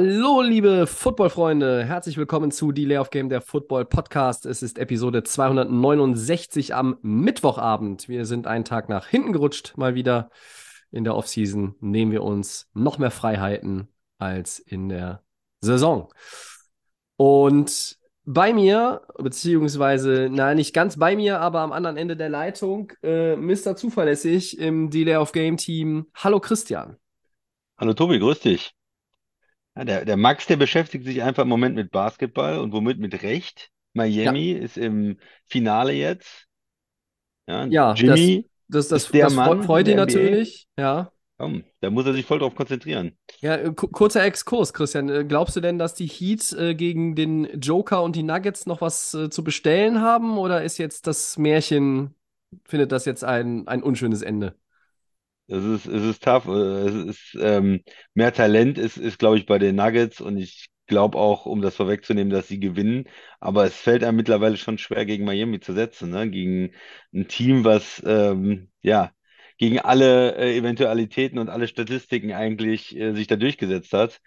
Hallo, liebe Football-Freunde. Herzlich willkommen zu Delay of Game, der Football-Podcast. Es ist Episode 269 am Mittwochabend. Wir sind einen Tag nach hinten gerutscht, mal wieder. In der Offseason nehmen wir uns noch mehr Freiheiten als in der Saison. Und bei mir, beziehungsweise, na, nicht ganz bei mir, aber am anderen Ende der Leitung, äh, Mr. Zuverlässig im Delay of Game Team. Hallo, Christian. Hallo Tobi, grüß dich. Ja, der, der Max, der beschäftigt sich einfach im Moment mit Basketball und womit mit Recht. Miami ist im Finale jetzt. Ja, Ja, Jimmy, Das, das, Ist der das Mann freut in ihn der NBA? natürlich. Ja. komm, da muss er sich voll drauf konzentrieren. Ja, äh, ku- kurzer Exkurs, Christian. Äh, Glaubst du denn, dass die Heat äh, gegen den Joker und die Nuggets noch was äh, zu bestellen haben? Oder ist jetzt das Märchen, findet das jetzt ein, ein unschönes Ende? Es ist, es ist tough. äh, Es ist, ähm, mehr Talent ist, ist, glaube ich, bei den Nuggets und ich glaube auch, um das vorwegzunehmen, dass sie gewinnen. Aber es fällt einem mittlerweile schon schwer, gegen Miami zu setzen, ne? Gegen ein Team, was ähm, ja gegen alle äh, Eventualitäten und alle Statistiken eigentlich äh, sich da durchgesetzt hat.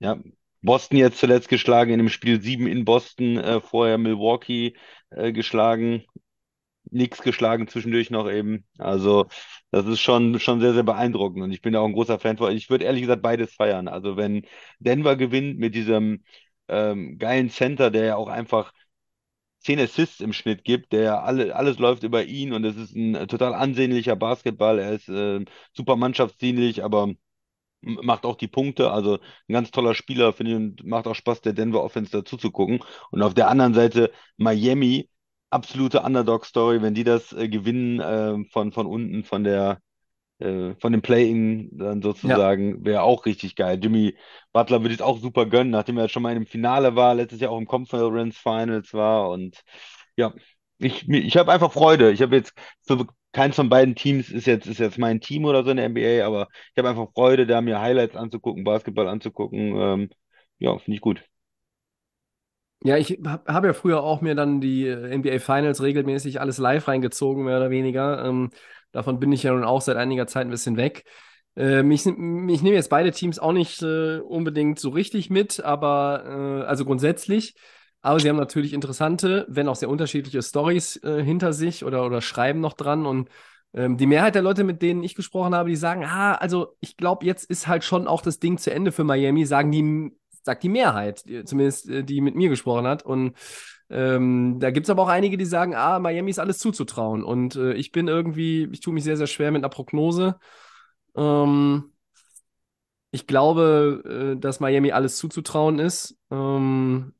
Ja, Boston jetzt zuletzt geschlagen in dem Spiel 7 in Boston, äh, vorher Milwaukee äh, geschlagen, Knicks geschlagen zwischendurch noch eben. Also das ist schon, schon sehr, sehr beeindruckend und ich bin da auch ein großer Fan von. Ich würde ehrlich gesagt beides feiern. Also wenn Denver gewinnt mit diesem ähm, geilen Center, der ja auch einfach zehn Assists im Schnitt gibt, der alle, alles läuft über ihn und es ist ein total ansehnlicher Basketball. Er ist äh, super mannschaftsdienlich, aber macht auch die Punkte. Also ein ganz toller Spieler, finde ich, und macht auch Spaß, der Denver Offense dazu zu gucken. Und auf der anderen Seite Miami, absolute Underdog-Story, wenn die das äh, gewinnen äh, von, von unten, von der äh, von dem Play-In dann sozusagen, wäre auch richtig geil. Jimmy Butler würde ich es auch super gönnen, nachdem er schon mal im Finale war, letztes Jahr auch im Conference Finals war und ja, ich, ich habe einfach Freude. Ich habe jetzt für keins von beiden Teams ist jetzt, ist jetzt mein Team oder so in der NBA, aber ich habe einfach Freude, da mir Highlights anzugucken, Basketball anzugucken. Ähm, ja, finde ich gut. Ja, ich habe hab ja früher auch mir dann die äh, NBA Finals regelmäßig alles live reingezogen, mehr oder weniger. Ähm, davon bin ich ja nun auch seit einiger Zeit ein bisschen weg. Ähm, ich, ich nehme jetzt beide Teams auch nicht äh, unbedingt so richtig mit, aber äh, also grundsätzlich. Aber sie haben natürlich interessante, wenn auch sehr unterschiedliche Stories äh, hinter sich oder, oder schreiben noch dran. Und ähm, die Mehrheit der Leute, mit denen ich gesprochen habe, die sagen, ah, also ich glaube, jetzt ist halt schon auch das Ding zu Ende für Miami, sagen die, sagt die Mehrheit, zumindest äh, die mit mir gesprochen hat. Und ähm, da gibt es aber auch einige, die sagen, ah, Miami ist alles zuzutrauen. Und äh, ich bin irgendwie, ich tue mich sehr, sehr schwer mit einer Prognose. Ähm, ich glaube, äh, dass Miami alles zuzutrauen ist. Ähm,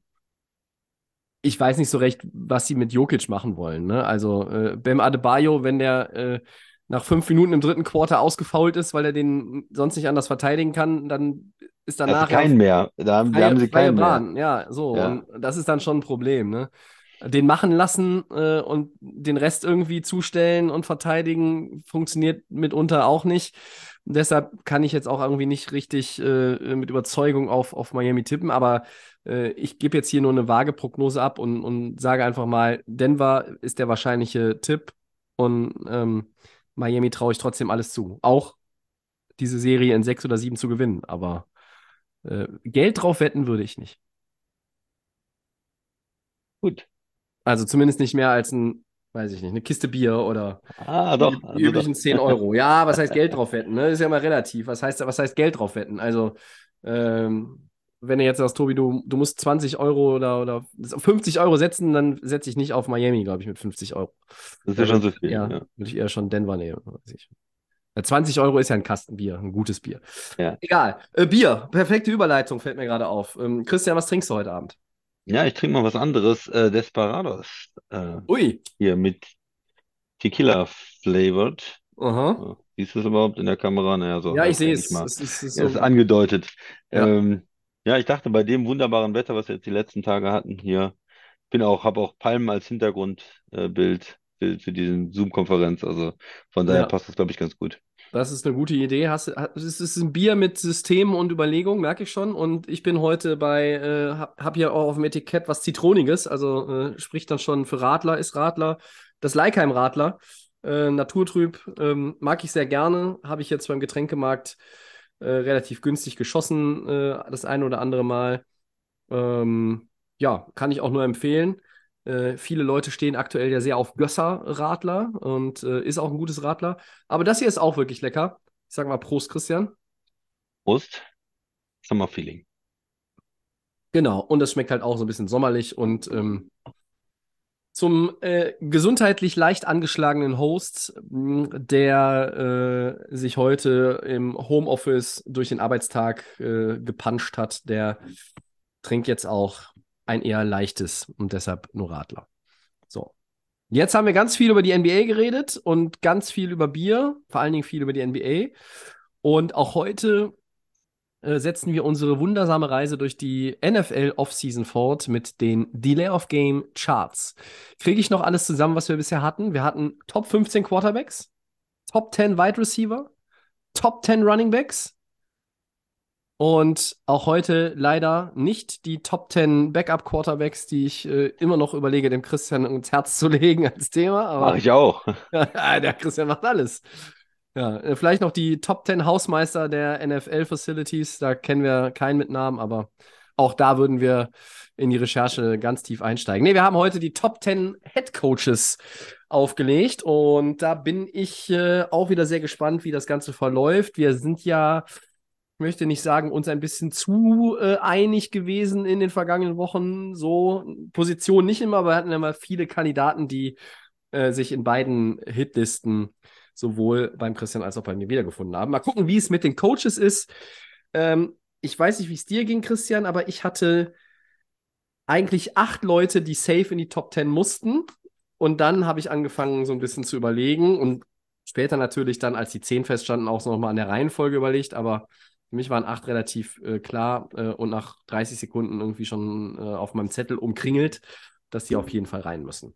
ich weiß nicht so recht, was sie mit Jokic machen wollen. Ne? Also äh, Bam Adebayo, wenn der äh, nach fünf Minuten im dritten Quarter ausgefault ist, weil er den sonst nicht anders verteidigen kann, dann ist Da danach ist keinen mehr. Da haben, freie, haben sie keinen mehr. Bahn. Ja, so. Ja. Und das ist dann schon ein Problem, ne? Den machen lassen äh, und den Rest irgendwie zustellen und verteidigen funktioniert mitunter auch nicht. Und deshalb kann ich jetzt auch irgendwie nicht richtig äh, mit Überzeugung auf, auf Miami tippen, aber äh, ich gebe jetzt hier nur eine vage Prognose ab und, und sage einfach mal, Denver ist der wahrscheinliche Tipp und ähm, Miami traue ich trotzdem alles zu. Auch diese Serie in sechs oder sieben zu gewinnen, aber äh, Geld drauf wetten würde ich nicht. Gut. Also zumindest nicht mehr als ein, weiß ich nicht, eine Kiste Bier oder Ah, doch. die Also üblichen doch. 10 Euro. Ja, was heißt Geld drauf wetten? Ne? Ist ja immer relativ. Was heißt, was heißt Geld drauf wetten? Also, ähm, wenn du jetzt sagst, Tobi, du, du musst 20 Euro oder, oder 50 Euro setzen, dann setze ich nicht auf Miami, glaube ich, mit 50 Euro. Das ist ja schon so viel. ja, Ja. würde ich eher schon Denver nehmen. Weiß ich. Ja, 20 Euro ist ja ein Kastenbier, ein gutes Bier. Ja. Egal. Äh, Bier, perfekte Überleitung, fällt mir gerade auf. Ähm, Christian, was trinkst du heute Abend? Ja, ich trinke mal was anderes. Äh, Desperados. Äh, Ui. hier mit Tequila flavored. Aha. Ja, Siehst du es überhaupt in der Kamera? Naja, so Ja, ich sehe es. mal. Es ist, es ist so. angedeutet. Ja. Ähm, ja, ich dachte, bei dem wunderbaren Wetter, was wir jetzt die letzten Tage hatten, hier bin auch, habe auch Palmen als Hintergrundbild für, für diese Zoom-Konferenz. Also von daher Ja. passt das, glaube ich, ganz gut. Das ist eine gute Idee. Hast, du- ha- es ist ein Bier mit Systemen und Überlegungen, merke ich schon. Und ich bin heute bei, äh, hab, hab hier auch auf dem Etikett was Zitroniges, also äh, spricht dann schon für Radler, ist Radler. Das Leikheim Radler, äh, naturtrüb, ähm, mag ich sehr gerne. Habe ich jetzt beim Getränkemarkt äh, relativ günstig geschossen, äh, das eine oder andere Mal. Ähm, ja, kann ich auch nur empfehlen. Äh, viele Leute stehen aktuell ja sehr auf Gösser-Radler und äh, ist auch ein gutes Radler. Aber das hier ist auch wirklich lecker. Ich sag mal Prost, Christian. Prost. Summer-Feeling. Genau, und es schmeckt halt auch so ein bisschen sommerlich und ähm, zum äh, gesundheitlich leicht angeschlagenen Host, mh, der äh, sich heute im Homeoffice durch den Arbeitstag äh, gepanscht hat, der trinkt jetzt auch ein eher leichtes und deshalb nur Radler. So. Jetzt haben wir ganz viel über die NBA geredet und ganz viel über Bier, vor allen Dingen viel über die NBA. Und auch heute äh, setzen wir unsere wundersame Reise durch die NFL Offseason fort mit den Delay of Game Charts. Kriege ich noch alles zusammen, was wir bisher hatten? Wir hatten Top 15 Quarterbacks, Top 10 Wide Receiver, Top 10 Running Backs und auch heute leider nicht die Top 10 Backup Quarterbacks, die ich äh, immer noch überlege, dem Christian ins Herz zu legen als Thema. Aber Mach ich auch. der Christian macht alles. Ja, äh, vielleicht noch die Top 10 Hausmeister der NFL-Facilities. Da kennen wir keinen mit Namen, aber auch da würden wir in die Recherche ganz tief einsteigen. Nee, wir haben heute die Top 10 Head Coaches aufgelegt und da bin ich äh, auch wieder sehr gespannt, wie das Ganze verläuft. Wir sind ja, ich möchte nicht sagen, uns ein bisschen zu äh, einig gewesen in den vergangenen Wochen. So Position nicht immer, aber wir hatten ja mal viele Kandidaten, die äh, sich in beiden Hitlisten sowohl beim Christian als auch bei mir wiedergefunden haben. Mal gucken, wie es mit den Coaches ist. Ähm, ich weiß nicht, wie es dir ging, Christian, aber ich hatte eigentlich acht Leute, die safe in die Top 10 mussten. Und dann habe ich angefangen, so ein bisschen zu überlegen und später natürlich dann, als die 10 feststanden, auch nochmal an der Reihenfolge überlegt. Aber für mich waren acht relativ äh, klar äh, und nach 30 Sekunden irgendwie schon äh, auf meinem Zettel umkringelt, dass die auf jeden Fall rein müssen.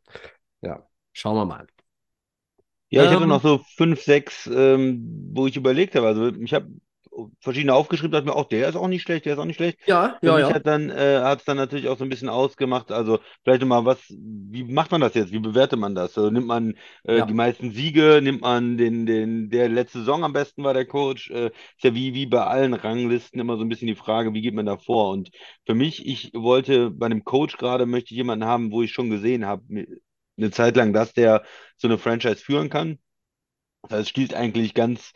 Ja, schauen wir mal. Ja, ich hatte Ähm, noch so fünf, sechs, ähm, wo ich überlegt habe. Also ich habe verschiedene aufgeschrieben, dachte mir auch, der ist auch nicht schlecht, der ist auch nicht schlecht. Ja, Für ja, mich ja. hat dann, äh, hat es dann natürlich auch so ein bisschen ausgemacht. Also vielleicht nochmal, was, wie macht man das jetzt? Wie bewertet man das? Also nimmt man äh, Ja. die meisten Siege, nimmt man den, den, der letzte Saison am besten war der Coach? Äh, ist ja wie, wie bei allen Ranglisten immer so ein bisschen die Frage, wie geht man da vor? Und für mich, ich wollte bei einem Coach gerade, möchte ich jemanden haben, wo ich schon gesehen habe, eine Zeit lang, dass der so eine Franchise führen kann. Das heißt, spielt eigentlich ganz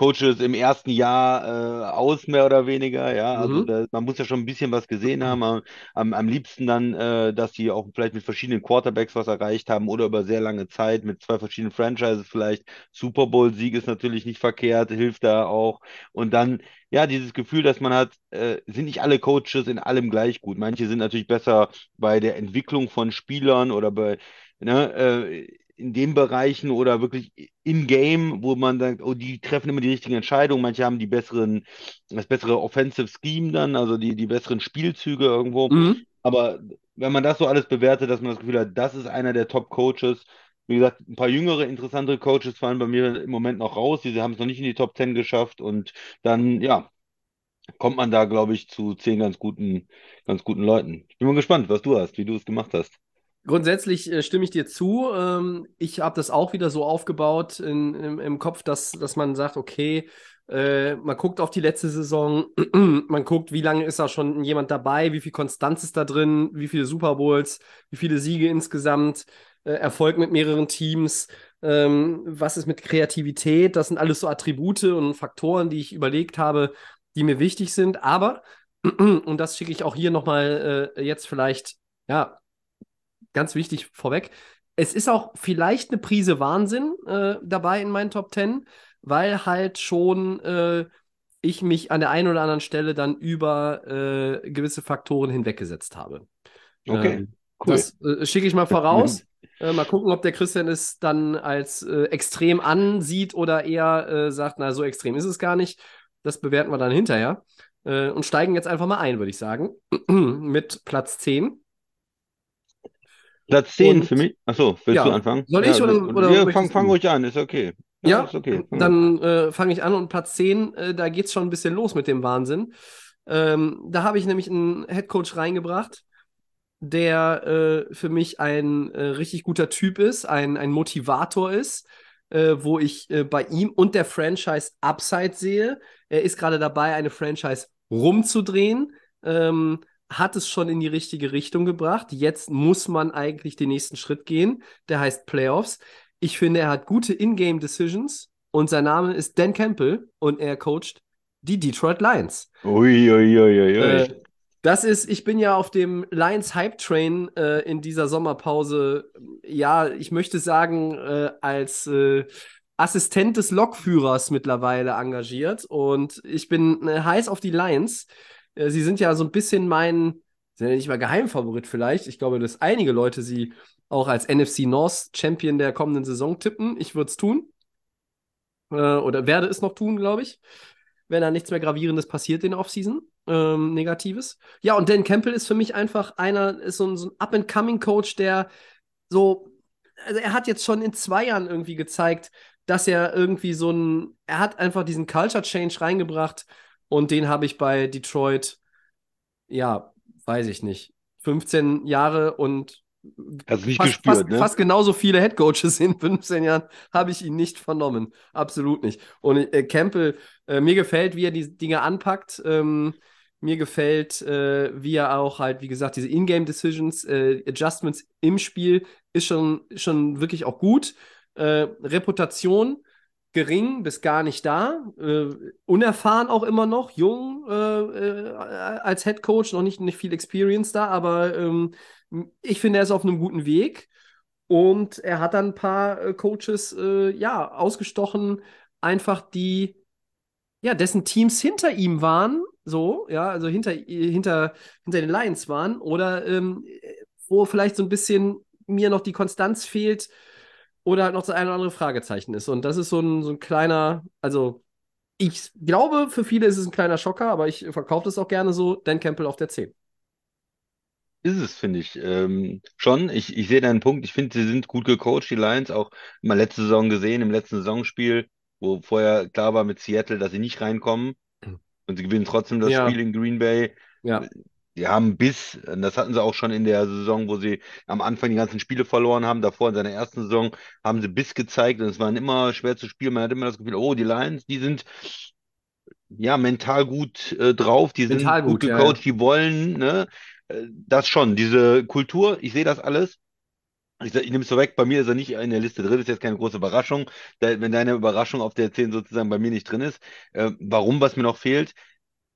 Coaches im ersten Jahr äh, aus, mehr oder weniger, ja. Also Mhm. da, man muss ja schon ein bisschen was gesehen haben. Am, am, am liebsten dann, äh, dass die auch vielleicht mit verschiedenen Quarterbacks was erreicht haben oder über sehr lange Zeit mit zwei verschiedenen Franchises vielleicht. Super Bowl-Sieg ist natürlich nicht verkehrt, hilft da auch. Und dann, ja, dieses Gefühl, dass man hat, äh, sind nicht alle Coaches in allem gleich gut. Manche sind natürlich besser bei der Entwicklung von Spielern oder bei, ne, äh, in den Bereichen oder wirklich in-game, wo man sagt, oh, die treffen immer die richtigen Entscheidungen. Manche haben die besseren, das bessere Offensive Scheme dann, also die, die besseren Spielzüge irgendwo. Mhm. Aber wenn man das so alles bewertet, dass man das Gefühl hat, das ist einer der Top-Coaches. Wie gesagt, ein paar jüngere, interessantere Coaches fallen bei mir im Moment noch raus. Diese haben es noch nicht in die Top 10 geschafft. Und dann, ja, kommt man da, glaube ich, zu zehn ganz guten, ganz guten Leuten. Ich bin mal gespannt, was du hast, wie du es gemacht hast. Grundsätzlich äh, stimme ich dir zu. Ähm, ich habe das auch wieder so aufgebaut in, im, im Kopf, dass, dass man sagt, okay, äh, man guckt auf die letzte Saison, man guckt, wie lange ist da schon jemand dabei, wie viel Konstanz ist da drin, wie viele Super Bowls, wie viele Siege insgesamt, äh, Erfolg mit mehreren Teams, ähm, was ist mit Kreativität, das sind alles so Attribute und Faktoren, die ich überlegt habe, die mir wichtig sind. Aber, und das schicke ich auch hier nochmal jetzt vielleicht, ja, ganz wichtig vorweg. Es ist auch vielleicht eine Prise Wahnsinn äh, dabei in meinen Top 10, weil halt schon äh, ich mich an der einen oder anderen Stelle dann über äh, gewisse Faktoren hinweggesetzt habe. Okay, Ähm, cool. Das äh, schicke ich mal voraus. Äh, mal gucken, ob der Christian es dann als äh, extrem ansieht oder eher äh, sagt, na, so extrem ist es gar nicht. Das bewerten wir dann hinterher. Äh, und steigen jetzt einfach mal ein, würde ich sagen. Mit Platz 10. Platz 10 Und- für mich. Achso, willst Ja. du anfangen? Soll ich ja, oder- oder ja, fang, fang ruhig an, ist okay. Ja, ist okay. Fang an. dann äh, fange ich an und Platz 10, äh, da geht es schon ein bisschen los mit dem Wahnsinn. Ähm, da habe ich nämlich einen Headcoach reingebracht, der äh, für mich ein äh, richtig guter Typ ist, ein, ein Motivator ist, äh, wo ich äh, bei ihm und der Franchise Upside sehe. Er ist gerade dabei, eine Franchise rumzudrehen, ähm, hat es schon in die richtige Richtung gebracht. Jetzt muss man eigentlich den nächsten Schritt gehen, der heißt Playoffs. Ich finde, er hat gute Ingame Decisions und sein Name ist Dan Campbell und er coacht die Detroit Lions. Ui, ui, ui, ui, ui. Äh, das ist, ich bin ja auf dem Lions Hype Train äh, in dieser Sommerpause, ja, ich möchte sagen, äh, als äh, Assistent des Lokführers mittlerweile engagiert und ich bin äh, heiß auf die Lions. Äh, sie sind ja so ein bisschen mein, sind ja nicht mal Geheimfavorit vielleicht. Ich glaube, dass einige Leute sie auch als NFC North Champion der kommenden Saison tippen. Ich würde es tun. Äh, oder werde es noch tun, glaube ich. Wenn da nichts mehr Gravierendes passiert in der Offseason. Ähm, Negatives. Ja, und Dan Campbell ist für mich einfach einer, ist so ein, so ein Up-and-Coming-Coach, der so, also er hat jetzt schon in zwei Jahren irgendwie gezeigt, dass er irgendwie so ein, er hat einfach diesen Culture Change reingebracht und den habe ich bei Detroit, ja, weiß ich nicht, 15 Jahre und Hast nicht fast, gespürt, fast, ne? fast genauso viele Headcoaches in 15 Jahren habe ich ihn nicht vernommen. Absolut nicht. Und äh, Campbell, äh, mir gefällt, wie er die Dinge anpackt. Ähm, mir gefällt, äh, wie er auch halt, wie gesagt, diese Ingame-Decisions, äh, Adjustments im Spiel ist schon, schon wirklich auch gut. Äh, Reputation gering bis gar nicht da. Äh, unerfahren auch immer noch, jung äh, äh, als Head Coach, noch nicht, nicht viel Experience da, aber ähm, ich finde, er ist auf einem guten Weg. Und er hat dann ein paar äh, Coaches, äh, ja, ausgestochen, einfach die, ja, dessen Teams hinter ihm waren, so, ja, also hinter, hinter, hinter den Lions waren, oder ähm, wo vielleicht so ein bisschen mir noch die Konstanz fehlt oder halt noch das eine oder andere Fragezeichen ist. Und das ist so ein, so ein kleiner, also ich glaube, für viele ist es ein kleiner Schocker, aber ich verkaufe das auch gerne so, Dan Campbell auf der 10. Ist es, finde ich. Ähm, schon. Ich, ich sehe deinen Punkt. Ich finde, sie sind gut gecoacht, die Lions. Auch mal letzte Saison gesehen, im letzten Saisonspiel, wo vorher klar war mit Seattle, dass sie nicht reinkommen. Und sie gewinnen trotzdem das Ja. Spiel in Green Bay. Ja. Die haben Biss, das hatten sie auch schon in der Saison, wo sie am Anfang die ganzen Spiele verloren haben. Davor in seiner ersten Saison haben sie Biss gezeigt und es waren immer schwer zu spielen. Man hat immer das Gefühl, oh, die Lions, die sind ja mental gut äh, drauf, die sind Mental gut gut, ja, gecoacht, die wollen, ne? Äh, Das schon, diese Kultur, ich sehe das alles. Ich, ich nehme es vorweg, bei mir ist er nicht in der Liste drin, ist jetzt keine große Überraschung, da, wenn deine Überraschung auf der 10 sozusagen bei mir nicht drin ist. Äh, warum, was mir noch fehlt,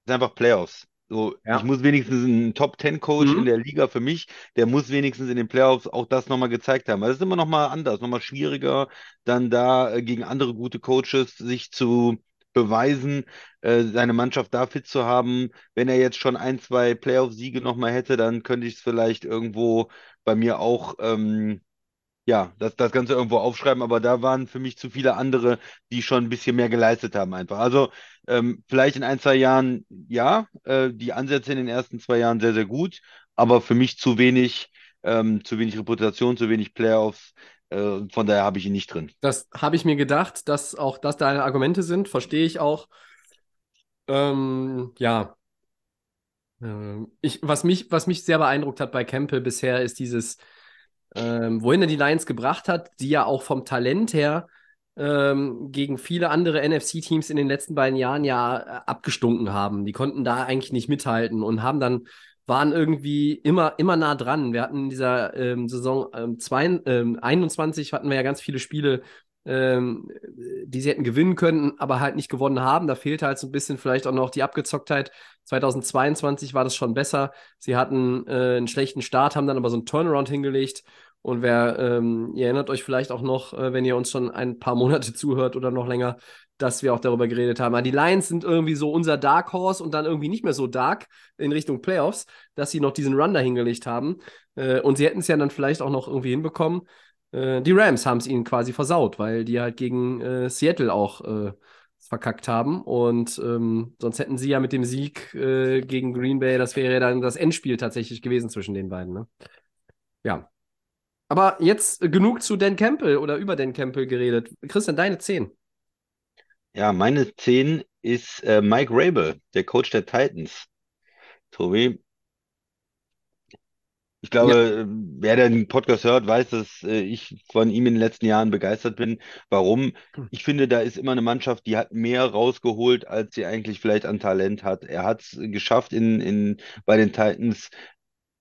ist einfach Playoffs. So, Ja. ich muss wenigstens einen Top-10-Coach Mhm. in der Liga für mich, der muss wenigstens in den Playoffs auch das nochmal gezeigt haben. Weil es ist immer nochmal anders, nochmal schwieriger, dann da äh, gegen andere gute Coaches sich zu beweisen, äh, seine Mannschaft da fit zu haben. Wenn er jetzt schon ein, zwei Playoff-Siege nochmal hätte, dann könnte ich es vielleicht irgendwo bei mir auch ähm, ja, das, das Ganze irgendwo aufschreiben, aber da waren für mich zu viele andere, die schon ein bisschen mehr geleistet haben einfach. Also ähm, vielleicht in ein, zwei Jahren, ja, äh, die Ansätze in den ersten zwei Jahren sehr, sehr gut, aber für mich zu wenig, ähm, zu wenig Reputation, zu wenig Playoffs. Äh, von daher habe ich ihn nicht drin. Das habe ich mir gedacht, dass auch das deine Argumente sind, verstehe ich auch. Ähm, ja. Ähm, ich, was mich, was mich sehr beeindruckt hat bei Campbell bisher, ist dieses, ähm, wohin er die Lions gebracht hat, die ja auch vom Talent her ähm, gegen viele andere NFC-Teams in den letzten beiden Jahren ja äh, abgestunken haben. Die konnten da eigentlich nicht mithalten und haben dann, waren irgendwie immer, immer nah dran. Wir hatten in dieser ähm, Saison ähm, zwei, ähm, 21 hatten wir ja ganz viele Spiele, ähm, die sie hätten gewinnen können, aber halt nicht gewonnen haben. Da fehlte halt so ein bisschen vielleicht auch noch die Abgezocktheit. 2022 war das schon besser. Sie hatten äh, einen schlechten Start, haben dann aber so einen Turnaround hingelegt. Und wer, ähm, ihr erinnert euch vielleicht auch noch, äh, wenn ihr uns schon ein paar Monate zuhört oder noch länger, dass wir auch darüber geredet haben. Ah, Die Lions sind irgendwie so unser Dark Horse und dann irgendwie nicht mehr so dark in Richtung Playoffs, dass sie noch diesen Run da hingelegt haben. Äh, und sie hätten es ja dann vielleicht auch noch irgendwie hinbekommen. Äh, die Rams haben es ihnen quasi versaut, weil die halt gegen äh, Seattle auch äh, verkackt haben. Und ähm, sonst hätten sie ja mit dem Sieg äh, gegen Green Bay, das wäre ja dann das Endspiel tatsächlich gewesen zwischen den beiden. Ne? Ja. Aber jetzt genug zu Dan Campbell oder über Dan Campbell geredet. Christian, deine 10. Ja, meine 10 ist äh, Mike Rabel, der Coach der Titans. Tobi, ich Ja. glaube, wer den Podcast hört, weiß, dass äh, ich von ihm in den letzten Jahren begeistert bin. Warum? Ich finde, da ist immer eine Mannschaft, die hat mehr rausgeholt, als sie eigentlich vielleicht an Talent hat. Er hat es geschafft in, in, bei den Titans,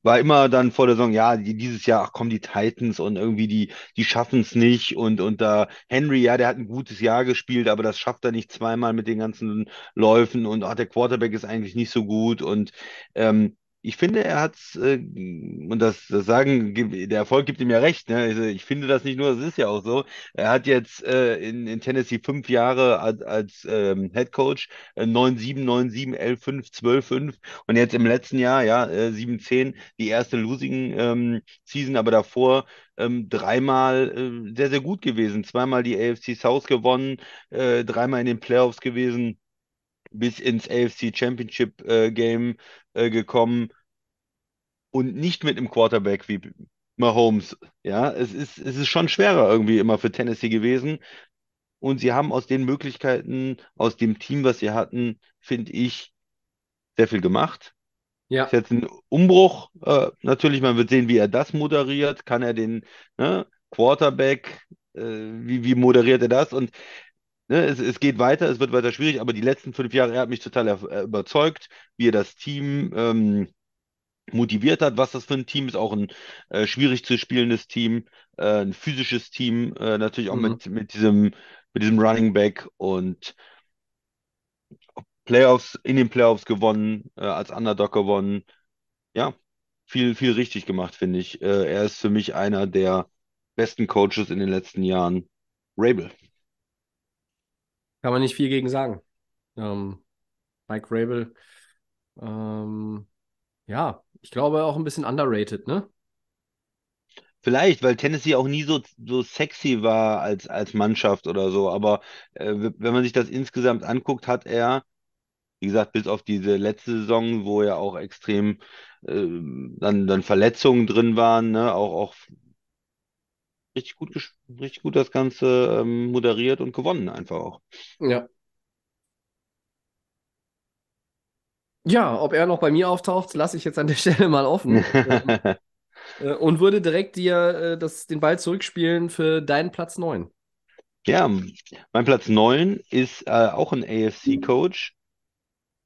war immer dann vor der Saison, ja, die, dieses Jahr, ach komm, die Titans und irgendwie die, die schaffen es nicht. Und, und da Henry, ja, der hat ein gutes Jahr gespielt, aber das schafft er nicht zweimal mit den ganzen Läufen und ach, der Quarterback ist eigentlich nicht so gut. Und ähm, ich finde, er hat äh, und das, das sagen, der Erfolg gibt ihm ja recht, ne? Also ich finde das nicht nur, es ist ja auch so. Er hat jetzt äh, in, in Tennessee fünf Jahre als, als ähm, Head Coach, äh, 9-7, 9-7, 11-5, 12-5 und jetzt im letzten Jahr, ja, äh, 7-10, die erste Losing ähm, Season, aber davor ähm, dreimal äh, sehr, sehr gut gewesen. Zweimal die AFC South gewonnen, äh, dreimal in den Playoffs gewesen, bis ins AFC Championship äh, Game äh, gekommen und nicht mit einem Quarterback wie Mahomes. Ja, es ist, es ist schon schwerer irgendwie immer für Tennessee gewesen. Und sie haben aus den Möglichkeiten, aus dem Team, was sie hatten, finde ich, sehr viel gemacht. Ja. Ist jetzt ein Umbruch. Äh, natürlich, man wird sehen, wie er das moderiert. Kann er den ne, Quarterback, äh, wie, wie moderiert er das? Und ne, es, es geht weiter, es wird weiter schwierig, aber die letzten fünf Jahre, er hat mich total er, äh, überzeugt, wie er das Team ähm, motiviert hat, was das für ein Team ist, auch ein äh, schwierig zu spielendes Team, äh, ein physisches Team, äh, natürlich auch Mhm. mit, mit diesem, mit diesem Running Back und Playoffs, in den Playoffs gewonnen, äh, als Underdog gewonnen. Ja, viel, viel richtig gemacht, finde ich. Äh, er ist für mich einer der besten Coaches in den letzten Jahren. Rabel. Kann man nicht viel gegen sagen. Ähm, Mike Rabel, ähm, ja, ich glaube auch ein bisschen underrated, ne? Vielleicht, weil Tennessee auch nie so, so sexy war als, als Mannschaft oder so. Aber äh, wenn man sich das insgesamt anguckt, hat er, wie gesagt, bis auf diese letzte Saison, wo ja auch extrem äh, dann, dann Verletzungen drin waren, ne, auch, auch richtig gut, richtig gut das Ganze ähm, moderiert und gewonnen einfach auch. Ja. Ja, ob er noch bei mir auftaucht, lasse ich jetzt an der Stelle mal offen. Ähm, äh, und würde direkt dir äh, das, den Ball zurückspielen für deinen Platz 9. Ja, mein Platz 9 ist äh, auch ein AFC-Coach.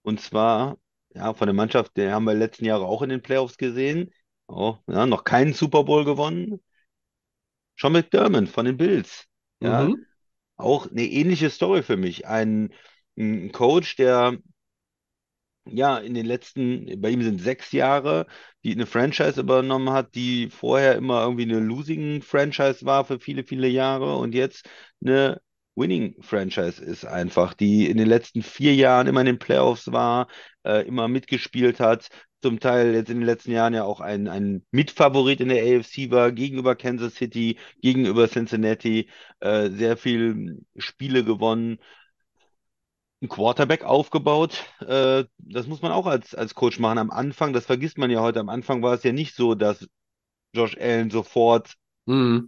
Und zwar, ja, von der Mannschaft, den haben wir letzten Jahre auch in den Playoffs gesehen. Oh, ja, noch keinen Super Bowl gewonnen. Sean McDermott von den Bills. Ja, Mhm. auch eine ähnliche Story für mich. Ein, ein Coach, der ja in den letzten, bei ihm sind sechs Jahre, die eine Franchise übernommen hat, die vorher immer irgendwie eine losing Franchise war für viele, viele Jahre und jetzt eine Winning Franchise ist einfach, die in den letzten vier Jahren immer in den Playoffs war, äh, immer mitgespielt hat. Zum Teil jetzt in den letzten Jahren ja auch ein, ein Mitfavorit in der AFC war, gegenüber Kansas City, gegenüber Cincinnati, äh, sehr viel Spiele gewonnen einen Quarterback aufgebaut. Äh, das muss man auch als, als Coach machen. Am Anfang, das vergisst man ja heute, am Anfang war es ja nicht so, dass Josh Allen sofort Mhm.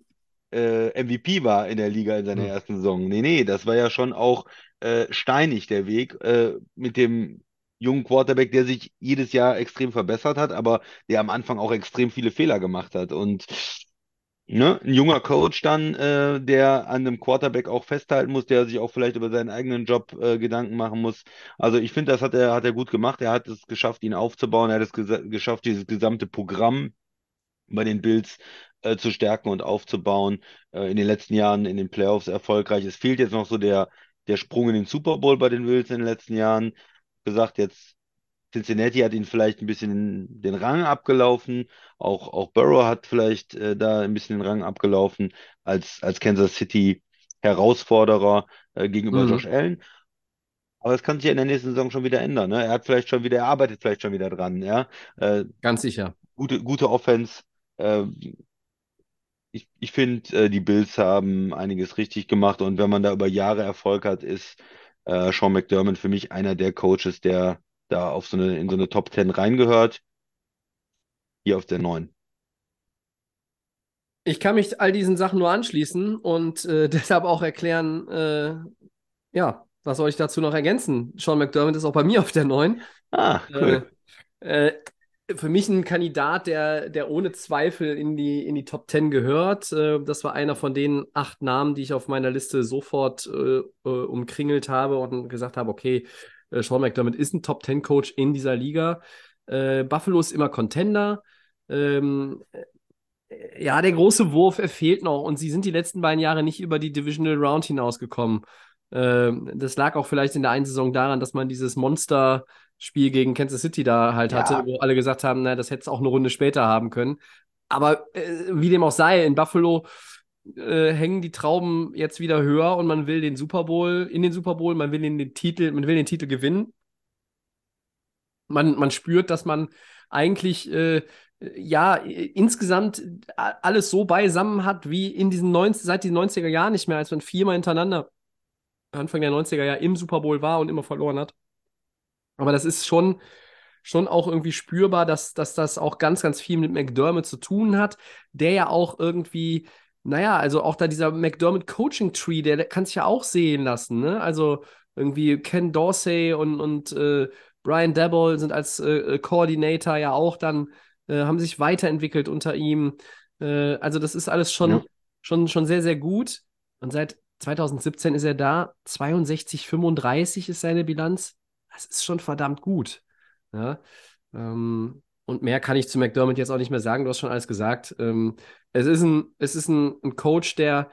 äh, MVP war in der Liga in seiner Mhm. ersten Saison. Nee, nee, das war ja schon auch äh, steinig der Weg äh, mit dem jungen Quarterback, der sich jedes Jahr extrem verbessert hat, aber der am Anfang auch extrem viele Fehler gemacht hat. Und Ne, ein junger Coach dann, äh, der an einem Quarterback auch festhalten muss, der sich auch vielleicht über seinen eigenen Job äh, Gedanken machen muss. Also ich finde, das hat er, hat er gut gemacht. Er hat es geschafft, ihn aufzubauen. Er hat es geschafft, dieses gesamte Programm bei den Bills äh, zu stärken und aufzubauen. Äh, in den letzten Jahren in den Playoffs erfolgreich. Es fehlt jetzt noch so der, der Sprung in den Super Bowl bei den Bills in den letzten Jahren. Gesagt, jetzt Cincinnati hat ihn vielleicht ein bisschen den Rang abgelaufen. Auch, auch Burrow hat vielleicht äh, da ein bisschen den Rang abgelaufen als, als Kansas City Herausforderer äh, gegenüber Mhm. Josh Allen. Aber das kann sich ja in der nächsten Saison schon wieder ändern. Ne? Er hat vielleicht schon wieder, er arbeitet vielleicht schon wieder dran. Ja? Äh, Ganz sicher. gute, gute Offense. Äh, ich ich finde, äh, die Bills haben einiges richtig gemacht und wenn man da über Jahre Erfolg hat, ist äh, Sean McDermott für mich einer der Coaches, der da auf so eine, in so eine Top 10 reingehört. Hier auf der 9. Ich kann mich all diesen Sachen nur anschließen und äh, deshalb auch erklären, äh, ja, was soll ich dazu noch ergänzen? Sean McDermott ist auch bei mir auf der 9. Ah, cool. Äh, für mich ein Kandidat, der, der ohne Zweifel in die, in die Top 10 gehört. Äh, das war einer von den acht Namen, die ich auf meiner Liste sofort äh, äh, umkringelt habe und gesagt habe, okay, äh, Sean McDermott ist ein Top 10 Coach in dieser Liga. Äh, Buffalo ist immer Contender. Ähm, äh, ja, der große Wurf, er fehlt noch und sie sind die letzten beiden Jahre nicht über die Divisional Round hinausgekommen. Ähm, das lag auch vielleicht in der einen Saison daran, dass man dieses Monster Spiel gegen Kansas City da halt Ja. hatte, wo alle gesagt haben, na, das hätte es auch eine Runde später haben können. Aber äh, wie dem auch sei, in Buffalo äh, hängen die Trauben jetzt wieder höher und man will den Super Bowl, in den Super Bowl, man will den, den Titel, man will den Titel gewinnen. Man, man spürt, dass man eigentlich äh, ja insgesamt alles so beisammen hat, wie in diesen 90, seit den 90er Jahren nicht mehr, als man viermal hintereinander Anfang der 90er Jahre im Super Bowl war und immer verloren hat. Aber das ist schon, schon auch irgendwie spürbar, dass, dass das auch ganz, ganz viel mit McDermott zu tun hat, der ja auch irgendwie, naja, also auch da dieser McDermott Coaching Tree, der, der kann sich ja auch sehen lassen, ne? Also irgendwie Ken Dorsey und, und äh, Brian Dabble sind als äh, Coordinator ja auch dann, äh, haben sich weiterentwickelt unter ihm. Äh, also das ist alles schon, Ja. schon, schon sehr, sehr gut. Und seit 2017 ist er da. 62, 35 ist seine Bilanz. Das ist schon verdammt gut. Ja? Ähm, und mehr kann ich zu McDermott jetzt auch nicht mehr sagen. Du hast schon alles gesagt. Ähm, es ist ein, es ist ein, ein Coach, der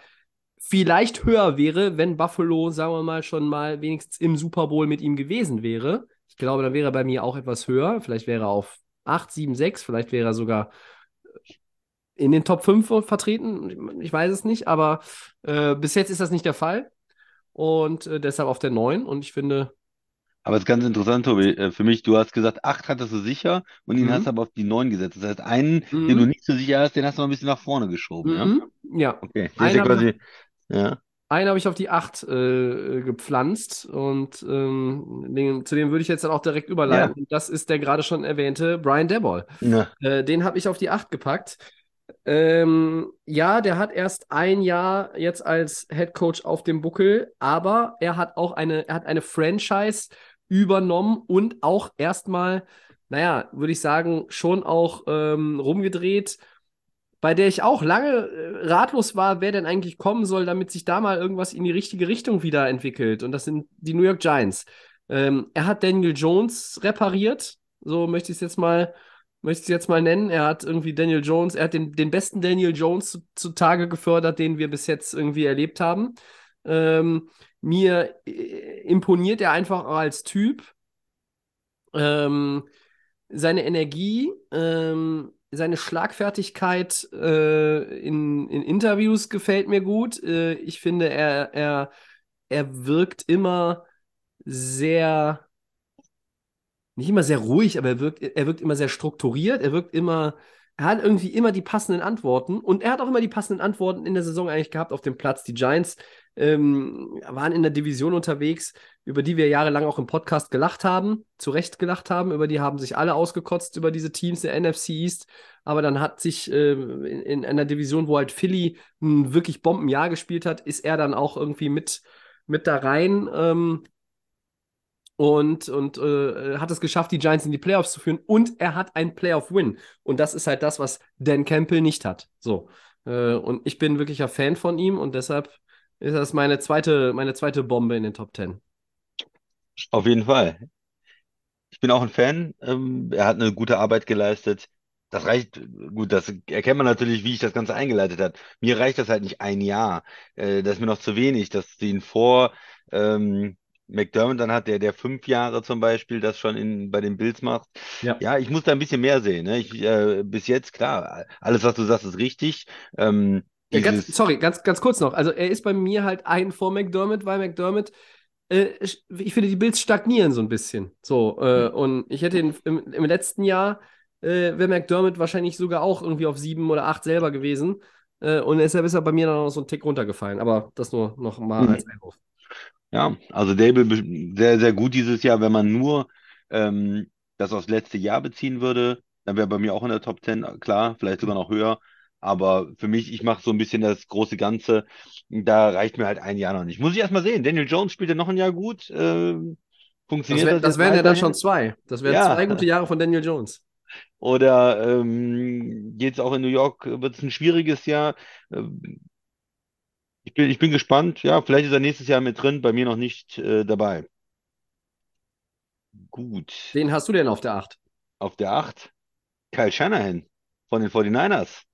vielleicht höher wäre, wenn Buffalo, sagen wir mal, schon mal wenigstens im Super Bowl mit ihm gewesen wäre. Ich glaube, dann wäre er bei mir auch etwas höher. Vielleicht wäre er auf 8, 7, 6, vielleicht wäre er sogar in den Top 5 vertreten. Ich weiß es nicht, aber äh, bis jetzt ist das nicht der Fall. Und äh, deshalb auf der 9. Und ich finde, Aber es ist ganz interessant, Tobi, äh, für mich, du hast gesagt, acht hattest du sicher und ihn Mhm. hast du aber auf die neun gesetzt. Das heißt, einen, Mhm. den du nicht so sicher hast, den hast du noch ein bisschen nach vorne geschoben, ja? mhm, ja, Okay. Das ist Einen ja hab ich ja. einen habe auf die 8 äh, gepflanzt und ähm, den, zu dem würde ich jetzt dann auch direkt überleiten. Und das ist der gerade schon erwähnte Brian Daboll. Ja. Äh, den habe ich auf die 8 gepackt. Ähm, ja, der hat erst ein Jahr jetzt als Head Coach auf dem Buckel, aber er hat auch eine, er hat eine Franchise übernommen und auch erstmal, naja, würde ich sagen, schon auch ähm, rumgedreht, bei der ich auch lange äh, ratlos war, wer denn eigentlich kommen soll, damit sich da mal irgendwas in die richtige Richtung wieder entwickelt. Und das sind die New York Giants. Ähm, er hat Daniel Jones repariert, so möchte ich es jetzt mal möchte ich jetzt mal nennen. Er hat irgendwie Daniel Jones, er hat den, den besten Daniel Jones zu, zutage gefördert, den wir bis jetzt irgendwie erlebt haben. Ähm, mir äh, imponiert er einfach als Typ. Ähm, seine Energie, ähm, seine Schlagfertigkeit äh, in, in Interviews gefällt mir gut. Äh, ich finde, er, er, er wirkt immer sehr nicht immer sehr ruhig, aber er wirkt, er wirkt immer sehr strukturiert, er wirkt immer, er hat irgendwie immer die passenden Antworten und er hat auch immer die passenden Antworten in der Saison eigentlich gehabt auf dem Platz. Die Giants ähm, waren in der Division unterwegs, über die wir jahrelang auch im Podcast gelacht haben, zu Recht gelacht haben, über die haben sich alle ausgekotzt über diese Teams der NFC East, aber dann hat sich äh, in, in einer Division, wo halt Philly ein wirklich Bombenjahr gespielt hat, ist er dann auch irgendwie mit, mit da rein. Ähm, und, und äh, hat es geschafft, die Giants in die Playoffs zu führen. Und er hat einen Playoff-Win. Und das ist halt das, was Dan Campbell nicht hat. So. Äh, und ich bin wirklicher Fan von ihm und deshalb ist das meine zweite, meine zweite Bombe in den Top Ten. Auf jeden Fall. Ich bin auch ein Fan. Ähm, er hat eine gute Arbeit geleistet. Das reicht, gut, das erkennt man natürlich, wie ich das Ganze eingeleitet habe. Mir reicht das halt nicht ein Jahr. Äh, das ist mir noch zu wenig, dass ihn vor ähm, McDermott dann hat, der, der fünf Jahre zum Beispiel das schon in, bei den Bills macht. Ja. Ja, ich muss da ein bisschen mehr sehen. Ne? Ich, äh, bis jetzt, klar, alles, was du sagst, ist richtig. Ähm, Ja, ganz, sorry, ganz, ganz kurz noch. Also er ist bei mir halt ein vor McDermott, weil McDermott, äh, ich finde, die Bills stagnieren so ein bisschen. So, äh, und ich hätte ihn im, im letzten Jahr, äh, wäre McDermott wahrscheinlich sogar auch irgendwie auf sieben oder acht selber gewesen. Äh, und deshalb ist er bei mir dann noch so ein Tick runtergefallen. Aber das nur noch mal Mhm. als Einwurf. Ja, also Dable sehr, sehr gut dieses Jahr. Wenn man nur ähm, das aufs letzte Jahr beziehen würde, dann wäre bei mir auch in der Top 10, klar, vielleicht sogar noch höher. Aber für mich, ich mache so ein bisschen das große Ganze. Da reicht mir halt ein Jahr noch nicht. Muss ich erst mal sehen. Daniel Jones spielt ja noch ein Jahr gut. Ähm, Das, funktioniert wär, das das wären ja dann schon zwei. Das wären Ja. zwei gute Jahre von Daniel Jones. Oder ähm, jetzt auch in New York wird es ein schwieriges Jahr. Ähm, ich bin, ich bin gespannt. Ja, vielleicht ist er nächstes Jahr mit drin, bei mir noch nicht äh, dabei. Gut. Wen hast du denn auf der Acht? Auf der 8 Kyle Shanahan von den 49ers.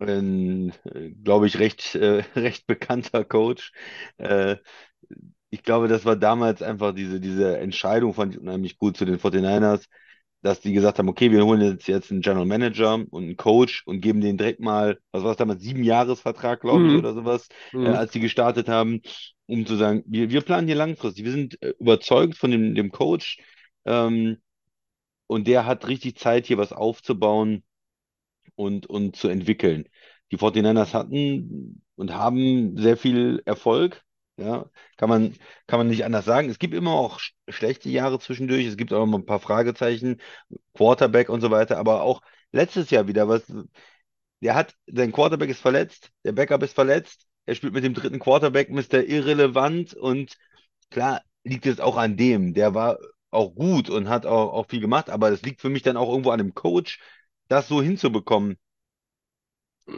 Ein, äh, glaube ich, recht, äh, recht bekannter Coach. Äh, ich glaube, das war damals einfach diese, diese Entscheidung fand ich unheimlich gut zu den 49ers, dass die gesagt haben, okay, wir holen jetzt, jetzt einen General Manager und einen Coach und geben denen direkt mal, was war es damals, sieben Jahresvertrag, glaube ich, Mhm. oder sowas, Mhm. äh, als die gestartet haben, um zu sagen, wir, wir planen hier langfristig. Wir sind äh, überzeugt von dem, dem Coach ähm, und der hat richtig Zeit, hier was aufzubauen und, und zu entwickeln. Die 49ers hatten und haben sehr viel Erfolg. Ja, kann man, kann man nicht anders sagen. Es gibt immer auch sch schlechte Jahre zwischendurch. Es gibt auch mal ein paar Fragezeichen, Quarterback und so weiter. Aber auch letztes Jahr wieder, was, der hat, sein Quarterback ist verletzt, der Backup ist verletzt, er spielt mit dem dritten Quarterback, Mr. Irrelevant und klar liegt es auch an dem. Der war auch gut und hat auch, auch viel gemacht, aber es liegt für mich dann auch irgendwo an dem Coach, das so hinzubekommen,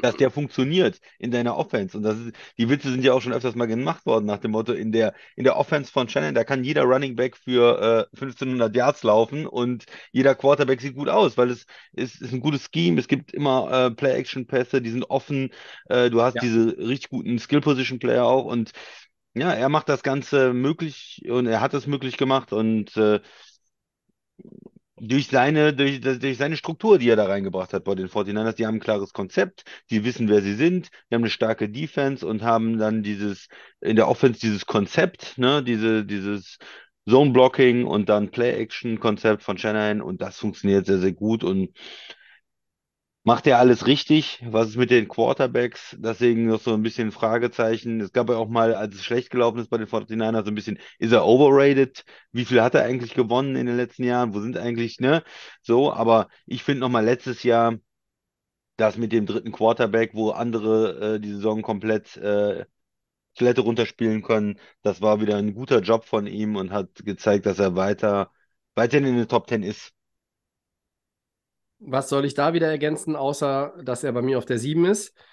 dass der funktioniert in deiner Offense. Und das ist, die Witze sind ja auch schon öfters mal gemacht worden nach dem Motto, in der, in der Offense von Shannon, da kann jeder Running Back für äh, 1500 Yards laufen und jeder Quarterback sieht gut aus, weil es ist, ist ein gutes Scheme. Es gibt immer äh, Play-Action-Pässe, die sind offen. Äh, du hast Ja. diese richtig guten Skill-Position-Player auch und ja, er macht das Ganze möglich und er hat es möglich gemacht und äh, durch seine, durch, durch seine Struktur, die er da reingebracht hat bei den 49ers, die haben ein klares Konzept, die wissen, wer sie sind, die haben eine starke Defense und haben dann dieses, in der Offense dieses Konzept, ne, diese, dieses Zone-Blocking und dann Play-Action-Konzept von Shanahan und das funktioniert sehr, sehr gut und Macht er alles richtig? Was ist mit den Quarterbacks? Deswegen noch so ein bisschen Fragezeichen. Es gab ja auch mal, als es schlecht gelaufen ist bei den 49ers, so ein bisschen, ist er overrated? Wie viel hat er eigentlich gewonnen in den letzten Jahren? Wo sind eigentlich, ne? So, aber ich finde nochmal letztes Jahr, das mit dem dritten Quarterback, wo andere äh, die Saison komplett äh, Skelette runterspielen können, das war wieder ein guter Job von ihm und hat gezeigt, dass er weiter, weiterhin in den Top 10 ist. Was soll ich da wieder ergänzen, außer dass er bei mir auf der 7 ist?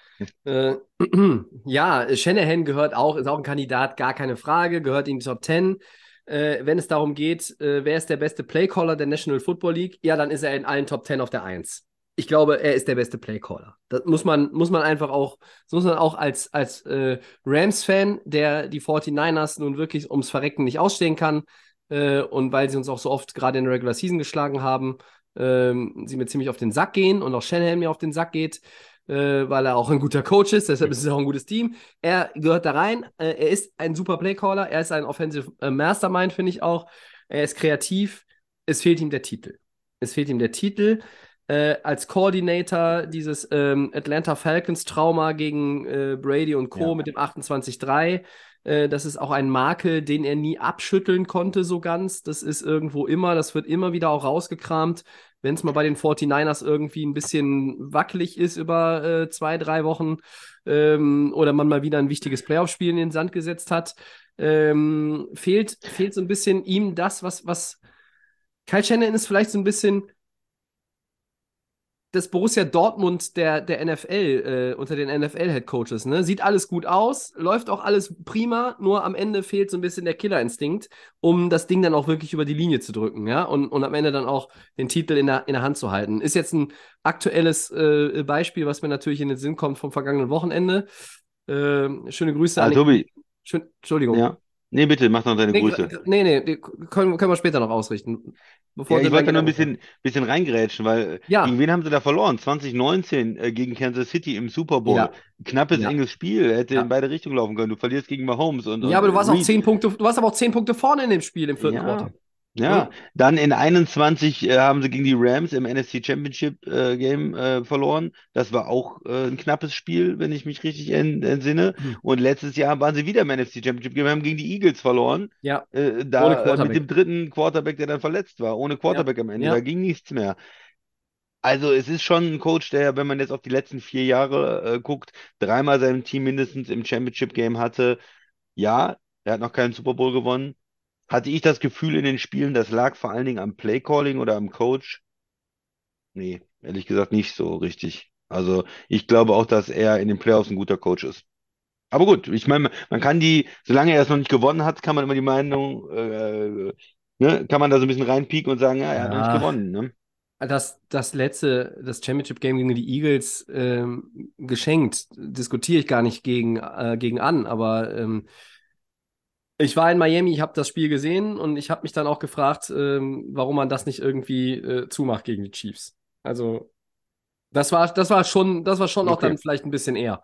Äh, ja, Shanahan gehört auch, ist auch ein Kandidat, gar keine Frage, gehört in die Top 10. Äh, wenn es darum geht, äh, wer ist der beste Playcaller der National Football League, ja, dann ist er in allen Top 10 auf der 1. Ich glaube, er ist der beste Playcaller. Das muss man, muss man einfach auch, das muss man auch als, als äh, Rams-Fan, der die 49ers nun wirklich ums Verrecken nicht ausstehen kann, äh, und weil sie uns auch so oft gerade in der Regular Season geschlagen haben, ähm, sie mir ziemlich auf den Sack gehen und auch Shanahan mir auf den Sack geht, äh, weil er auch ein guter Coach ist, deshalb ist es auch ein gutes Team. Er gehört da rein, äh, er ist ein super Playcaller, er ist ein Offensive äh, Mastermind, finde ich auch. Er ist kreativ, es fehlt ihm der Titel. Es fehlt ihm der Titel. Äh, als Coordinator dieses ähm, Atlanta Falcons Trauma gegen äh, Brady und Co. Ja. mit dem 28-3. Äh, das ist auch ein Makel, den er nie abschütteln konnte, so ganz. Das ist irgendwo immer, das wird immer wieder auch rausgekramt, wenn es mal bei den 49ers irgendwie ein bisschen wackelig ist über äh, zwei, drei Wochen ähm, oder man mal wieder ein wichtiges Playoff-Spiel in den Sand gesetzt hat. Ähm, fehlt, fehlt so ein bisschen ihm das, was, was Kyle Shanahan ist vielleicht so ein bisschen das Borussia Dortmund der, der NFL, äh, unter den NFL-Headcoaches, ne? Sieht alles gut aus, läuft auch alles prima, nur am Ende fehlt so ein bisschen der Killerinstinkt, um das Ding dann auch wirklich über die Linie zu drücken, ja? Und, und am Ende dann auch den Titel in der, in der Hand zu halten. Ist jetzt ein aktuelles äh, Beispiel, was mir natürlich in den Sinn kommt vom vergangenen Wochenende. Äh, schöne Grüße Ah, an Tobi, Schön, Entschuldigung. ja. Nee, bitte, mach noch deine Nee, Grüße. gr- nee, nee, können, können wir später noch ausrichten. Bevor Ja, ich wollte dann nur ein bisschen, bisschen reingerätschen, weil äh, Ja. gegen wen haben sie da verloren? 2019 äh, gegen Kansas City im Super Bowl. Ja. Knappes, Ja. enges Spiel, hätte in beide Richtungen laufen können. Du verlierst gegen Mahomes und, Ja, aber du warst auch zehn Punkte, du warst aber auch zehn Punkte vorne in dem Spiel im vierten Ja. Ja, dann in 21 äh, haben sie gegen die Rams im NFC Championship äh, Game äh, verloren. Das war auch äh, ein knappes Spiel, wenn ich mich richtig en entsinne. Mhm. Und letztes Jahr waren sie wieder im NFC Championship Game, haben gegen die Eagles verloren. Ja. Äh, Ohne da mit dem dritten Quarterback, der dann verletzt war, ohne Quarterback am Ende. Ja. Da ging nichts mehr. Also es ist schon ein Coach, der, wenn man jetzt auf die letzten vier Jahre äh, guckt, dreimal sein Team mindestens im Championship Game hatte. Ja, er hat noch keinen Super Bowl gewonnen. Hatte ich das Gefühl in den Spielen, das lag vor allen Dingen am Playcalling oder am Coach? Nee, ehrlich gesagt nicht so richtig. Also ich glaube auch, dass er in den Playoffs ein guter Coach ist. Aber gut, ich meine, man kann die, solange er es noch nicht gewonnen hat, kann man immer die Meinung, äh, ne, kann man da so ein bisschen reinpieken und sagen, ja, er hat noch nicht gewonnen. Ne? Das, das letzte, das Championship-Game gegen die Eagles ähm, geschenkt, diskutiere ich gar nicht gegen, äh, gegen an, aber ähm, ich war in Miami, ich habe das Spiel gesehen und ich habe mich dann auch gefragt, ähm, warum man das nicht irgendwie äh, zumacht gegen die Chiefs. Also, das war, das war schon, das war schon auch Okay. dann vielleicht ein bisschen eher,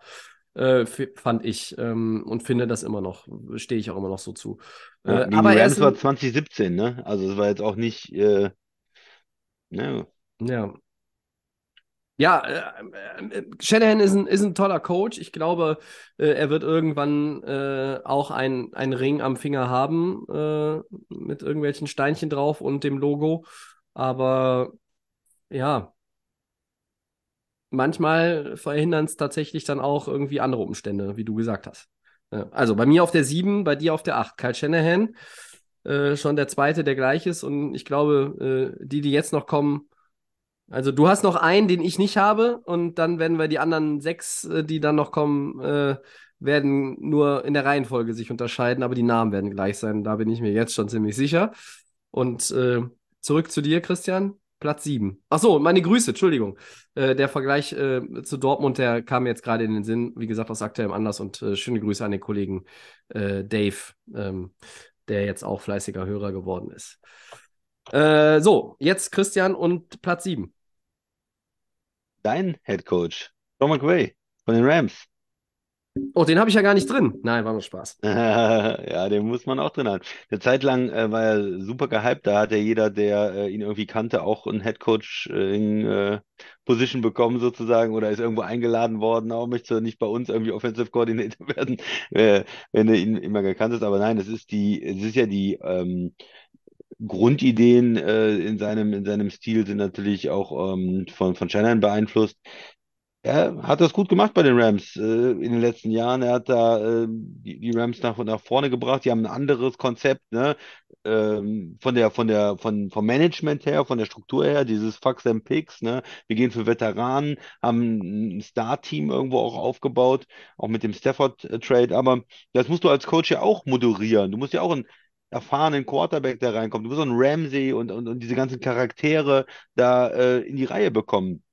äh, fand ich ähm, und finde das immer noch, stehe ich auch immer noch so zu. Ja, Äh, aber er Rams war ein, 2017, ne? Also es war jetzt auch nicht, äh, ne? ja. Ja, äh, äh, Shanahan ist ein, ist ein toller Coach. Ich glaube, äh, er wird irgendwann äh, auch ein, ein Ring am Finger haben äh, mit irgendwelchen Steinchen drauf und dem Logo. Aber ja, manchmal verhindern es tatsächlich dann auch irgendwie andere Umstände, wie du gesagt hast. Also bei mir auf der 7, bei dir auf der 8. Kyle Shanahan, äh, schon der zweite, der gleich ist. Und ich glaube, die, die jetzt noch kommen, also du hast noch einen, den ich nicht habe, und dann werden wir die anderen sechs, äh, die dann noch kommen, äh, werden nur in der Reihenfolge sich unterscheiden, aber die Namen werden gleich sein. Da bin ich mir jetzt schon ziemlich sicher. Und äh, zurück zu dir, Christian. Platz 7. Ach so, meine Grüße, Entschuldigung. Äh, der Vergleich äh, zu Dortmund, der kam mir jetzt gerade in den Sinn, wie gesagt, aus aktuellem Anlass und äh, schöne Grüße an den Kollegen äh, Dave, ähm, der jetzt auch fleißiger Hörer geworden ist. Äh, so, jetzt Christian und Platz 7. Dein Head Coach, Sean McVay von den Rams. Oh, den habe ich ja gar nicht drin. Nein, war nur Spaß. Ja, den muss man auch drin haben. Eine Zeit lang äh, war er super gehypt. Da hat ja jeder, der äh, ihn irgendwie kannte, auch einen Headcoach äh, in äh, Position bekommen sozusagen oder ist irgendwo eingeladen worden. Auch möchte er nicht bei uns irgendwie Offensive Coordinator werden, äh, wenn er ihn immer gekannt ist. Aber nein, es ist die, es ist ja die ähm, Grundideen äh, in seinem in seinem Stil sind natürlich auch ähm, von von Shanahan beeinflusst. Er hat das gut gemacht bei den Rams äh, in den letzten Jahren. Er hat da äh, die, die Rams nach, nach vorne gebracht. Die haben ein anderes Konzept, ne? Ähm, von der, von der, von, vom Management her, von der Struktur her, dieses Fuck them Picks, ne? Wir gehen für Veteranen, haben ein Star-Team irgendwo auch aufgebaut, auch mit dem Stafford-Trade. Aber das musst du als Coach ja auch moderieren. Du musst ja auch einen erfahrenen Quarterback da reinkommen. Du musst auch einen Ramsey und, und, und diese ganzen Charaktere da äh, in die Reihe bekommen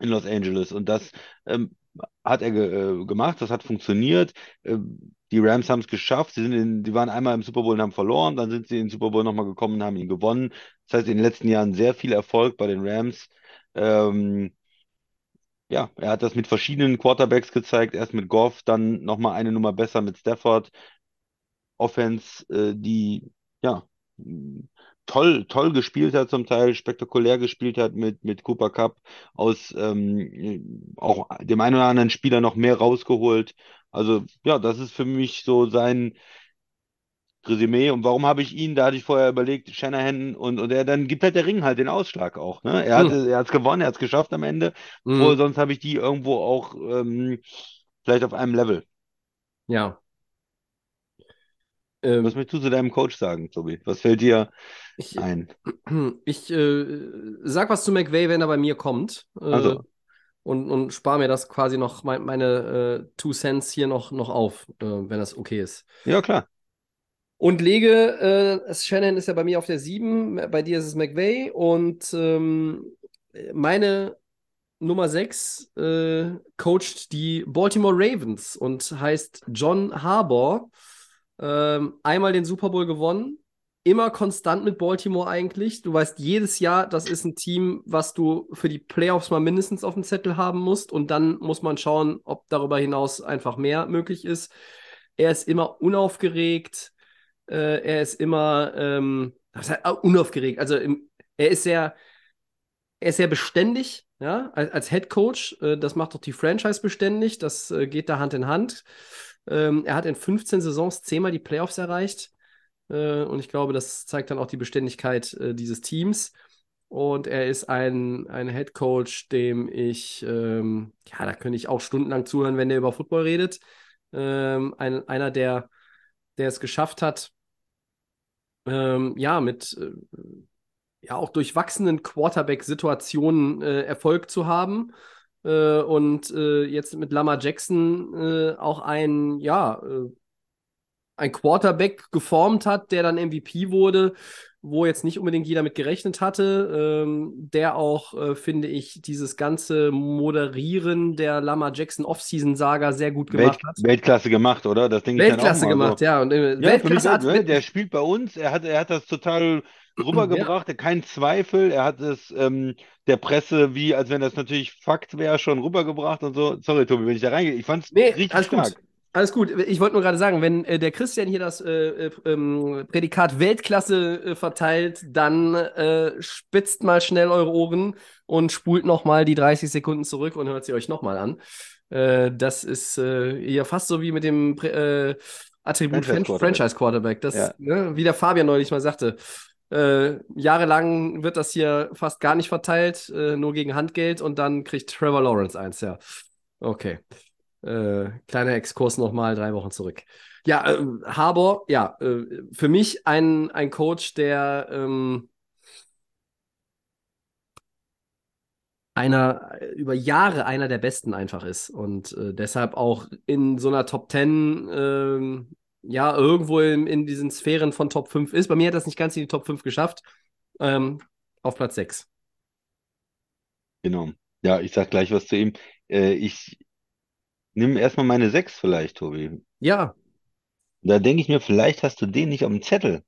in Los Angeles. Und das ähm, hat er ge äh, gemacht, das hat funktioniert. Ähm, die Rams haben es geschafft. Sie sind in, die waren einmal im Super Bowl und haben verloren, dann sind sie in den Super Bowl nochmal gekommen und haben ihn gewonnen. Das heißt, in den letzten Jahren sehr viel Erfolg bei den Rams. Ähm, ja, er hat das mit verschiedenen Quarterbacks gezeigt. Erst mit Goff, dann nochmal eine Nummer besser mit Stafford. Offense, äh, die ja toll, toll gespielt hat, zum Teil spektakulär gespielt hat mit, mit Cooper Cup, aus ähm, auch dem einen oder anderen Spieler noch mehr rausgeholt. Also ja, das ist für mich so sein Resümee. Und warum habe ich ihn? Da hatte ich vorher überlegt, Shanahan und, und er, dann gibt halt der Ring halt den Ausschlag auch. Ne? Er hat Hm. er hat's gewonnen, er hat es geschafft am Ende. Mhm. Vorher, sonst habe ich die irgendwo auch ähm, vielleicht auf einem Level. Ja. Was Ähm, möchtest du zu deinem Coach sagen, Tobi? Was fällt dir ich ein? ich äh, sag was zu McVay, wenn er bei mir kommt. Äh, Also, und, und spare mir das quasi noch, mein, meine äh, Two Cents hier noch, noch auf, äh, wenn das okay ist. ja klar. Und lege, äh, Shannon ist ja bei mir auf der 7, bei dir ist es McVay und ähm, meine Nummer 6 äh, coacht die Baltimore Ravens und heißt John Harbaugh. Ähm, einmal den Super Bowl gewonnen, immer konstant mit Baltimore eigentlich. Du weißt jedes Jahr, das ist ein Team, was du für die Playoffs mal mindestens auf dem Zettel haben musst und dann muss man schauen, ob darüber hinaus einfach mehr möglich ist. Er ist immer unaufgeregt, äh, er ist immer ähm, äh, unaufgeregt, also im, er ist sehr, er ist sehr beständig, ja, als, als Head Coach. Äh, das macht doch die Franchise beständig, das äh, geht da Hand in Hand. Ähm, er hat in 15 Saisons zehnmal die Playoffs erreicht. Äh, und ich glaube, das zeigt dann auch die Beständigkeit äh, dieses Teams. Und er ist ein, ein Head Coach, dem ich, ähm, ja, da könnte ich auch stundenlang zuhören, wenn der über Football redet. Ähm, ein, einer, der, der es geschafft hat, ähm, ja, mit äh, ja auch durchwachsenen Quarterback-Situationen äh, Erfolg zu haben. Äh, und äh, jetzt mit Lama Jackson äh, auch ein, ja, äh, ein Quarterback geformt hat, der dann MVP wurde, wo jetzt nicht unbedingt jeder mit gerechnet hatte, ähm, der auch, äh, finde ich, dieses ganze Moderieren der Lama Jackson Offseason-Saga sehr gut gemacht Welt, hat. Weltklasse gemacht, oder? Das Ding Weltklasse gemacht, so. ja. Und, äh, Ja, Weltklasse hat ne? Der spielt bei uns, er hat, er hat das total rübergebracht, ja. kein Zweifel, er hat es ähm, der Presse, wie als wenn das natürlich Fakt wäre, schon rübergebracht und so. Sorry, Tobi, wenn ich da reingehe. Ich fand es nee, richtig stark. Gut. Alles gut. Ich wollte nur gerade sagen, wenn äh, der Christian hier das äh, äh, Prädikat Weltklasse äh, verteilt, dann äh, spitzt mal schnell eure Ohren und spult nochmal die 30 Sekunden zurück und hört sie euch nochmal an. Äh, das ist ja fast so wie mit dem Attribut Franchise Quarterback. Franchise -Quarterback. Das, ja. ne, wie der Fabian neulich mal sagte. jahrelang wird das hier fast gar nicht verteilt, nur gegen Handgeld und dann kriegt Trevor Lawrence eins, ja. Okay. Äh, kleiner Exkurs nochmal drei Wochen zurück. Ja, äh, Harbour, ja, äh, für mich ein, ein Coach, der ähm, einer über Jahre einer der besten einfach ist und äh, deshalb auch in so einer Top 10 ähm, ja irgendwo in, in, diesen Sphären von Top 5 ist. Bei mir hat das nicht ganz in die Top 5 geschafft. Ähm, auf Platz 6. Genau. Ja, ich sag gleich was zu ihm. Äh, ich Nimm erstmal meine sechs vielleicht, Tobi. Ja. Da denke ich mir, vielleicht hast du den nicht auf dem Zettel.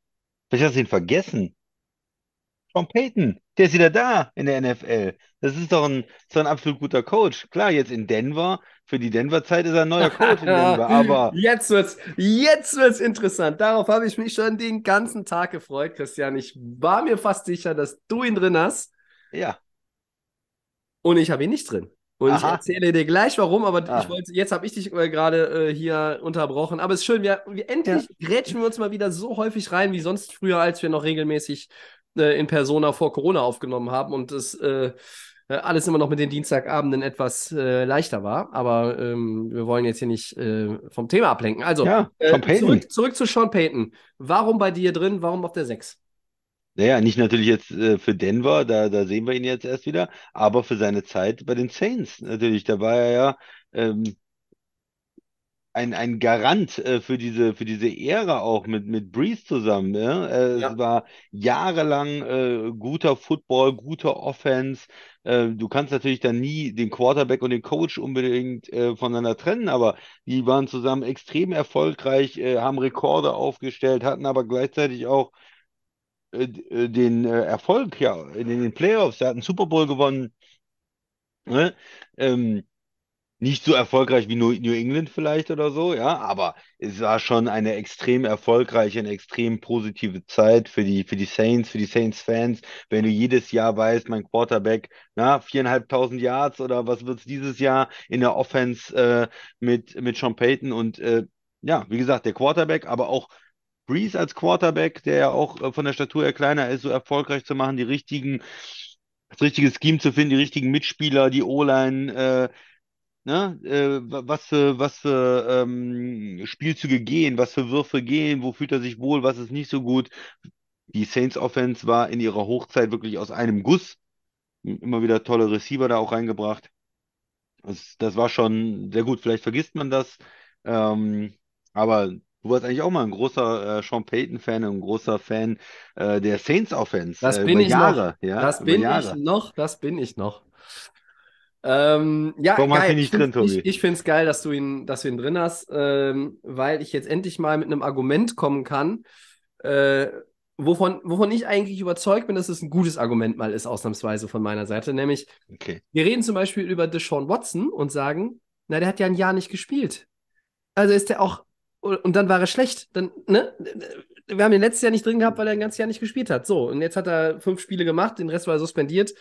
Vielleicht hast du ihn vergessen. Sean Payton, der ist wieder da in der NFL. Das ist doch ein, ist doch ein absolut guter Coach. Klar, jetzt in Denver, für die Denver-Zeit ist er ein neuer Coach in Denver, aber. Jetzt wird's, jetzt wird's interessant. Darauf habe ich mich schon den ganzen Tag gefreut, Christian. Ich war mir fast sicher, dass du ihn drin hast. Ja. Und ich habe ihn nicht drin. Und Aha. ich erzähle dir gleich warum, aber ah. ich wollte, jetzt habe ich dich äh, gerade äh, hier unterbrochen. Aber es ist schön, wir, wir endlich ja. grätschen wir uns mal wieder so häufig rein wie sonst früher, als wir noch regelmäßig äh, in Persona vor Corona aufgenommen haben und es äh, äh, alles immer noch mit den Dienstagabenden etwas äh, leichter war. Aber ähm, wir wollen jetzt hier nicht vom Thema ablenken. Also, ja, zurück, zurück zu Sean Payton. Warum bei dir drin? Warum auf der 6? Naja, nicht natürlich jetzt äh, für Denver, da, da sehen wir ihn jetzt erst wieder, aber für seine Zeit bei den Saints natürlich. Da war er ja ähm, ein, ein Garant äh, für diese, für diese Ära auch mit, mit Breeze zusammen. Ja? Äh, ja. Es war jahrelang äh, guter Football, guter Offense. Äh, du kannst natürlich dann nie den Quarterback und den Coach unbedingt äh, voneinander trennen, aber die waren zusammen extrem erfolgreich, äh, haben Rekorde aufgestellt, hatten aber gleichzeitig auch äh, äh, den äh, Erfolg ja in den Playoffs. Er hat einen Super Bowl gewonnen. Ne? Ähm, nicht so erfolgreich wie New England vielleicht oder so, ja, aber es war schon eine extrem erfolgreiche, eine extrem positive Zeit für die, für die Saints, für die Saints-Fans. Wenn du jedes Jahr weißt, mein Quarterback, na, viereinhalbtausend Yards oder was wird es dieses Jahr in der Offense äh, mit, mit Sean Payton und äh, ja, wie gesagt, der Quarterback, aber auch Breeze als Quarterback, der ja auch äh, von der Statur her kleiner ist, so erfolgreich zu machen, die richtigen, das richtige Scheme zu finden, die richtigen Mitspieler, die O-Line, äh, ne, äh, was für, was für ähm, Spielzüge gehen, was für Würfe gehen, wo fühlt er sich wohl, was ist nicht so gut. Die Saints Offense war in ihrer Hochzeit wirklich aus einem Guss. Immer wieder tolle Receiver da auch reingebracht. Das, das war schon sehr gut. Vielleicht vergisst man das. Ähm, aber Du warst eigentlich auch mal ein großer äh, Sean Payton-Fan und ein großer Fan äh, der Saints-Offense. Das äh, bin ich Jahre, noch. Ja, das bin Jahre. ich noch. Das bin ich noch. Ähm, ja, Warum geil. hast du ihn nicht drin, Tobi? Ich, ich finde es geil, dass du, ihn, dass du ihn drin hast, ähm, weil ich jetzt endlich mal mit einem Argument kommen kann, äh, wovon, wovon ich eigentlich überzeugt bin, dass es ein gutes Argument mal ist, ausnahmsweise von meiner Seite. Nämlich, okay. wir reden zum Beispiel über Deshaun Watson und sagen, na, der hat ja ein Jahr nicht gespielt. Also ist der auch und dann war er schlecht. Dann, ne? Wir haben ihn letztes Jahr nicht drin gehabt, weil er ein ganzes Jahr nicht gespielt hat. So, und jetzt hat er fünf Spiele gemacht, den Rest war er suspendiert.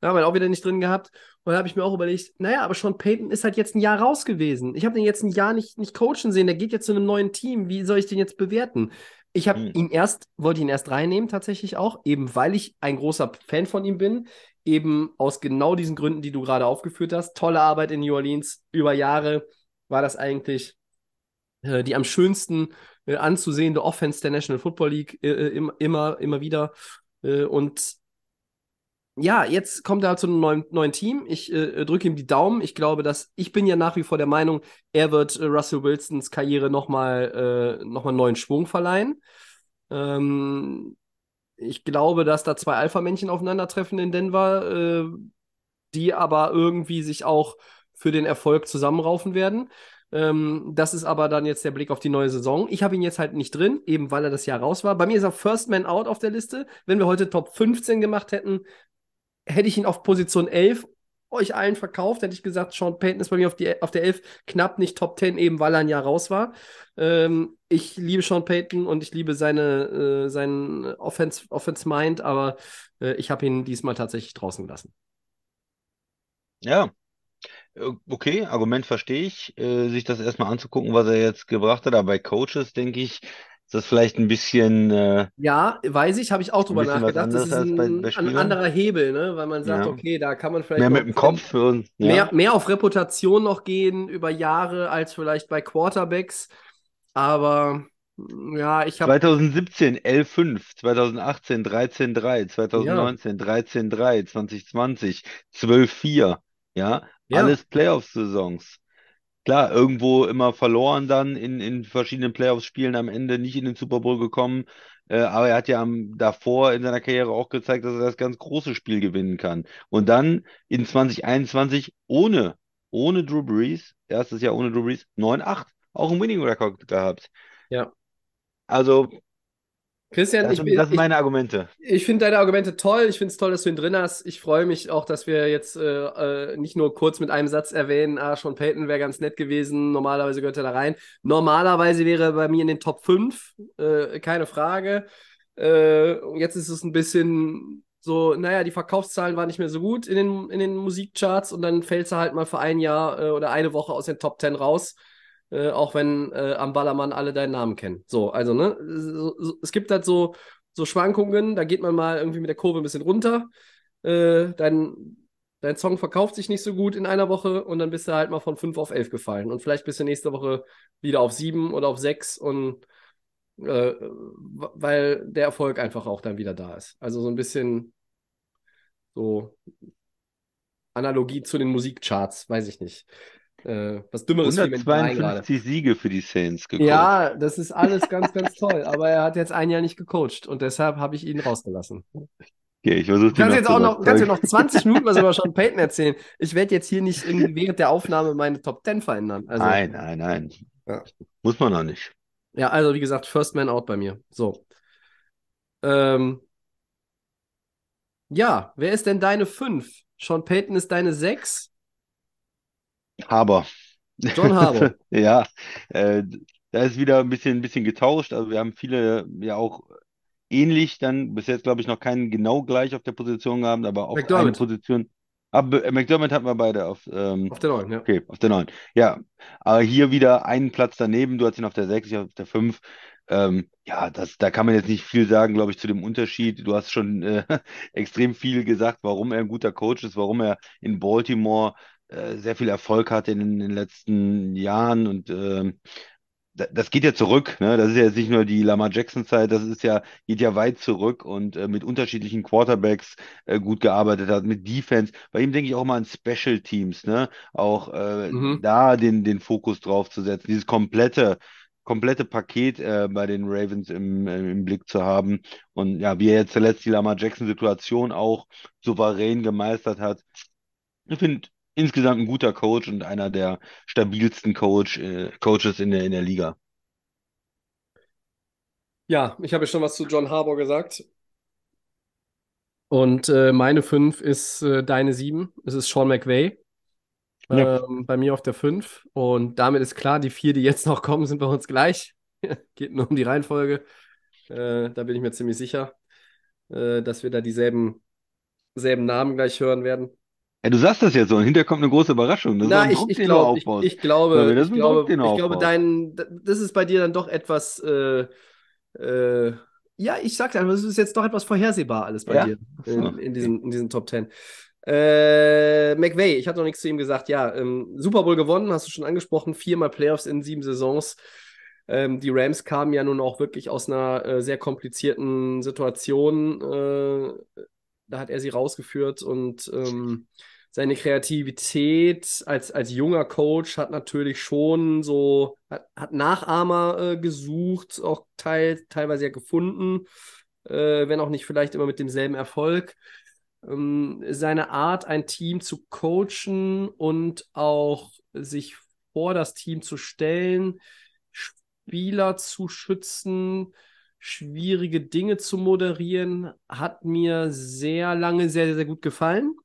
Da haben wir ihn auch wieder nicht drin gehabt. Und da habe ich mir auch überlegt, naja, aber Sean Payton ist halt jetzt ein Jahr raus gewesen. Ich habe den jetzt ein Jahr nicht, nicht coachen sehen, der geht jetzt zu einem neuen Team. Wie soll ich den jetzt bewerten? Ich habe Hm. ihn erst, wollte ihn erst reinnehmen, tatsächlich auch, eben weil ich ein großer Fan von ihm bin. Eben aus genau diesen Gründen, die du gerade aufgeführt hast. Tolle Arbeit in New Orleans. Über Jahre war das eigentlich äh, die am schönsten äh, anzusehende Offense der National Football League äh, äh, im, immer, immer wieder. Und ja, jetzt kommt er zu einem neuen, neuen Team. Ich äh, drücke ihm die Daumen. Ich glaube, dass ich bin ja nach wie vor der Meinung, er wird äh, Russell Wilsons Karriere nochmal äh, noch neuen Schwung verleihen. Ähm, ich glaube, dass da zwei Alpha-Männchen aufeinandertreffen in Denver, äh, die aber irgendwie sich auch für den Erfolg zusammenraufen werden. Ähm, das ist aber dann jetzt der Blick auf die neue Saison. Ich habe ihn jetzt halt nicht drin, eben weil er das Jahr raus war. Bei mir ist er First Man Out auf der Liste. Wenn wir heute Top 15 gemacht hätten, hätte ich ihn auf Position 11 euch allen verkauft, hätte ich gesagt, Sean Payton ist bei mir auf, die, auf der 11 knapp nicht Top 10, eben weil er ein Jahr raus war. Ähm, ich liebe Sean Payton und ich liebe seine, äh, seinen Offense, Offense Mind, aber äh, ich habe ihn diesmal tatsächlich draußen gelassen. Ja, okay, Argument verstehe ich, äh, sich das erstmal anzugucken, was er jetzt gebracht hat. Aber bei Coaches, denke ich, ist das vielleicht ein bisschen, äh, Ja, weiß ich, habe ich auch drüber nachgedacht. Das ist als bei- ein, bei ein anderer Hebel, ne? weil man sagt, Ja. okay, da kann man vielleicht mehr mit dem Kopf und ja. mehr, mehr auf Reputation noch gehen über Jahre als vielleicht bei Quarterbacks. Aber ja, ich habe 2017 11-5, 2018 13-3, 2019 13-3, 2020 12-4. Ja, Ja. alles Playoff-Saisons. Klar, irgendwo immer verloren dann in, in verschiedenen Playoff-Spielen am Ende nicht in den Super Bowl gekommen. Äh, aber er hat ja am, davor in seiner Karriere auch gezeigt, dass er das ganz große Spiel gewinnen kann. Und dann in 2021 ohne, ohne Drew Brees, erstes Jahr ohne Drew Brees, 9-8, auch einen Winning Record gehabt. Ja. Also, Christian, das ich, das sind meine Argumente. ich finde deine Argumente toll. Ich finde es toll, dass du ihn drin hast. Ich freue mich auch, dass wir jetzt äh, äh, nicht nur kurz mit einem Satz erwähnen, ah, Sean Payton wäre ganz nett gewesen. Normalerweise gehört er da rein. Normalerweise wäre er bei mir in den Top 5, äh, keine Frage. Äh, jetzt ist es ein bisschen so, naja, die Verkaufszahlen waren nicht mehr so gut in den, in den Musikcharts und dann fällt er halt mal für ein Jahr äh, oder eine Woche aus den Top 10 raus. Äh, auch wenn äh, am Ballermann alle deinen Namen kennen. So, also, ne, so, so, es gibt halt so, so Schwankungen, da geht man mal irgendwie mit der Kurve ein bisschen runter. Äh, dein, dein Song verkauft sich nicht so gut in einer Woche und dann bist du halt mal von 5 auf 11 gefallen. Und vielleicht bist du nächste Woche wieder auf 7 oder auf 6 und äh, weil der Erfolg einfach auch dann wieder da ist. Also so ein bisschen so Analogie zu den Musikcharts, weiß ich nicht. Äh, was Dümmeres wie mit Brian gerade. 152 Siege für die Saints gecoacht. Ja, das ist alles ganz, ganz toll. Aber er hat jetzt ein Jahr nicht gecoacht und deshalb habe ich ihn rausgelassen. Okay, ich versuche Du kannst jetzt auch noch, kannst noch überzeugen. 20 Minuten was über Sean Payton erzählen. Ich werde jetzt hier nicht während der Aufnahme meine Top 10 verändern. Also, Nein, nein, nein. Ja. Muss man auch nicht. Ja, also wie gesagt, First Man Out bei mir. So. Ähm, ja, wer ist denn deine 5? Sean Payton ist deine 6? Aber. John Harbaugh. Ja, äh, da ist wieder ein bisschen, ein bisschen getauscht. Also wir haben viele ja auch ähnlich dann, bis jetzt glaube ich noch keinen genau gleich auf der Position gehabt, aber auf eine McDermott. Position. Aber äh, McDermott hatten wir beide auf, ähm, Auf der 9, ja. Okay, auf der 9. Ja, aber hier wieder einen Platz daneben. Du hast ihn auf der 6, ich auf der 5. Ähm, ja, das, da kann man jetzt nicht viel sagen, glaube ich, zu dem Unterschied. Du hast schon äh, extrem viel gesagt, warum er ein guter Coach ist, warum er in Baltimore äh, sehr viel Erfolg hatte in, den letzten Jahren und da- das geht ja zurück, ne? Das ist ja jetzt nicht nur die Lamar Jackson-Zeit, das ist ja, geht ja weit zurück und äh, mit unterschiedlichen Quarterbacks äh, gut gearbeitet hat, mit Defense. Bei ihm denke ich auch mal an Special Teams, ne? Auch äh, Mhm. da den, den Fokus drauf zu setzen, dieses komplette, komplette Paket äh, bei den Ravens im, äh, im Blick zu haben. Und ja, wie er jetzt zuletzt die Lamar Jackson-Situation auch souverän gemeistert hat. Ich finde insgesamt ein guter Coach und einer der stabilsten Coach, äh, Coaches in der, in der Liga. Ja, ich habe ja schon was zu John Harbaugh gesagt. Und äh, meine 5 ist äh, deine 7. Es ist Sean McVay. Ja. Ähm, bei mir auf der 5. Und damit ist klar, die vier, die jetzt noch kommen, sind bei uns gleich. Geht nur um die Reihenfolge. Äh, da bin ich mir ziemlich sicher, äh, dass wir da dieselben selben Namen gleich hören werden. Ja, du sagst das jetzt so und hinterher kommt eine große Überraschung. Das ist Na, ich, ich, glaub, ich, ich glaube, das ich glaube, ich glaube, dein, das ist bei dir dann doch etwas, äh, Äh, ja, ich sag's einfach, es ist jetzt doch etwas vorhersehbar alles bei Ja? dir in, in, diesen, in diesen Top 10. Äh, McVay, ich hatte noch nichts zu ihm gesagt. Ja, ähm, Super Bowl gewonnen, hast du schon angesprochen. Viermal Playoffs in sieben Saisons. Ähm, die Rams kamen ja nun auch wirklich aus einer äh, sehr komplizierten Situation. Äh, da hat er sie rausgeführt und ähm, seine Kreativität als, als junger Coach hat natürlich schon so, hat, hat Nachahmer äh, gesucht, auch teil, teilweise ja gefunden, äh, wenn auch nicht vielleicht immer mit demselben Erfolg. Ähm, seine Art, ein Team zu coachen und auch sich vor das Team zu stellen, Spieler zu schützen, schwierige Dinge zu moderieren, hat mir sehr lange sehr, sehr gut gefallen.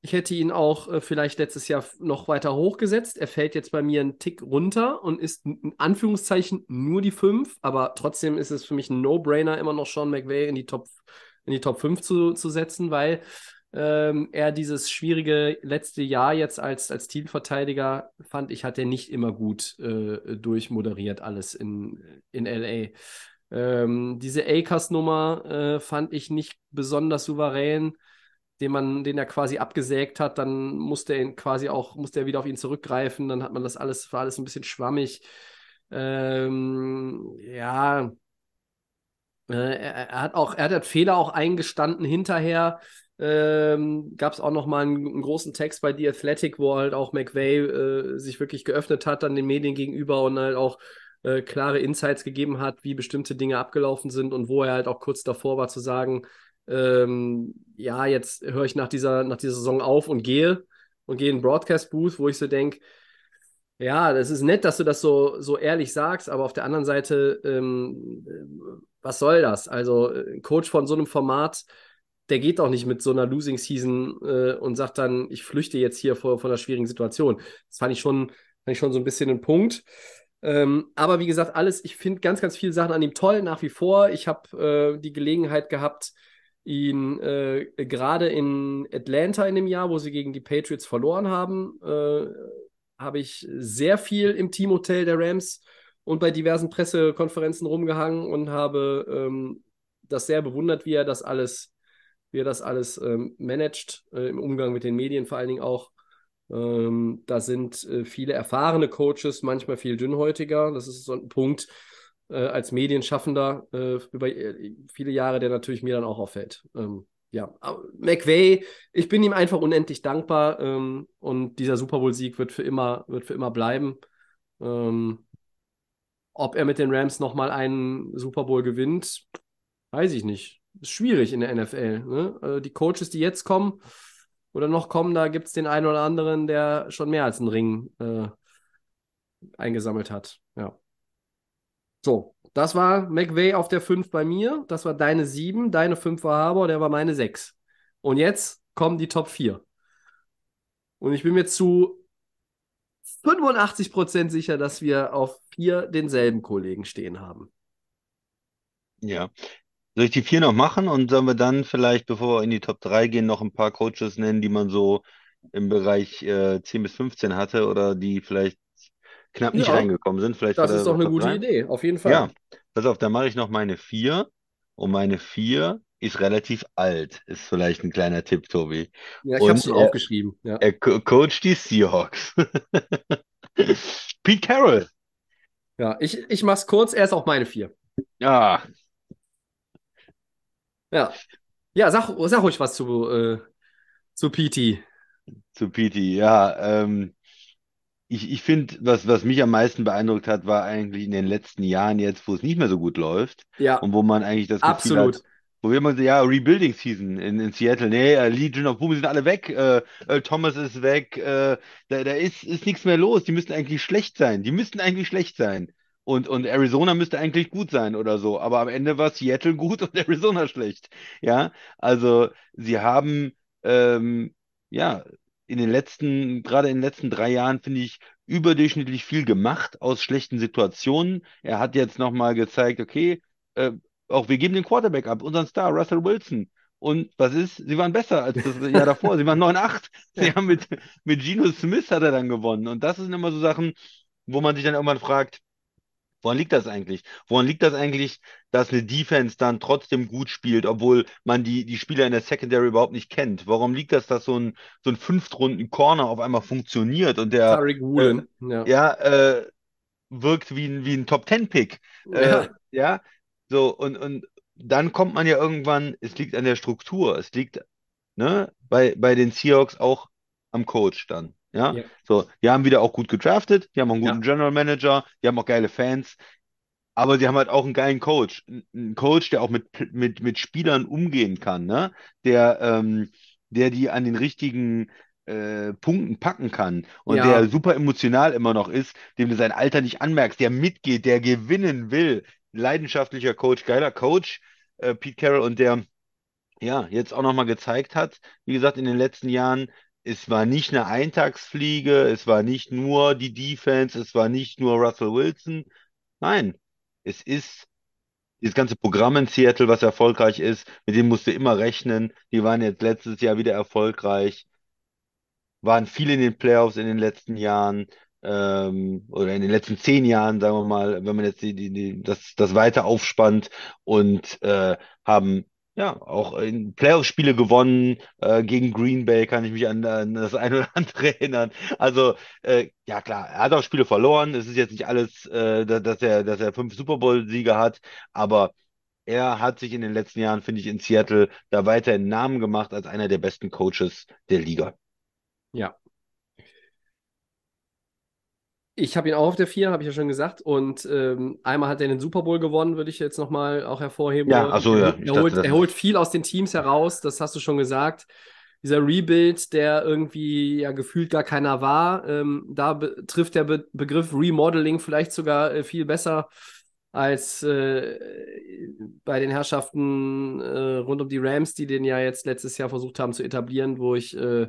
Ich hätte ihn auch äh, vielleicht letztes Jahr noch weiter hochgesetzt. Er fällt jetzt bei mir einen Tick runter und ist in Anführungszeichen nur die 5, aber trotzdem ist es für mich ein No-Brainer, immer noch Sean McVay in die Top, in die Top 5 zu, zu setzen, weil ähm, er dieses schwierige letzte Jahr jetzt als, als Titelverteidiger, fand ich, hat er nicht immer gut äh, durchmoderiert alles in, in LA. Ähm, diese Akers-Nummer äh, fand ich nicht besonders souverän den man, den er quasi abgesägt hat, dann musste er quasi auch, musste er wieder auf ihn zurückgreifen, dann hat man das alles, war alles ein bisschen schwammig. Ähm, ja, äh, er, er, hat auch, er hat Fehler auch eingestanden hinterher. Ähm, Gab es auch noch mal einen, einen, großen Text bei The Athletic, wo halt auch McVay äh, sich wirklich geöffnet hat dann den Medien gegenüber und halt auch äh, klare Insights gegeben hat, wie bestimmte Dinge abgelaufen sind und wo er halt auch kurz davor war zu sagen, ähm, ja, jetzt höre ich nach dieser, nach dieser Saison auf und gehe und gehe in den Broadcast-Booth, wo ich so denke, ja, das ist nett, dass du das so, so ehrlich sagst, aber auf der anderen Seite, ähm, was soll das? Also, ein Coach von so einem Format, der geht auch nicht mit so einer Losing Season äh, und sagt dann, ich flüchte jetzt hier vor, vor einer schwierigen Situation. Das fand ich schon, fand ich schon so ein bisschen ein Punkt. Ähm, aber wie gesagt, alles, ich finde ganz, ganz viele Sachen an ihm toll, nach wie vor. Ich habe äh, die Gelegenheit gehabt, ihn äh, gerade in Atlanta in dem Jahr, wo sie gegen die Patriots verloren haben, äh, habe ich sehr viel im Teamhotel der Rams und bei diversen Pressekonferenzen rumgehangen und habe ähm, das sehr bewundert, wie er das alles, wie er das alles ähm, managt, äh, im Umgang mit den Medien vor allen Dingen auch. Ähm, da sind äh, viele erfahrene Coaches, manchmal viel dünnhäutiger. Das ist so ein Punkt, äh, als Medienschaffender äh, über äh, viele Jahre, der natürlich mir dann auch auffällt. Ähm, ja, McVay, ich bin ihm einfach unendlich dankbar ähm, und dieser Super Bowl-Sieg wird für immer, wird für immer bleiben. Ähm, ob er mit den Rams nochmal einen Super Bowl gewinnt, weiß ich nicht. Ist schwierig in der NFL. Ne? Äh, die Coaches, die jetzt kommen oder noch kommen, da gibt es den einen oder anderen, der schon mehr als einen Ring äh, eingesammelt hat. Ja. So, das war McVay auf der 5 bei mir. Das war deine 7. Deine 5 war Harbour, der war meine 6. Und jetzt kommen die Top 4. Und ich bin mir zu 85% sicher, dass wir auf 4 denselben Kollegen stehen haben. Ja. Soll ich die 4 noch machen und sollen wir dann vielleicht, bevor wir in die Top 3 gehen, noch ein paar Coaches nennen, die man so im Bereich äh, 10 bis 15 hatte oder die vielleicht knapp nicht Ja, reingekommen sind. Vielleicht Das ist doch eine Top gute 3. Idee, auf jeden Fall. Ja, pass auf, dann mache ich noch meine 4. Und meine 4 ist relativ alt. Ist vielleicht ein kleiner Tipp, Tobi. Ja, ich habe es er, aufgeschrieben. Ja. er co coacht die Seahawks. Pete Carroll. Ja, ich, ich mach's kurz, er ist auch meine 4. Ja, Ja. Ja, sag, sag ruhig was zu, äh, zu PT. zu Pete. Ja, ähm, ich, ich finde, was, was mich am meisten beeindruckt hat, war eigentlich in den letzten Jahren jetzt, wo es nicht mehr so gut läuft Ja, und wo man eigentlich das Gefühl hat, absolut. wo wir immer so, ja, Rebuilding Season in, in Seattle, nee, äh, Legion of Boom, sind alle weg, äh, äh, Thomas ist weg, äh, da, da ist, ist nichts mehr los, die müssten eigentlich schlecht sein, die müssten eigentlich schlecht sein. Und, und Arizona müsste eigentlich gut sein oder so, aber am Ende war Seattle gut und Arizona schlecht. Ja, also sie haben, ähm, ja, in den letzten, gerade in den letzten drei Jahren, finde ich, überdurchschnittlich viel gemacht aus schlechten Situationen. Er hat jetzt nochmal gezeigt, okay, äh, auch wir geben den Quarterback ab, unseren Star, Russell Wilson. Und was ist? Sie waren besser als das Jahr davor. Sie waren 9-8. Sie haben mit, mit Geno Smith hat er dann gewonnen. Und das sind immer so Sachen, wo man sich dann irgendwann fragt, Woran liegt das eigentlich? Woran liegt das eigentlich, dass eine Defense dann trotzdem gut spielt, obwohl man die, die Spieler in der Secondary überhaupt nicht kennt? Warum liegt das, dass so ein, so ein Fünftrunden-Corner auf einmal funktioniert und der Woolen. ja. ja, äh, wirkt wie ein, wie ein Top-10-Pick? Äh, Ja. ja, so, und, und dann kommt man ja irgendwann, es liegt an der Struktur, es liegt ne, bei, bei den Seahawks auch am Coach dann. Ja, Ja. so, die haben wieder auch gut gedraftet, die haben auch einen Ja. guten General Manager, die haben auch geile Fans, aber sie haben halt auch einen geilen Coach. Ein- Einen Coach, der auch mit, mit, mit Spielern umgehen kann, ne? Der, ähm, der die an den richtigen äh, Punkten packen kann und Ja. der super emotional immer noch ist, dem du sein Alter nicht anmerkst, der mitgeht, der gewinnen will. Leidenschaftlicher Coach, geiler Coach, äh, Pete Carroll, und der ja jetzt auch nochmal gezeigt hat, wie gesagt, in den letzten Jahren, es war nicht eine Eintagsfliege, es war nicht nur die Defense, es war nicht nur Russell Wilson. Nein, es ist dieses ganze Programm in Seattle, was erfolgreich ist, mit dem musst du immer rechnen. Die waren jetzt letztes Jahr wieder erfolgreich, waren viel in den Playoffs in den letzten Jahren ähm, oder in den letzten zehn Jahren, sagen wir mal, wenn man jetzt die, die, die, das, das weiter aufspannt und äh, haben ja auch in Playoff-Spiele gewonnen äh, gegen Green Bay, kann ich mich an, an das eine oder andere erinnern. Also äh, ja klar, er hat auch Spiele verloren. Es ist jetzt nicht alles, äh, dass, er, dass er fünf Super Bowl-Siege hat, aber er hat sich in den letzten Jahren, finde ich, in Seattle da weiter einen Namen gemacht als einer der besten Coaches der Liga. Ja. Ich habe ihn auch auf der 4, habe ich ja schon gesagt. Und ähm, einmal hat er den Super Bowl gewonnen, würde ich jetzt nochmal auch hervorheben Ja, wollen. ach so, ja. Er, dachte, holt, das er holt viel aus den Teams heraus, das hast du schon gesagt. Dieser Rebuild, der irgendwie ja gefühlt gar keiner war, ähm, da trifft der Be Begriff Remodeling vielleicht sogar äh, viel besser als äh, bei den Herrschaften äh, rund um die Rams, die den ja jetzt letztes Jahr versucht haben zu etablieren, wo ich äh,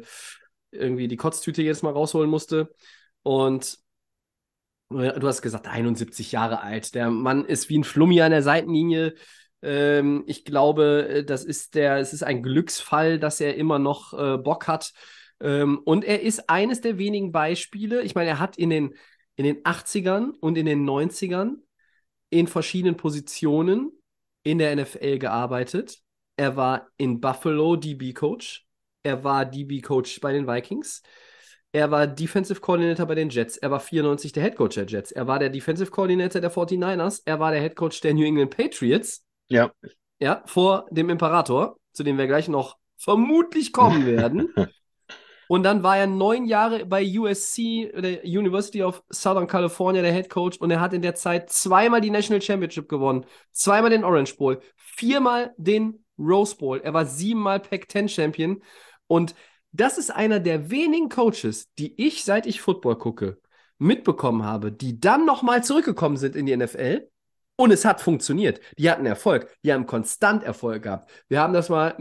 irgendwie die Kotztüte jetzt mal rausholen musste. Und du hast gesagt, 71 Jahre alt. Der Mann ist wie ein Flummi an der Seitenlinie. Ähm, ich glaube, äh, das ist der, es ist ein Glücksfall, dass er immer noch äh, Bock hat. Ähm, und er ist eines der wenigen Beispiele. Ich meine, er hat in den, in den 80ern und in den 90ern in verschiedenen Positionen in der NFL gearbeitet. Er war in Buffalo DB-Coach. Er war DB-Coach bei den Vikings. Er war Defensive Coordinator bei den Jets. Er war 94 der Head Coach der Jets. Er war der Defensive Coordinator der 49ers. Er war der Head Coach der New England Patriots. Ja. Ja, vor dem Imperator, zu dem wir gleich noch vermutlich kommen werden. Und dann war er neun Jahre bei USC, der University of Southern California, der Head Coach. Und er hat in der Zeit zweimal die National Championship gewonnen, zweimal den Orange Bowl, viermal den Rose Bowl. Er war siebenmal Pac-10 Champion. Und das ist einer der wenigen Coaches, die ich, seit ich Football gucke, mitbekommen habe, die dann nochmal zurückgekommen sind in die NFL. Und es hat funktioniert. Die hatten Erfolg. Die haben konstant Erfolg gehabt. Wir haben das mal.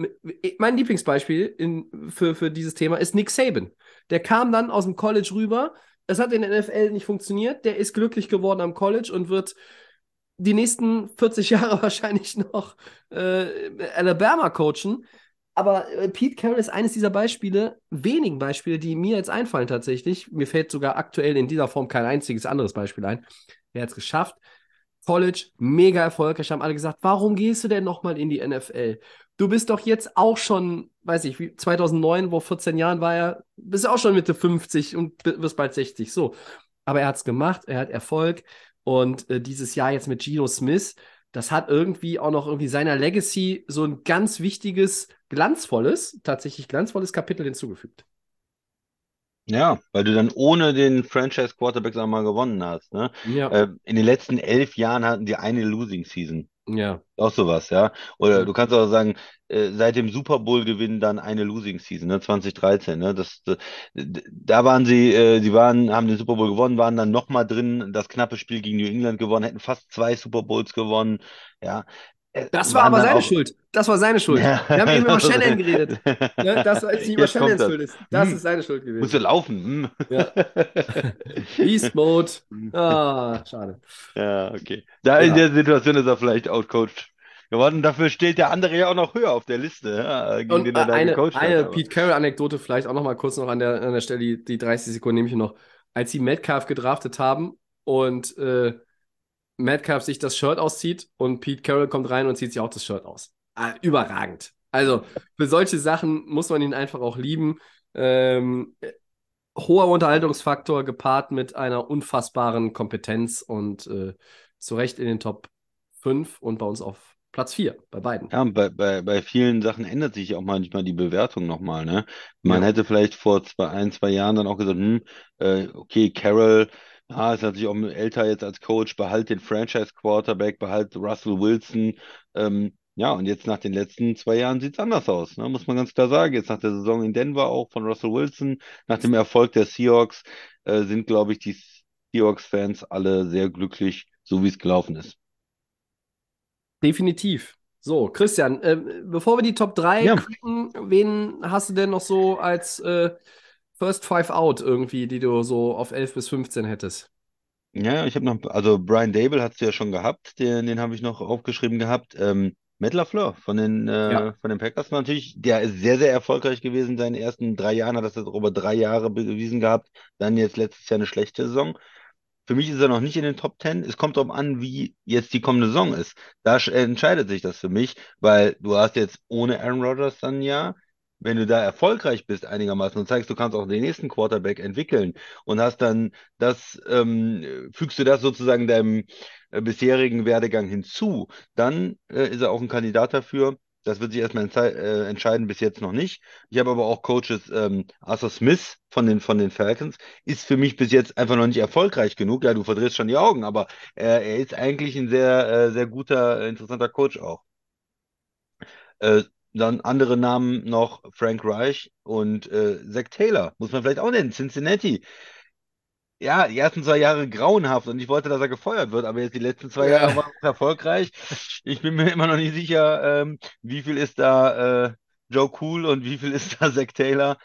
Mein Lieblingsbeispiel in, für, für dieses Thema ist Nick Saban. Der kam dann aus dem College rüber. Es hat in der NFL nicht funktioniert. Der ist glücklich geworden am College und wird die nächsten 40 Jahre wahrscheinlich noch äh, Alabama coachen. Aber äh, Pete Carroll ist eines dieser Beispiele, wenigen Beispiele, die mir jetzt einfallen tatsächlich. Mir fällt sogar aktuell in dieser Form kein einziges anderes Beispiel ein. Er hat es geschafft. College, mega erfolgreich, haben alle gesagt, warum gehst du denn nochmal in die NFL? Du bist doch jetzt auch schon, weiß ich, wie 2009, vor 14 Jahren war er, bist auch schon Mitte 50 und wirst bald 60, so. Aber er hat es gemacht, er hat Erfolg und äh, dieses Jahr jetzt mit Geno Smith, das hat irgendwie auch noch irgendwie seiner Legacy so ein ganz wichtiges, glanzvolles, tatsächlich glanzvolles Kapitel hinzugefügt. Ja, weil du dann ohne den Franchise Quarterback sag mal gewonnen hast. Ne? Ja, Äh, in den letzten elf Jahren hatten die eine Losing Season. Ja, Auch sowas, ja. Oder du kannst auch sagen, äh, seit dem Super Bowl Gewinn dann eine Losing Season, ne, 2013, ne, das, das, da waren sie, äh, sie waren, haben den Super Bowl gewonnen, waren dann nochmal drin, das knappe Spiel gegen New England gewonnen, hätten fast zwei Super Bowls gewonnen, ja. Äh, Das war aber seine auch- Schuld. Das war seine Schuld. Ja. Wir haben eben über Shannon geredet. Ne? Das war jetzt nicht über Shannons. Schuld. Ist. Das Hm. ist seine Schuld gewesen. Musste laufen. Hm. Ja. Beast Mode. Ah, schade. Ja, okay. Da in Ja. der Situation ist er vielleicht outcoached geworden. Dafür steht der andere ja auch noch höher auf der Liste, ja, gegen Und den er da eine, gecoacht hat. eine aber- Pete Carroll-Anekdote vielleicht auch noch mal kurz noch an der, an der Stelle, die, die 30 Sekunden nehme ich noch. Als sie Metcalf gedraftet haben und äh, Metcalf sich das Shirt auszieht und Pete Carroll kommt rein und zieht sich auch das Shirt aus. Ah, überragend. Also für solche Sachen muss man ihn einfach auch lieben. Ähm, hoher Unterhaltungsfaktor gepaart mit einer unfassbaren Kompetenz und äh, zu Recht in den Top 5 und bei uns auf Platz 4, bei beiden. Ja, bei, bei, bei vielen Sachen ändert sich auch manchmal die Bewertung nochmal, ne? Man Ja. hätte vielleicht vor zwei, ein, zwei Jahren dann auch gesagt, hm, äh, okay, Carroll, ja, ist natürlich auch älter jetzt als Coach, behalt den Franchise-Quarterback, behalt Russell Wilson. Ähm, ja, und jetzt nach den letzten zwei Jahren sieht es anders aus, ne? Muss man ganz klar sagen. Jetzt nach der Saison in Denver auch von Russell Wilson, nach dem Erfolg der Seahawks, äh, sind, glaube ich, die Seahawks-Fans alle sehr glücklich, so wie es gelaufen ist. Definitiv. So, Christian, äh, bevor wir die Top 3 Ja. gucken, wen hast du denn noch so als äh, First Five Out irgendwie, die du so auf 11 bis 15 hättest? Ja, ich habe noch, also Brian Dable hast du ja schon gehabt, den, den habe ich noch aufgeschrieben gehabt. Ähm, Matt LaFleur von den, äh, Ja. von den Packers natürlich, der ist sehr, sehr erfolgreich gewesen in seinen ersten drei Jahren, hat das jetzt über drei Jahre bewiesen gehabt, dann jetzt letztes Jahr eine schlechte Saison. Für mich ist er noch nicht in den Top Ten. Es kommt darauf an, wie jetzt die kommende Saison ist. Da sch- entscheidet sich das für mich, weil du hast jetzt ohne Aaron Rodgers dann Jahr. Wenn du da erfolgreich bist einigermaßen und zeigst, du kannst auch den nächsten Quarterback entwickeln und hast dann das, ähm, fügst du das sozusagen deinem äh, bisherigen Werdegang hinzu, dann äh, ist er auch ein Kandidat dafür. Das wird sich erstmal äh, entscheiden, bis jetzt noch nicht. Ich habe aber auch Coaches, ähm, Arthur Smith von den, von den Falcons, ist für mich bis jetzt einfach noch nicht erfolgreich genug. Ja, du verdrehst schon die Augen, aber er, ist eigentlich ein sehr, äh, sehr guter, äh, interessanter Coach auch. Dann andere Namen noch Frank Reich und äh, Zach Taylor, muss man vielleicht auch nennen, Cincinnati. Ja, die ersten zwei Jahre grauenhaft und ich wollte, dass er gefeuert wird, aber jetzt die letzten zwei Ja. Jahre waren erfolgreich. Ich bin mir immer noch nicht sicher, ähm, wie viel ist da äh, Joe Cool und wie viel ist da Zach Taylor.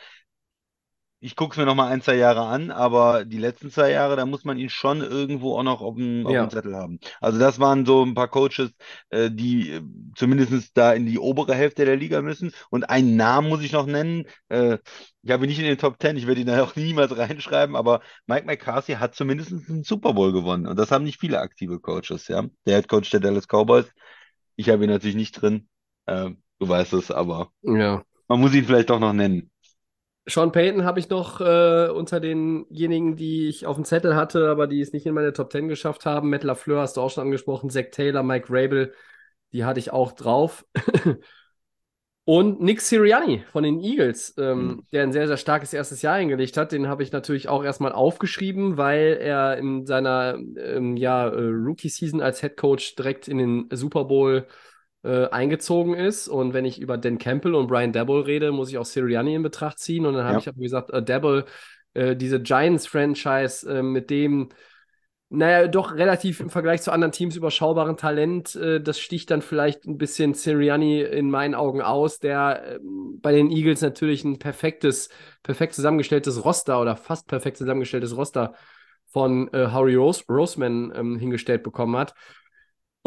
Ich gucke es mir noch mal ein, zwei Jahre an, aber die letzten zwei Jahre, da muss man ihn schon irgendwo auch noch auf dem, auf Ja. dem Zettel haben. Also das waren so ein paar Coaches, äh, die äh, zumindest da in die obere Hälfte der Liga müssen. Und einen Namen muss ich noch nennen. Äh, ich habe ihn nicht in den Top Ten, ich werde ihn da auch niemals reinschreiben, aber Mike McCarthy hat zumindest einen Super Bowl gewonnen. Und das haben nicht viele aktive Coaches, ja. Der Head Coach der Dallas Cowboys. Ich habe ihn natürlich nicht drin. Äh, du weißt es, aber Ja. man muss ihn vielleicht doch noch nennen. Sean Payton habe ich noch äh, unter denjenigen, die ich auf dem Zettel hatte, aber die es nicht in meine Top 10 geschafft haben. Matt LaFleur hast du auch schon angesprochen, Zach Taylor, Mike Rabel, die hatte ich auch drauf. Und Nick Sirianni von den Eagles, ähm, Mhm. der ein sehr, sehr starkes erstes Jahr eingelegt hat, den habe ich natürlich auch erstmal aufgeschrieben, weil er in seiner ähm, ja, äh, Rookie-Season als Head Coach direkt in den Super Bowl äh, eingezogen ist. Und wenn ich über Dan Campbell und Brian Dabble rede, muss ich auch Sirianni in Betracht ziehen. Und dann habe Ja. ich aber gesagt, äh, Dabble, äh, diese Giants-Franchise, äh, mit dem, naja, doch relativ im Vergleich zu anderen Teams überschaubaren Talent, äh, das sticht dann vielleicht ein bisschen Sirianni in meinen Augen aus, der ähm, bei den Eagles natürlich ein perfektes, perfekt zusammengestelltes Roster oder fast perfekt zusammengestelltes Roster von äh, Howie Rose, Roseman ähm, hingestellt bekommen hat.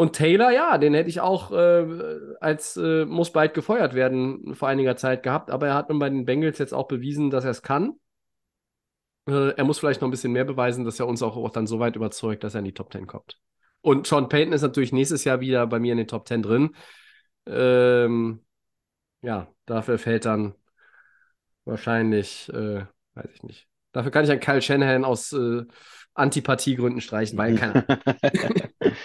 Und Taylor, ja, den hätte ich auch äh, als äh, muss bald gefeuert werden vor einiger Zeit gehabt, aber er hat nun bei den Bengals jetzt auch bewiesen, dass er es kann. Äh, er muss vielleicht noch ein bisschen mehr beweisen, dass er uns auch, auch dann so weit überzeugt, dass er in die Top 10 kommt. Und Sean Payton ist natürlich nächstes Jahr wieder bei mir in den Top 10 drin. Ähm, ja, dafür fällt dann wahrscheinlich, äh, weiß ich nicht. Dafür kann ich einen Kyle Shanahan aus äh, Antipathiegründen streichen, weil keine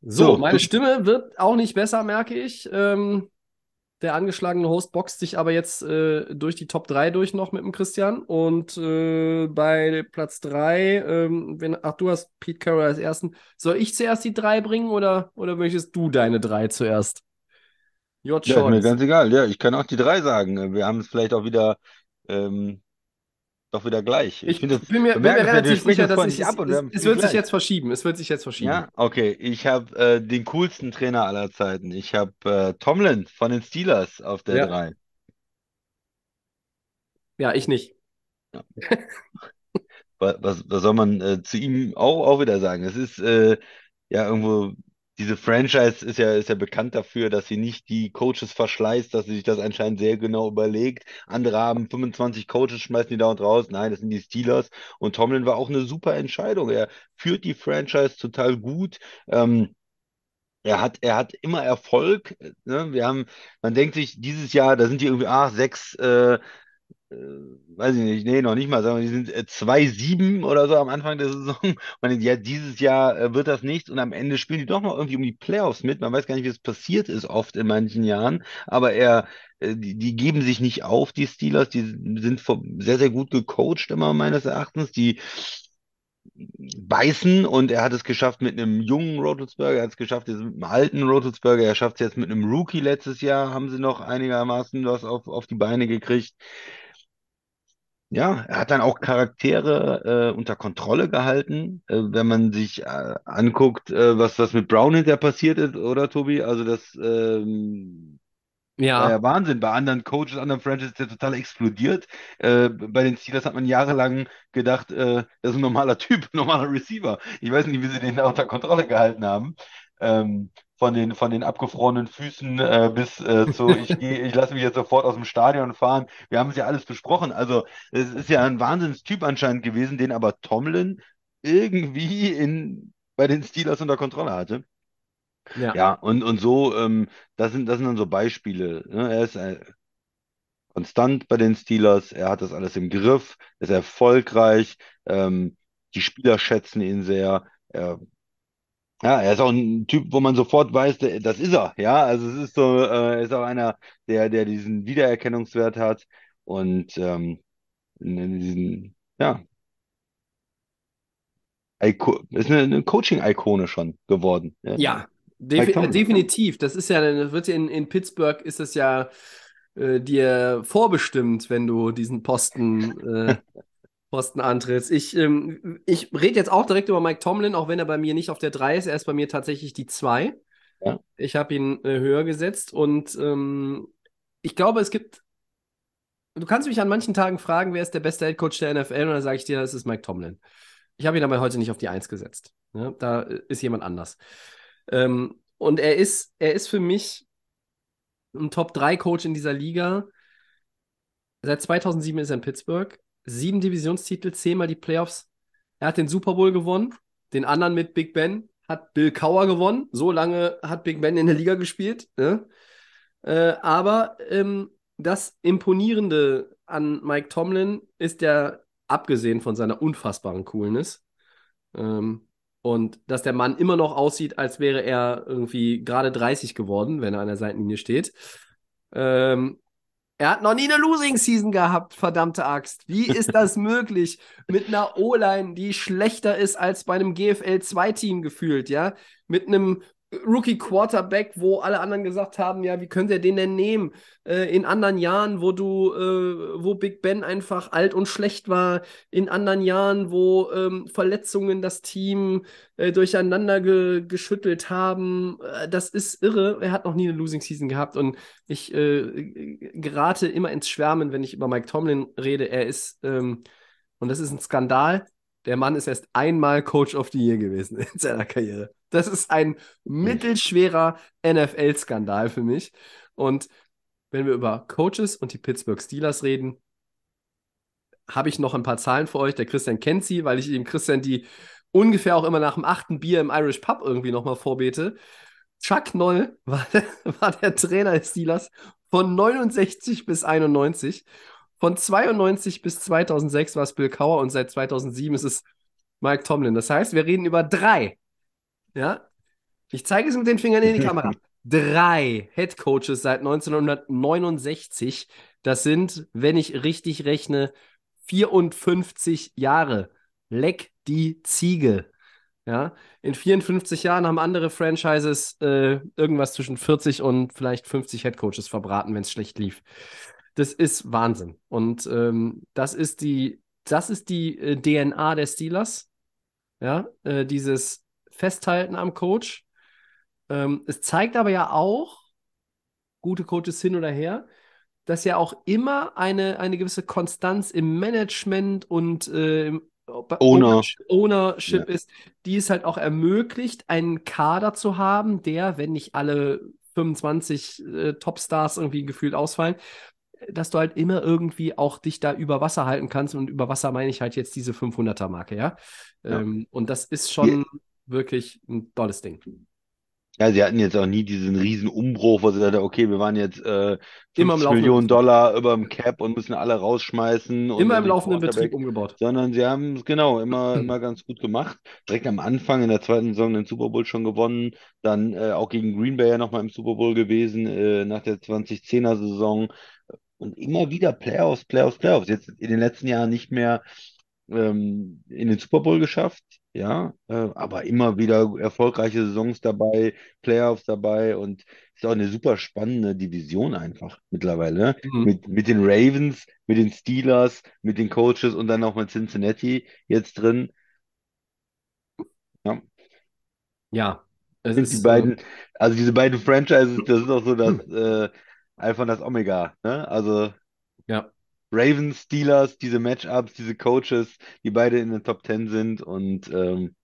So, So, meine Stimme wird auch nicht besser, merke ich. Ähm, der angeschlagene Host boxt sich aber jetzt äh, durch die Top 3 durch noch mit dem Christian. Und äh, bei Platz 3, ähm, wenn, ach, du hast Pete Carroll als ersten. Soll ich zuerst die 3 bringen oder, oder möchtest du deine 3 zuerst? Your Ja, ist mir choice. ganz egal. Ja, ich kann auch die drei sagen. Wir haben es vielleicht auch wieder, ähm, doch wieder gleich. Ich Ich es bin mir, bin mir relativ sicher, dass ich, ab und es, es wird sich gleich. jetzt verschieben. Es wird sich jetzt verschieben. Ja, okay. Ich habe äh, den coolsten Trainer aller Zeiten. Ich habe äh, Tomlin von den Steelers auf der Ja. drei. Ja, ich nicht. Was, was, was soll man äh, zu ihm auch, auch wieder sagen? Es ist äh, ja irgendwo diese Franchise ist ja, ist ja bekannt dafür, dass sie nicht die Coaches verschleißt, dass sie sich das anscheinend sehr genau überlegt. Andere haben 25 Coaches, schmeißen die da und raus. Nein, das sind die Steelers. Und Tomlin war auch eine super Entscheidung. Er führt die Franchise total gut. Ähm, er hat, er hat immer Erfolg. Ne? Wir haben, man denkt sich, dieses Jahr, da sind die irgendwie, ach, sechs, äh, weiß ich nicht, nee, noch nicht mal, wir, die sind äh, 2-7 oder so am Anfang der Saison. Man denkt, ja, dieses Jahr äh, wird das nichts und am Ende spielen die doch noch irgendwie um die Playoffs mit. Man weiß gar nicht, wie es passiert ist, oft in manchen Jahren, aber er, äh, die, die geben sich nicht auf, die Steelers, die sind sehr, sehr gut gecoacht immer meines Erachtens. Die beißen und er hat es geschafft mit einem jungen Rotelsberger, er hat es geschafft jetzt mit einem alten Rotelsberger, er schafft es jetzt mit einem Rookie letztes Jahr, haben sie noch einigermaßen was auf, auf die Beine gekriegt. Ja, er hat dann auch Charaktere äh, unter Kontrolle gehalten. Äh, wenn man sich äh, anguckt, äh, was, was mit Brown hinterher passiert ist, oder Tobi? Also das ähm, Ja. war ja Wahnsinn. Bei anderen Coaches, anderen Franchises ist der total explodiert. Äh, bei den Steelers hat man jahrelang gedacht, äh, das ist ein normaler Typ, ein normaler Receiver. Ich weiß nicht, wie sie den da unter Kontrolle gehalten haben. Ähm, von den, von den abgefrorenen Füßen äh, bis äh, zu, ich gehe, ich lasse mich jetzt sofort aus dem Stadion fahren. Wir haben es ja alles besprochen. Also es ist ja ein Wahnsinnstyp anscheinend gewesen, den aber Tomlin irgendwie in, bei den Steelers unter Kontrolle hatte. Ja. Ja, und, und so, ähm, das sind, das sind dann so Beispiele. Ne? Er ist äh, konstant bei den Steelers, er hat das alles im Griff, ist erfolgreich, ähm, die Spieler schätzen ihn sehr. Er, ja, er ist auch ein Typ, wo man sofort weiß, das ist er. Ja, also es ist so, äh, er ist auch einer, der, der diesen Wiedererkennungswert hat und ähm, diesen, ja, Iko ist eine, eine Coaching-Ikone schon geworden. Ja, Ja, defi definitiv. Das ist ja, das wird ja in, in Pittsburgh ist es ja äh, dir vorbestimmt, wenn du diesen Posten, äh, Posten antrittst. Ich, ähm, ich rede jetzt auch direkt über Mike Tomlin, auch wenn er bei mir nicht auf der 3 ist. Er ist bei mir tatsächlich die 2. Ja. Ich habe ihn äh, höher gesetzt und ähm, ich glaube, es gibt. Du kannst mich an manchen Tagen fragen, wer ist der beste Headcoach der NFL, und dann sage ich dir, das ist Mike Tomlin. Ich habe ihn aber heute nicht auf die 1 gesetzt. Ja, da äh, ist jemand anders. Ähm, und er ist, er ist für mich ein Top-3-Coach in dieser Liga. Seit 2007 ist er in Pittsburgh. Sieben Divisionstitel, zehnmal die Playoffs. Er hat den Super Bowl gewonnen. Den anderen mit Big Ben hat Bill Cowher gewonnen. So lange hat Big Ben in der Liga gespielt. Ne? Äh, aber ähm, das Imponierende an Mike Tomlin ist ja, abgesehen von seiner unfassbaren Coolness, ähm, und dass der Mann immer noch aussieht, als wäre er irgendwie gerade 30 geworden, wenn er an der Seitenlinie steht. Ähm, er hat noch nie eine Losing Season gehabt, verdammte Axt. Wie ist das möglich? Mit einer O-Line, die schlechter ist als bei einem GFL 2-Team gefühlt, ja? Mit einem Rookie Quarterback, wo alle anderen gesagt haben, ja, wie könnt ihr den denn nehmen? Äh, in anderen Jahren, wo du, äh, wo Big Ben einfach alt und schlecht war, in anderen Jahren, wo ähm, Verletzungen das Team äh, durcheinander ge geschüttelt haben, äh, das ist irre. Er hat noch nie eine Losing Season gehabt und ich äh, gerate immer ins Schwärmen, wenn ich über Mike Tomlin rede. Er ist, ähm, und das ist ein Skandal. Der Mann ist erst einmal Coach of the Year gewesen in seiner Karriere. Das ist ein mittelschwerer NFL-Skandal für mich. Und wenn wir über Coaches und die Pittsburgh Steelers reden, habe ich noch ein paar Zahlen für euch. Der Christian kennt sie, weil ich dem Christian die ungefähr auch immer nach dem achten Bier im Irish Pub irgendwie nochmal vorbete. Chuck Noll war, war der Trainer des Steelers von 69 bis 91. Von 92 bis 2006 war es Bill Cowher und seit 2007 ist es Mike Tomlin. Das heißt, wir reden über drei. Ja, ich zeige es mit den Fingern in die Kamera. Drei Head Coaches seit 1969. Das sind, wenn ich richtig rechne, 54 Jahre. Leck die Ziege. Ja, in 54 Jahren haben andere Franchises äh, irgendwas zwischen 40 und vielleicht 50 Head Coaches verbraten, wenn es schlecht lief. Das ist Wahnsinn. Und ähm, das ist die, das ist die äh, DNA der Steelers. Ja, äh, dieses Festhalten am Coach. Ähm, es zeigt aber ja auch, gute Coaches hin oder her, dass ja auch immer eine, eine gewisse Konstanz im Management und äh, Owner. Ownership Ja. ist, die es halt auch ermöglicht, einen Kader zu haben, der, wenn nicht alle 25 äh, Topstars irgendwie gefühlt ausfallen, dass du halt immer irgendwie auch dich da über Wasser halten kannst. Und über Wasser meine ich halt jetzt diese 500er-Marke, ja. Ja. Ähm, und das ist schon wirklich ein tolles Ding. Ja, sie hatten jetzt auch nie diesen riesen Umbruch, wo sie dachten, okay, wir waren jetzt äh, Immer im 50 laufenden Millionen. Dollar über dem Cap und müssen alle rausschmeißen und Immer im den laufenden Betrieb umgebaut. sondern sie haben es genau immer, immer ganz gut gemacht. Direkt am Anfang in der zweiten Saison den Super Bowl schon gewonnen, dann äh, auch gegen Green Bay ja nochmal im Super Bowl gewesen, äh, nach der 2010er Saison und immer wieder Playoffs, Playoffs, Playoffs. Jetzt in den letzten Jahren nicht mehr ähm, in den Super Bowl geschafft, ja, äh, aber immer wieder erfolgreiche Saisons dabei, Playoffs dabei und ist auch eine super spannende Division einfach mittlerweile. ne? Mhm. Mit, mit den Ravens, mit den Steelers, mit den Coaches und dann auch mit Cincinnati jetzt drin. Ja, Ja, es sind die beiden, also diese beiden Franchises, das ist auch so das äh, Alpha und das Omega, ne? Also ja. Ravens, Steelers, diese Matchups, diese Coaches, die beide in den Top Ten sind und ähm,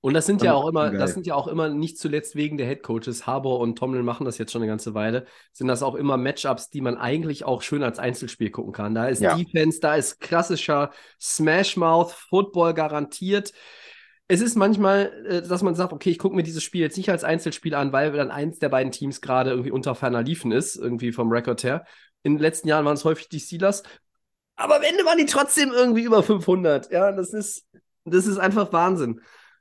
Und das sind ja auch immer, schon das geil. sind ja auch immer nicht zuletzt wegen der Headcoaches. Harbour und Tomlin machen das jetzt schon eine ganze Weile. Sind das auch immer Matchups, die man eigentlich auch schön als Einzelspiel gucken kann. Da ist Ja. Defense, da ist klassischer Smash-Mouth, Football garantiert. Es ist manchmal, äh, dass man sagt, okay, ich gucke mir dieses Spiel jetzt nicht als Einzelspiel an, weil dann eins der beiden Teams gerade irgendwie unter ferner Liefen ist, irgendwie vom Rekord her. In den letzten Jahren waren es häufig die Steelers. Aber am Ende waren die trotzdem irgendwie über 500. Ja, das ist, das ist einfach Wahnsinn.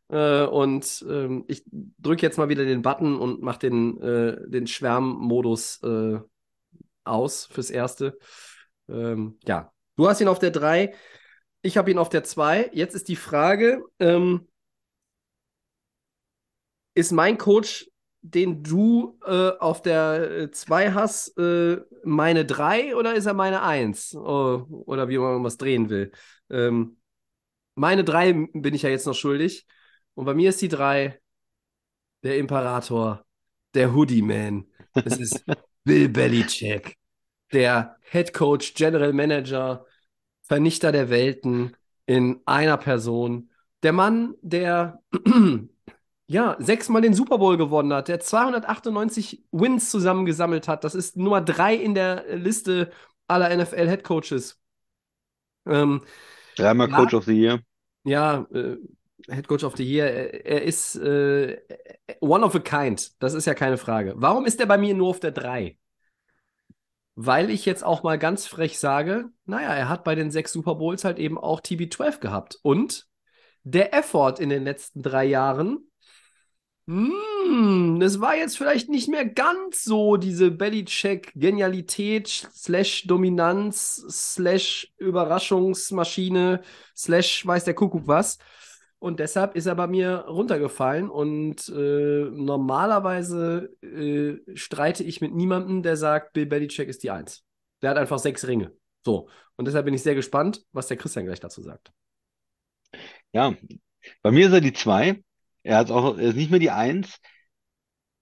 Äh, und ähm, ich drücke jetzt mal wieder den Button und mache den, äh, den Schwärmmodus äh, aus fürs Erste. Ähm, ja, du hast ihn auf der 3, ich habe ihn auf der 2. Jetzt ist die Frage, ähm, ist mein Coach, den du äh, auf der 2 hast, äh, meine 3 oder ist er meine 1? Oh, oder wie man was drehen will. Ähm, meine 3 bin ich ja jetzt noch schuldig. Und bei mir ist die 3 der Imperator, der Hoodie Man. Es ist Bill Belichick, der Head Coach, General Manager, Vernichter der Welten in einer Person. Der Mann, der ja sechsmal den Super Bowl gewonnen hat, der 298 Wins zusammengesammelt hat. Das ist Nummer 3 in der Liste aller NFL Head Coaches. Ähm, dreimal Ja. Coach of the Year. ja, äh, Head Coach of the Year, er, er ist äh, one of a kind. Das ist ja keine Frage. Warum ist er bei mir nur auf der 3? Weil ich jetzt auch mal ganz frech sage, naja, er hat bei den sechs Super Bowls halt eben auch TB12 gehabt. Und der Effort in den letzten drei Jahren, hm, das war jetzt vielleicht nicht mehr ganz so diese Belichick-Genialität, slash Dominanz, slash Überraschungsmaschine, slash weiß der Kuckuck was. Und deshalb ist er bei mir runtergefallen. Und äh, normalerweise äh, streite ich mit niemandem, der sagt, Bill Belichick ist die Eins. Der hat einfach sechs Ringe. So. Und deshalb bin ich sehr gespannt, was der Christian gleich dazu sagt. Ja, bei mir ist er die zwei. Er hat auch, er ist nicht mehr die eins.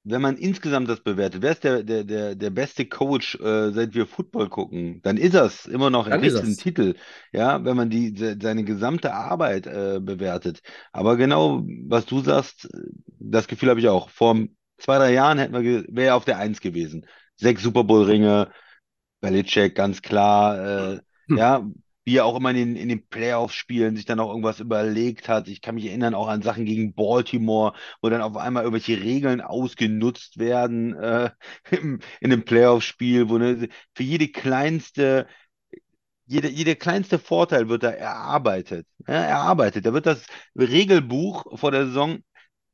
Wenn man insgesamt das bewertet, wer ist der, der, der, der beste Coach, äh, seit wir Football gucken, dann ist er's immer noch, einen er's. Titel, ja, wenn man die, se- seine gesamte Arbeit äh, bewertet. Aber genau, was du sagst, das Gefühl habe ich auch. Vor zwei, drei Jahren hätten wir, wäre er auf der Eins gewesen. Sechs Super Bowl-Ringe, Belichick, ganz klar, äh, Hm. ja, wie er auch immer in den, in den Playoff-Spielen sich dann auch irgendwas überlegt hat. Ich kann mich erinnern auch an Sachen gegen Baltimore, wo dann auf einmal irgendwelche Regeln ausgenutzt werden äh, in einem Playoff-Spiel, wo ne, für jede kleinste, jede, jeder kleinste Vorteil wird da erarbeitet. Ja, erarbeitet. Da wird das Regelbuch vor der Saison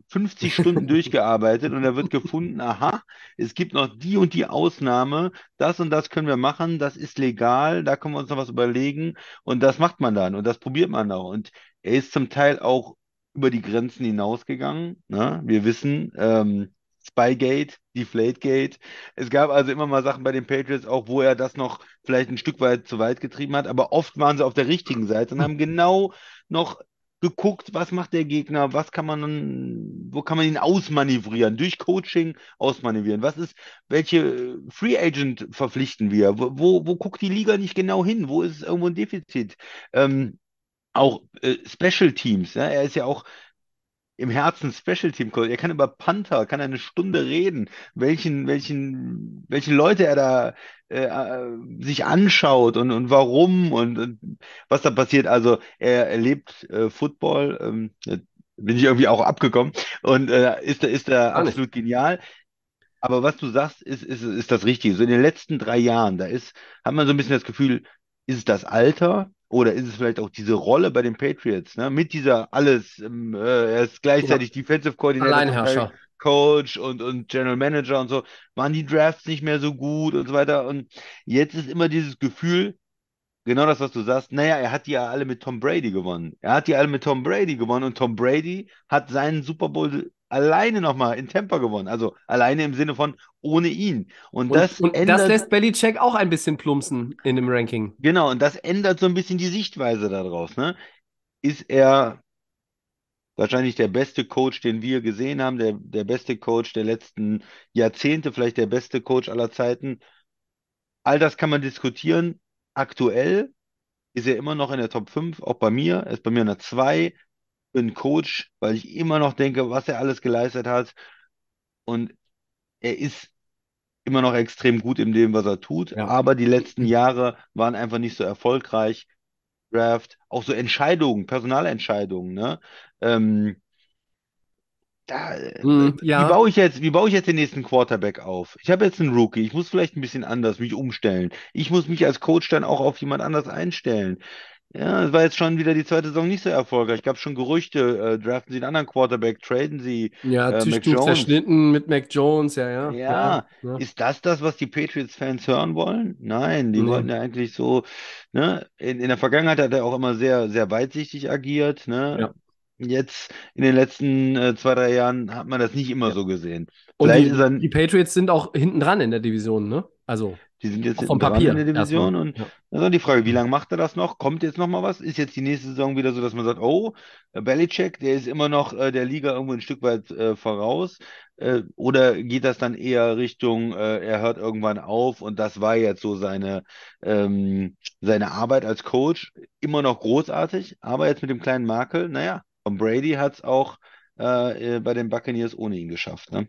50 Stunden durchgearbeitet und da wird gefunden, aha, es gibt noch die und die Ausnahme, das und das können wir machen, das ist legal, da können wir uns noch was überlegen und das macht man dann und das probiert man auch. Und er ist zum Teil auch über die Grenzen hinausgegangen. Ne? Wir wissen, ähm, Spygate, Deflategate. Es gab also immer mal Sachen bei den Patriots auch, wo er das noch vielleicht ein Stück weit zu weit getrieben hat, aber oft waren sie auf der richtigen Seite und haben genau noch geguckt, was macht der Gegner, was kann man, wo kann man ihn ausmanövrieren, durch Coaching ausmanövrieren. Was ist, welche Free Agent verpflichten wir? Wo, wo, wo guckt die Liga nicht genau hin? Wo ist irgendwo ein Defizit? Ähm, auch äh, Special Teams. Ja? Er ist ja auch im Herzen Special Team Coach. Er kann über Panther, kann eine Stunde reden, welchen, welchen, welche Leute er da äh, äh, sich anschaut und, und warum und, und was da passiert. Also er erlebt äh, Football, ähm, bin ich irgendwie auch abgekommen und äh, ist, ist da nicht. absolut genial. Aber was du sagst, ist, ist, ist das Richtige. So in den letzten drei Jahren, da ist, hat man so ein bisschen das Gefühl, ist es das Alter oder ist es vielleicht auch diese Rolle bei den Patriots, ne? Mit dieser alles, ähm, äh, er ist gleichzeitig Defensive Coordinator, Alleinherrscher. Coach und, und General Manager und so, waren die Drafts nicht mehr so gut und so weiter. Und jetzt ist immer dieses Gefühl, genau das, was du sagst, naja, er hat die ja alle mit Tom Brady gewonnen. Er hat die alle mit Tom Brady gewonnen und Tom Brady hat seinen Super Bowl alleine nochmal in Tampa gewonnen. Also alleine im Sinne von ohne ihn. Und, Und, das und das ändert, lässt Belichick auch ein bisschen plumpsen in dem Ranking. genau, und das ändert so ein bisschen die Sichtweise daraus, ne? Ist er wahrscheinlich der beste Coach, den wir gesehen haben, der, der beste Coach der letzten Jahrzehnte, vielleicht der beste Coach aller Zeiten. All das kann man diskutieren. Aktuell ist er immer noch in der Top 5, auch bei mir. Er ist bei mir in der 2 einen Coach, weil ich immer noch denke, was er alles geleistet hat. Und er ist immer noch extrem gut in dem, was er tut. Ja. Aber die letzten Jahre waren einfach nicht so erfolgreich. Draft, auch so Entscheidungen, Personalentscheidungen, ne? Ähm, da, äh, Hm, wie ja. baue ich jetzt, wie baue ich jetzt den nächsten Quarterback auf? Ich habe jetzt einen Rookie, ich muss vielleicht ein bisschen anders mich umstellen. Ich muss mich als Coach dann auch auf jemand anders einstellen. Ja, es war jetzt schon wieder die zweite Saison nicht so erfolgreich. Gab schon Gerüchte, äh, draften Sie einen anderen Quarterback, traden Sie Ja, äh, Mac Tischtuch Jones. zerschnitten mit Mac Jones, ja, ja. Ja, ja. ist das das, was die Patriots-Fans hören wollen? Nein, die Nee. wollten ja eigentlich so, ne? In, in der Vergangenheit hat er auch immer sehr, sehr weitsichtig agiert, ne? Ja. Jetzt in den letzten äh, zwei, drei Jahren hat man das nicht immer Ja. so gesehen. Und die, die Patriots sind auch hinten dran in der Division, ne? Also die sind jetzt vom Papier in der Division erstmal. und Ja. das ist auch die Frage, wie lange macht er das noch? Kommt jetzt noch mal was? Ist jetzt die nächste Saison wieder so, dass man sagt, oh, äh, Belichick, der ist immer noch äh, der Liga irgendwo ein Stück weit äh, voraus? Äh, oder geht das dann eher Richtung, äh, er hört irgendwann auf und das war jetzt so seine, ähm, seine Arbeit als Coach? Immer noch großartig, aber jetzt mit dem kleinen Makel, naja, Tom Brady hat es auch äh, äh, bei den Buccaneers ohne ihn geschafft, ne?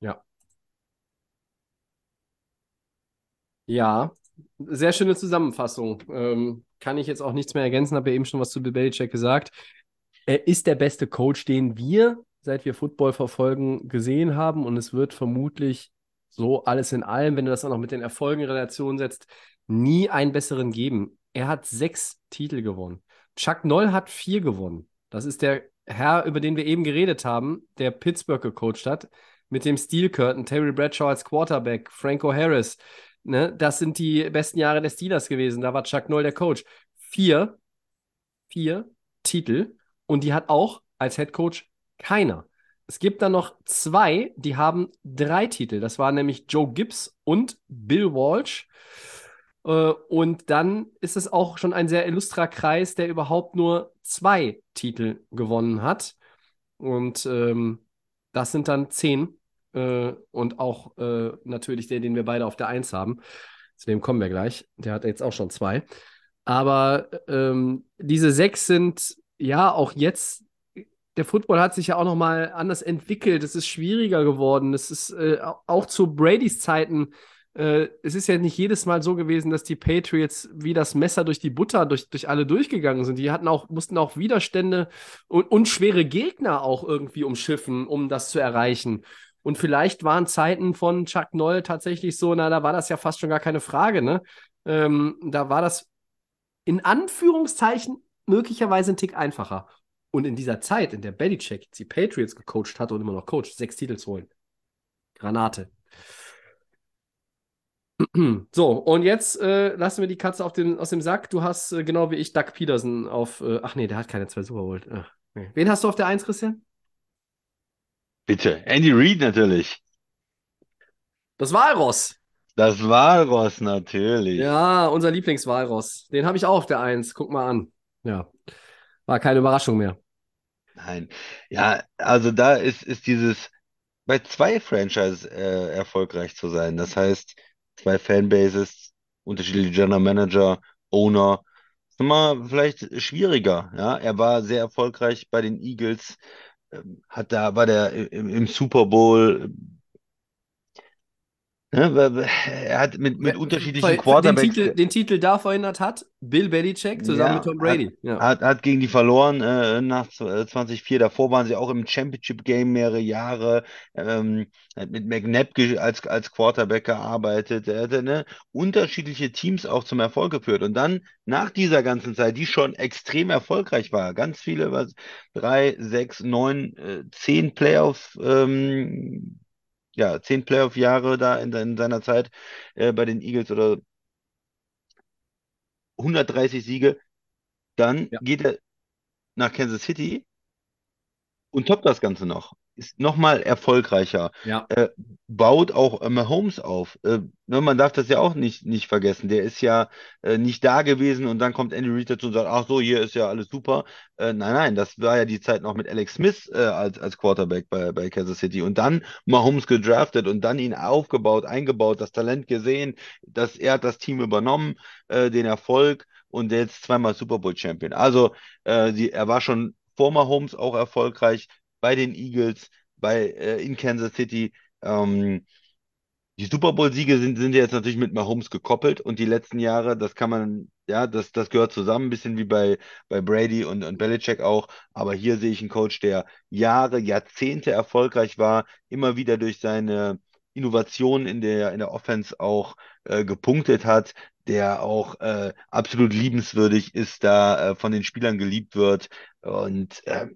Ja. Ja, sehr schöne Zusammenfassung. Ähm, kann ich jetzt auch nichts mehr ergänzen, habe ja eben schon was zu Bill Belichick gesagt. Er ist der beste Coach, den wir, seit wir Football verfolgen, gesehen haben. Und es wird vermutlich so alles in allem, wenn du das auch noch mit den Erfolgen in Relation setzt, nie einen besseren geben. Er hat sechs Titel gewonnen. Chuck Noll hat vier gewonnen. Das ist der Herr, über den wir eben geredet haben, der Pittsburgh gecoacht hat, mit dem Steel Curtain, Terry Bradshaw als Quarterback, Franco Harris. Ne, das sind die besten Jahre der Steelers gewesen. Da war Chuck Noll der Coach. Vier, vier Titel und die hat auch als Head Coach keiner. Es gibt dann noch zwei, die haben drei Titel. Das waren nämlich Joe Gibbs und Bill Walsh. Äh, Und dann ist es auch schon ein sehr illustrer Kreis, der überhaupt nur zwei Titel gewonnen hat. Und ähm, das sind dann zehn. Äh, und auch äh, natürlich der, den wir beide auf der Eins haben. Zu dem kommen wir gleich. Der hat jetzt auch schon zwei. Aber ähm, diese sechs sind ja auch jetzt. Der Football hat sich ja auch noch mal anders entwickelt. Es ist schwieriger geworden. Es ist äh, auch zu Bradys Zeiten äh, es ist ja nicht jedes Mal so gewesen, dass die Patriots wie das Messer durch die Butter durch, durch alle durchgegangen sind. Die hatten auch, mussten auch Widerstände und, und schwere Gegner auch irgendwie umschiffen, um das zu erreichen. Und vielleicht waren Zeiten von Chuck Noll tatsächlich so, na, da war das ja fast schon gar keine Frage, ne? Ähm, da war das in Anführungszeichen möglicherweise ein Tick einfacher. Und in dieser Zeit, in der Belichick die Patriots gecoacht hat und immer noch coacht, sechs Titel zu holen. Granate. So, und jetzt äh, lassen wir die Katze den, aus dem Sack. Du hast äh, genau wie ich Doug Peterson auf. Äh, ach nee, der hat keine zwei Super Bowl. Ach, nee. Wen hast du auf der Eins, Christian? Bitte. Andy Reid natürlich. Das Walross. Das Walross natürlich. Ja, unser Lieblingswalross. Den habe ich auch auf der Eins. Guck mal an. Ja. War keine Überraschung mehr. Nein. Ja, also da ist, ist dieses, bei zwei Franchises äh, erfolgreich zu sein. Das heißt, zwei Fanbases, unterschiedliche General Manager, Owner, mal vielleicht schwieriger. Ja, er war sehr erfolgreich bei den Eagles, hat da war der im, Super Bowl. Ne, weil- weil er hat mit, mit unterschiedlichen den Quarterbacks. Titel, den Titel da verhindert hat, Bill Belichick zusammen Ja, mit Tom Brady. Ja. Hat, hat gegen die verloren äh, nach zw- 2004. Davor waren sie auch im Championship Game mehrere Jahre. Ähm, hat mit McNabb als, als Quarterback gearbeitet. Er hatte ne, unterschiedliche Teams auch zum Erfolg geführt. Und dann nach dieser ganzen Zeit, die schon extrem erfolgreich war, ganz viele, was, drei, sechs, neun, äh, zehn Playoff, ähm, ja, zehn Playoff-Jahre da in, in seiner Zeit äh, bei den Eagles oder 130 Siege. Dann Ja. geht er nach Kansas City und toppt das Ganze noch. Ist nochmal erfolgreicher. Ja. Äh, baut auch äh, Mahomes auf. Äh, ne, man darf das ja auch nicht, nicht vergessen. Der ist ja äh, nicht da gewesen und dann kommt Andy Reid dazu und sagt, ach so, hier ist ja alles super. Äh, nein, nein, das war ja die Zeit noch mit Alex Smith äh, als, als Quarterback bei, bei Kansas City und dann Mahomes gedraftet und dann ihn aufgebaut, eingebaut, das Talent gesehen, dass er hat das Team übernommen, den Erfolg und jetzt zweimal Super Bowl Champion. Also die, er war schon vor Mahomes auch erfolgreich bei den Eagles, bei, äh, in Kansas City. Ähm, die Super Bowl-Siege sind, sind jetzt natürlich mit Mahomes gekoppelt und die letzten Jahre, das kann man, ja, das, das gehört zusammen, ein bisschen wie bei, bei Brady und, und Belichick auch. Aber hier sehe ich einen Coach, der Jahre, Jahrzehnte erfolgreich war, immer wieder durch seine Innovationen in der, in der Offense auch äh, gepunktet hat, der auch äh, absolut liebenswürdig ist, da äh, von den Spielern geliebt wird. Und äh,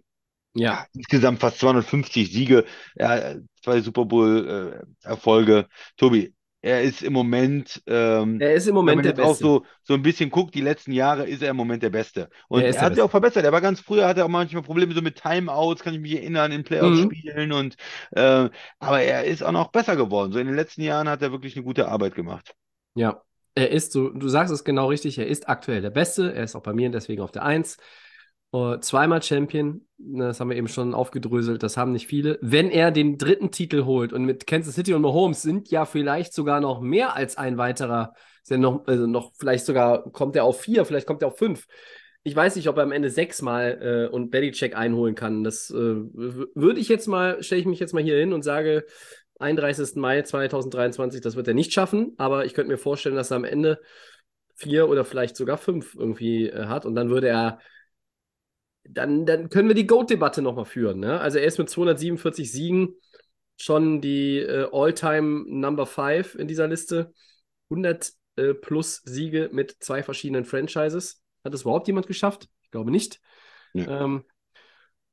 Ja. insgesamt fast 250 Siege, ja, zwei Super Bowl-Erfolge. Tobi, er ist im Moment, ähm, Er ist im wenn Moment man der jetzt auch Beste. so, so ein bisschen guckt, die letzten Jahre ist er im Moment der Beste. Und Er er hat sich auch Beste. verbessert. Er war ganz früher, hatte er auch manchmal Probleme so mit Timeouts, kann ich mich erinnern, in Mhm. Playoff-Spielen und äh, aber er ist auch noch besser geworden. So in den letzten Jahren hat er wirklich eine gute Arbeit gemacht. Ja, er ist so, du sagst es genau richtig, er ist aktuell der Beste, er ist auch bei mir deswegen auf der Eins. Äh, zweimal Champion, ne, das haben wir eben schon aufgedröselt, das haben nicht viele. Wenn er den dritten Titel holt und mit Kansas City und Mahomes sind ja vielleicht sogar noch mehr als ein weiterer, ist noch, also noch vielleicht sogar kommt er auf vier, vielleicht kommt er auf fünf. Ich weiß nicht, ob er am Ende sechsmal äh, und Belichick einholen kann. Das äh, würde ich jetzt mal, stelle ich mich jetzt mal hier hin und sage, 31. Mai 2023, das wird er nicht schaffen, aber ich könnte mir vorstellen, dass er am Ende vier oder vielleicht sogar fünf irgendwie äh, hat und dann würde er, dann, dann können wir die GOAT-Debatte nochmal führen. Ne? Also er ist mit 247 Siegen schon die äh, All-Time Number 5 in dieser Liste. 100 äh, plus Siege mit zwei verschiedenen Franchises. Hat das überhaupt jemand geschafft? Ich glaube nicht. Nee. Ähm,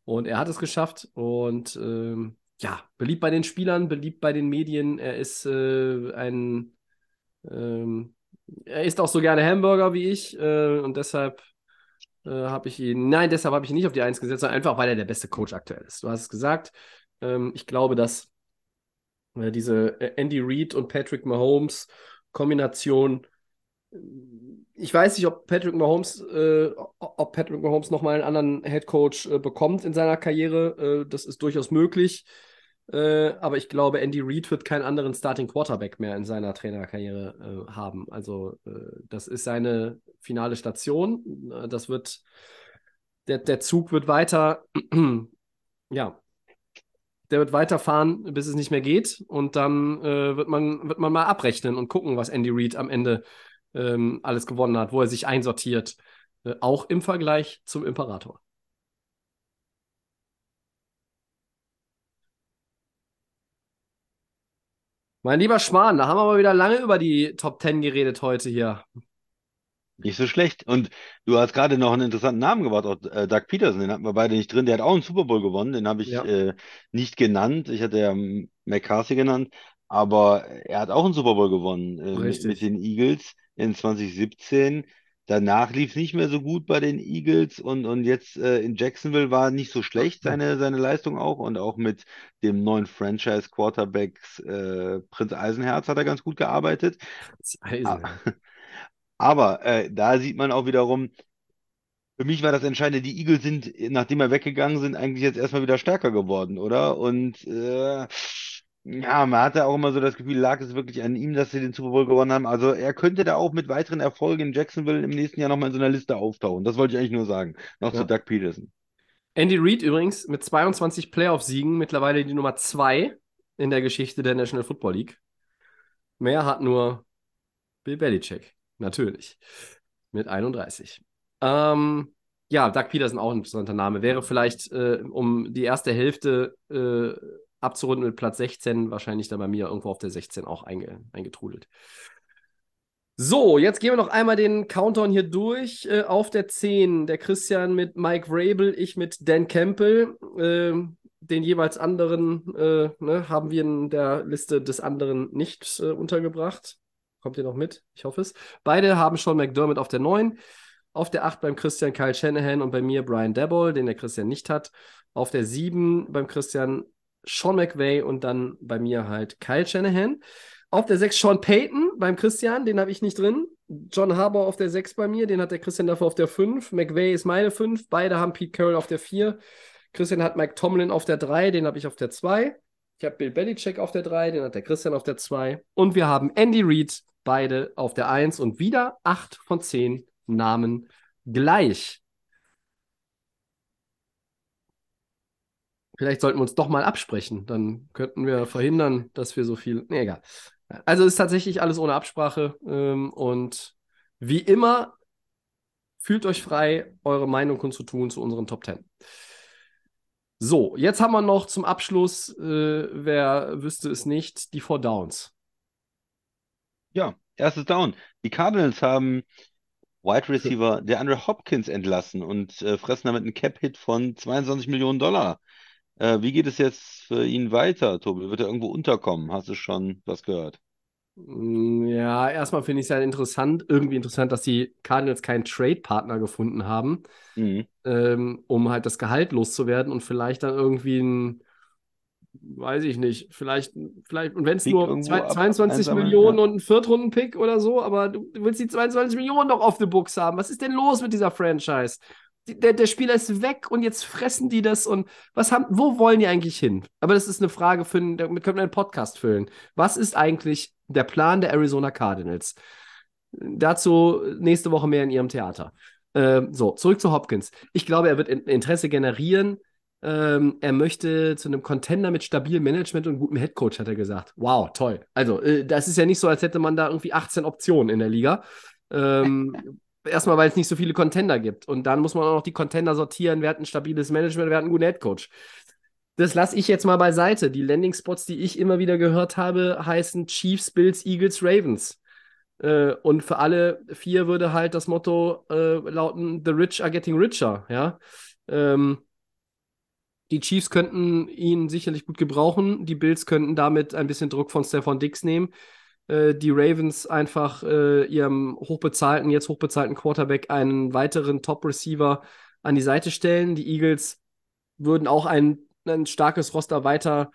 und er hat es geschafft und ähm, ja, beliebt bei den Spielern, beliebt bei den Medien. Er ist äh, ein, ähm, er isst auch so gerne Hamburger wie ich äh, und deshalb äh, habe ich ihn, nein, deshalb habe ich ihn nicht auf die Eins gesetzt, sondern einfach, weil er der beste Coach aktuell ist. Du hast es gesagt. Ähm, ich glaube, dass äh, diese äh, Andy Reid und Patrick Mahomes Kombination ich weiß nicht, ob Patrick Mahomes, äh, ob Patrick Mahomes nochmal einen anderen Head Coach äh, bekommt in seiner Karriere. Äh, das ist durchaus möglich. Äh, aber ich glaube, Andy Reid wird keinen anderen Starting Quarterback mehr in seiner Trainerkarriere äh, haben. Also, äh, das ist seine finale Station. Äh, das wird, der, der Zug wird weiter, ja, der wird weiterfahren, bis es nicht mehr geht. Und dann äh, wird, man, wird man mal abrechnen und gucken, was Andy Reid am Ende ähm, alles gewonnen hat, wo er sich einsortiert. Auch im Vergleich zum Imperator. Mein lieber Schwan, da haben wir aber wieder lange über die Top 10 geredet heute hier. Nicht so schlecht. Und du hast gerade noch einen interessanten Namen gebracht, auch äh, Doug Peterson, den hatten wir beide nicht drin. Der hat auch einen Super Bowl gewonnen, den habe ich Ja. äh, nicht genannt. Ich hatte ja McCarthy genannt, aber er hat auch einen Super Bowl gewonnen äh, mit, mit den Eagles in 2017. Danach lief es nicht mehr so gut bei den Eagles und, und jetzt äh, in Jacksonville war nicht so schlecht seine, seine Leistung auch und auch mit dem neuen Franchise-Quarterbacks äh, Prinz Eisenherz hat er ganz gut gearbeitet. Ah, Aber äh, da sieht man auch wiederum, für mich war das Entscheidende, die Eagles sind, nachdem wir weggegangen sind, eigentlich jetzt erstmal wieder stärker geworden, oder? Und äh, Ja, man hatte auch immer so das Gefühl, lag es wirklich an ihm, dass sie den Super Bowl gewonnen haben. Also er könnte da auch mit weiteren Erfolgen in Jacksonville im nächsten Jahr nochmal in so einer Liste auftauchen. Das wollte ich eigentlich nur sagen. Noch Ja. zu Doug Peterson. Andy Reid übrigens mit 22 Playoff-Siegen mittlerweile die Nummer 2 in der Geschichte der National Football League. Mehr hat nur Bill Belichick, natürlich, mit 31. Ähm, ja, Doug Peterson auch ein interessanter Name. Wäre vielleicht, äh, um die erste Hälfte äh, abzurunden mit Platz 16, wahrscheinlich dann bei mir irgendwo auf der 16 auch einge eingetrudelt. So, jetzt gehen wir noch einmal den Countdown hier durch. Äh, auf der 10 der Christian mit Mike Vrabel, ich mit Dan Campbell. Ähm, den jeweils anderen äh, ne, haben wir in der Liste des anderen nicht äh, untergebracht. Kommt ihr noch mit? Ich hoffe es. Beide haben schon McDermott auf der 9. Auf der 8 beim Christian Kyle Shanahan und bei mir Brian Dabble, den der Christian nicht hat. Auf der 7 beim Christian Sean McVay und dann bei mir halt Kyle Shanahan. Auf der 6 Sean Payton beim Christian, den habe ich nicht drin. John Harbour auf der 6 bei mir, den hat der Christian dafür auf der 5. McVay ist meine 5. Beide haben Pete Carroll auf der 4. Christian hat Mike Tomlin auf der 3, den habe ich auf der 2. Ich habe Bill Belichick auf der 3, den hat der Christian auf der 2. Und wir haben Andy Reid, beide auf der 1 und wieder 8 von 10 Namen gleich. Vielleicht sollten wir uns doch mal absprechen. Dann könnten wir verhindern, dass wir so viel. Nee, egal. Also ist tatsächlich alles ohne Absprache. Ähm, und wie immer, fühlt euch frei, eure Meinung kundzutun zu unseren Top 10. So, jetzt haben wir noch zum Abschluss, äh, wer wüsste es nicht, die Four Downs. Ja, erstes Down. Die Cardinals haben Wide Receiver der Andre Hopkins entlassen und äh, fressen damit einen Cap-Hit von 22 Millionen Dollar. Äh, wie geht es jetzt für ihn weiter, Tobi? Wird er irgendwo unterkommen? Hast du schon was gehört? Mm, Ja, erstmal finde ich es ja interessant, irgendwie interessant, dass die Cardinals keinen Trade-Partner gefunden haben, Mhm. ähm, um halt das Gehalt loszuwerden und vielleicht dann irgendwie ein, weiß ich nicht, vielleicht, vielleicht, und wenn es nur zwei, ab- 22 einsammeln, Millionen ja. und ein Viertrunden-Pick oder so, aber du, du willst die 22 Millionen doch auf the Books haben. Was ist denn los mit dieser Franchise? Der, der Spieler ist weg und jetzt fressen die das und was haben, wo wollen die eigentlich hin? Aber das ist eine Frage für, einen- damit können wir einen Podcast füllen. Was ist eigentlich der Plan der Arizona Cardinals? Dazu nächste Woche mehr in ihrem Theater. Ähm, so, zurück zu Hopkins. Ich glaube, er wird in Interesse generieren. Ähm, er möchte zu einem Contender mit stabilem Management und gutem Headcoach, hat er gesagt. Wow, toll. Also, äh, das ist ja nicht so, als hätte man da irgendwie 18 Optionen in der Liga. Ähm, erstmal, weil es nicht so viele Contender gibt. Und dann muss man auch noch die Contender sortieren. Wer hat ein stabiles Management, wer hat einen guten Headcoach. Das lasse ich jetzt mal beiseite. Die Landing-Spots, die ich immer wieder gehört habe, heißen Chiefs, Bills, Eagles, Ravens. Äh, und für alle vier würde halt das Motto äh, lauten: The rich are getting richer. Ja. Ähm, die Chiefs könnten ihn sicherlich gut gebrauchen. Die Bills könnten damit ein bisschen Druck von Stefan Dix nehmen. Äh, die Ravens einfach äh, ihrem hochbezahlten, jetzt hochbezahlten Quarterback einen weiteren Top-Receiver an die Seite stellen. Die Eagles würden auch ein, ein starkes Roster weiter,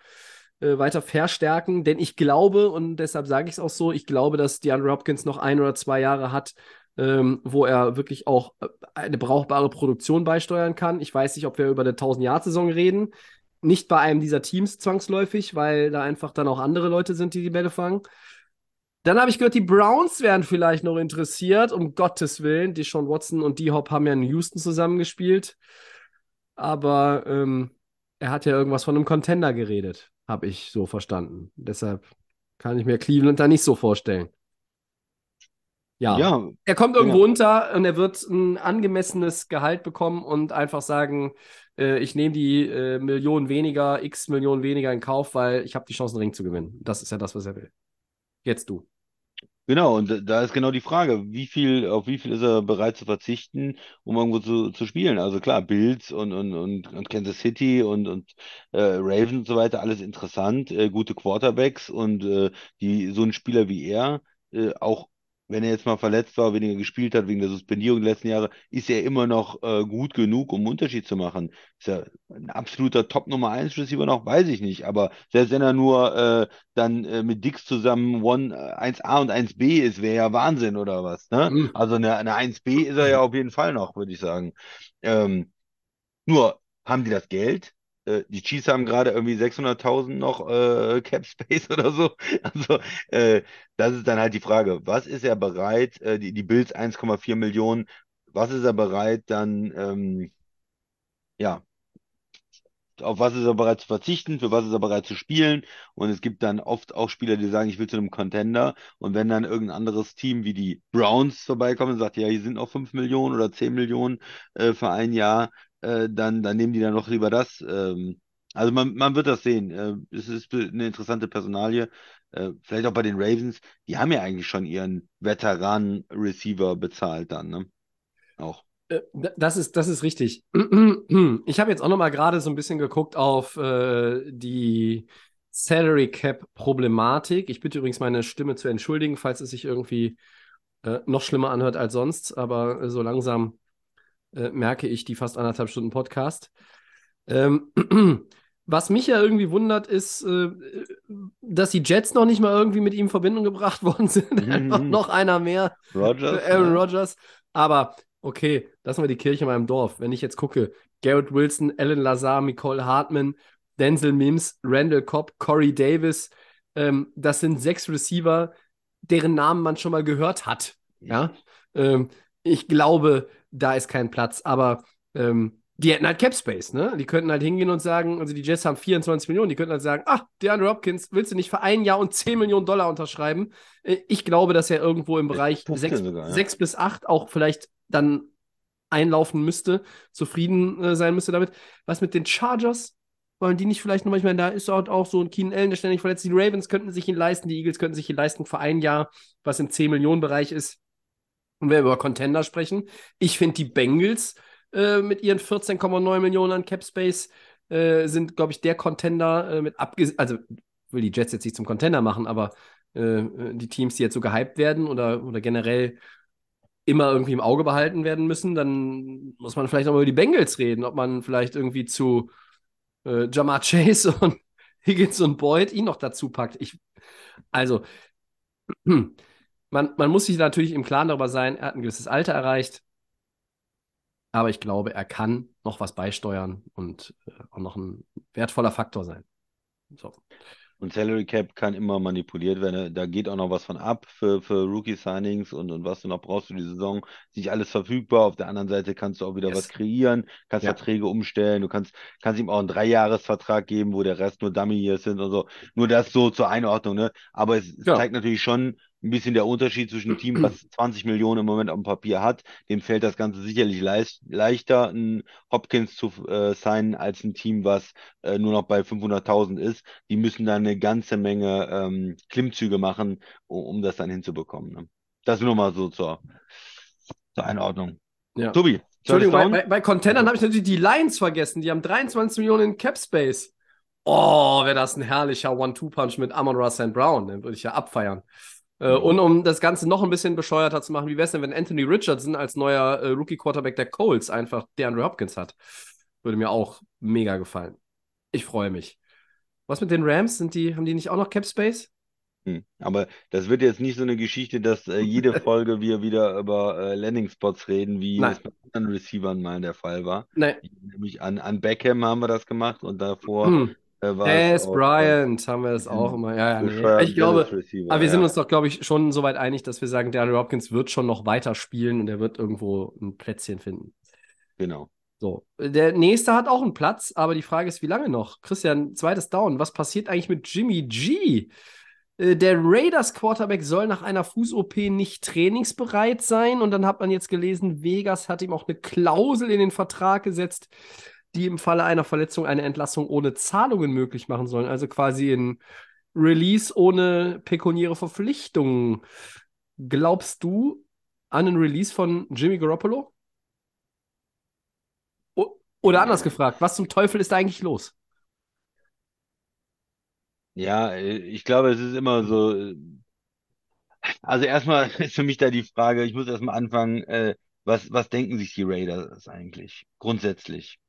äh, weiter verstärken, denn ich glaube, und deshalb sage ich es auch so, ich glaube, dass DeAndre Hopkins noch ein oder zwei Jahre hat, ähm, wo er wirklich auch äh, eine brauchbare Produktion beisteuern kann. Ich weiß nicht, ob wir über eine 1000-Jahr-Saison reden. Nicht bei einem dieser Teams zwangsläufig, weil da einfach dann auch andere Leute sind, die die Bälle fangen. Dann habe ich gehört, die Browns wären vielleicht noch interessiert, um Gottes Willen. Die Sean Watson und D-Hop haben ja in Houston zusammengespielt. Aber ähm, er hat ja irgendwas von einem Contender geredet, habe ich so verstanden. Deshalb kann ich mir Cleveland da nicht so vorstellen. Ja, Ja, er kommt irgendwo Genau. unter und er wird ein angemessenes Gehalt bekommen und einfach sagen, äh, ich nehme die äh, Millionen weniger, x Millionen weniger in Kauf, weil ich habe die Chance, einen Ring zu gewinnen. Das ist ja das, was er will. Jetzt du. Genau, und da ist genau die Frage, wie viel, auf wie viel ist er bereit zu verzichten, um irgendwo zu, zu spielen? Also klar, Bills und, und, und, und Kansas City und, und äh, Ravens und so weiter, alles interessant, äh, gute Quarterbacks und äh, die, so ein Spieler wie er, äh, auch wenn er jetzt mal verletzt war, weniger gespielt hat wegen der Suspendierung der letzten Jahre, ist er immer noch äh, gut genug, um einen Unterschied zu machen. Ist er ein absoluter Top Nummer 1 Receiver noch, weiß ich nicht, aber selbst wenn er nur äh, dann äh, mit Dix zusammen One, äh, 1A und 1B ist, wäre ja Wahnsinn oder was, ne? Mhm. Also eine, eine 1B ist er ja auf jeden Fall noch, würde ich sagen. Ähm, nur, haben die das Geld? Äh, die Chiefs haben gerade irgendwie 600.000 noch äh, Cap Space oder so. Also äh, das ist dann halt die Frage, was ist er bereit, äh, die, die Bills 1,4 Millionen, was ist er bereit dann, ähm, ja, auf was ist er bereit zu verzichten, für was ist er bereit zu spielen. Und es gibt dann oft auch Spieler, die sagen, ich will zu einem Contender. Und wenn dann irgendein anderes Team wie die Browns vorbeikommt und sagt, ja, hier sind noch 5 Millionen oder 10 Millionen äh, für ein Jahr, äh, dann, dann nehmen die dann noch lieber das. Ähm, also man, man wird das sehen. Äh, es ist eine interessante Personalie. Äh, vielleicht auch bei den Ravens. Die haben ja eigentlich schon ihren Veteran-Receiver bezahlt dann, ne? Auch. Äh, das ist, das ist richtig. Ich habe jetzt auch noch mal gerade so ein bisschen geguckt auf äh, die Salary Cap Problematik. Ich bitte übrigens meine Stimme zu entschuldigen, falls es sich irgendwie äh, noch schlimmer anhört als sonst, aber äh, so langsam äh, merke ich die fast anderthalb Stunden Podcast. Ähm, was mich ja irgendwie wundert, ist, äh, dass die Jets noch nicht mal irgendwie mit ihm in Verbindung gebracht worden sind. Mhm. noch einer mehr. Rogers. Aaron ja. Rodgers. Aber okay, lassen wir die Kirche mal im Dorf. Wenn ich jetzt gucke, Garrett Wilson, Alan Lazar, Nicole Hartman, Denzel Mims, Randall Cobb, Corey Davis, ähm, das sind sechs Receiver, deren Namen man schon mal gehört hat. Ja, ähm, ich glaube, da ist kein Platz, aber ähm, die hätten halt Cap Space, ne? Die könnten halt hingehen und sagen, also die Jets haben 24 Millionen, die könnten halt sagen, ach, DeAndre Hopkins, willst du nicht für ein Jahr und 10 Millionen Dollar unterschreiben? Äh, ich glaube, dass er irgendwo im Bereich 6, sogar, ja. 6 bis 8 auch vielleicht dann einlaufen müsste, zufrieden äh, sein müsste damit. Was mit den Chargers? Wollen die nicht vielleicht noch, ich meine, da ist dort auch so ein Keenan Allen, der ständig verletzt. Die Ravens könnten sich ihn leisten, die Eagles könnten sich ihn leisten für ein Jahr, was im 10-Millionen-Bereich ist. Und wenn wir über Contender sprechen, ich finde die Bengals äh, mit ihren 14,9 Millionen an Cap Space äh, sind, glaube ich, der Contender äh, mit abgesehen, also will die Jets jetzt nicht zum Contender machen, aber äh, die Teams, die jetzt so gehypt werden oder, oder generell immer irgendwie im Auge behalten werden müssen, dann muss man vielleicht auch mal über die Bengals reden, ob man vielleicht irgendwie zu äh, Jamar Chase und Higgins und Boyd ihn noch dazu packt. Ich, also, man, man muss sich natürlich im Klaren darüber sein, er hat ein gewisses Alter erreicht, aber ich glaube, er kann noch was beisteuern und äh, auch noch ein wertvoller Faktor sein. So. Und Salary Cap kann immer manipuliert werden. Da geht auch noch was von ab für, für Rookie-Signings und, und was du noch brauchst für die Saison. Ist nicht alles verfügbar. Auf der anderen Seite kannst du auch wieder yes. was kreieren, kannst ja. Verträge umstellen. Du kannst, kannst ihm auch einen Dreijahresvertrag geben, wo der Rest nur Dummy hier sind und so. Nur das so zur Einordnung. Ne? Aber es, es ja. zeigt natürlich schon, ein bisschen der Unterschied zwischen einem Team, was 20 Millionen im Moment auf dem Papier hat. Dem fällt das Ganze sicherlich leicht, leichter, einen Hopkins zu äh, signen, als ein Team, was äh, nur noch bei 500.000 ist. Die müssen da eine ganze Menge ähm, Klimmzüge machen, um, um, das dann hinzubekommen. Ne? Das nur mal so zur, zur Einordnung. Ja. Tobi, Entschuldigung, bei, bei, bei Contendern habe ich natürlich die Lions vergessen. Die haben 23 Millionen in Cap Space. Oh, wäre das ein herrlicher One-Two-Punch mit Amon Ross Brown. Den würde ich ja abfeiern. Äh, und um das Ganze noch ein bisschen bescheuerter zu machen, wie wäre es denn, wenn Anthony Richardson als neuer äh, Rookie-Quarterback der Colts einfach DeAndre Hopkins hat? Würde mir auch mega gefallen. Ich freue mich. Was mit den Rams? Sind die, haben die nicht auch noch Cap Space? Hm. Aber das wird jetzt nicht so eine Geschichte, dass äh, jede Folge wir wieder über äh, Landing-Spots reden, wie Nein. es mit anderen Receivern mal der Fall war. Nein. Nämlich an, an Beckham haben wir das gemacht und davor hm. S. Bryant haben wir das auch immer. Ja, ja, nee. Ich glaube, aber wir sind uns doch, glaube ich, schon so weit einig, dass wir sagen, DeAndre Hopkins wird schon noch weiter spielen und er wird irgendwo ein Plätzchen finden. Genau. So. Der nächste hat auch einen Platz, aber die Frage ist, wie lange noch? Christian, zweites Down. Was passiert eigentlich mit Jimmy G? Äh, der Raiders Quarterback soll nach einer Fuß-OP nicht trainingsbereit sein. Und dann hat man jetzt gelesen, Vegas hat ihm auch eine Klausel in den Vertrag gesetzt, die im Falle einer Verletzung eine Entlassung ohne Zahlungen möglich machen sollen. Also quasi ein Release ohne pekuniäre Verpflichtungen. Glaubst du an einen Release von Jimmy Garoppolo? O oder anders gefragt, was zum Teufel ist da eigentlich los? Ja, ich glaube, es ist immer so. Also erstmal ist für mich da die Frage, ich muss erstmal anfangen, äh, was, was denken sich die Raiders eigentlich grundsätzlich?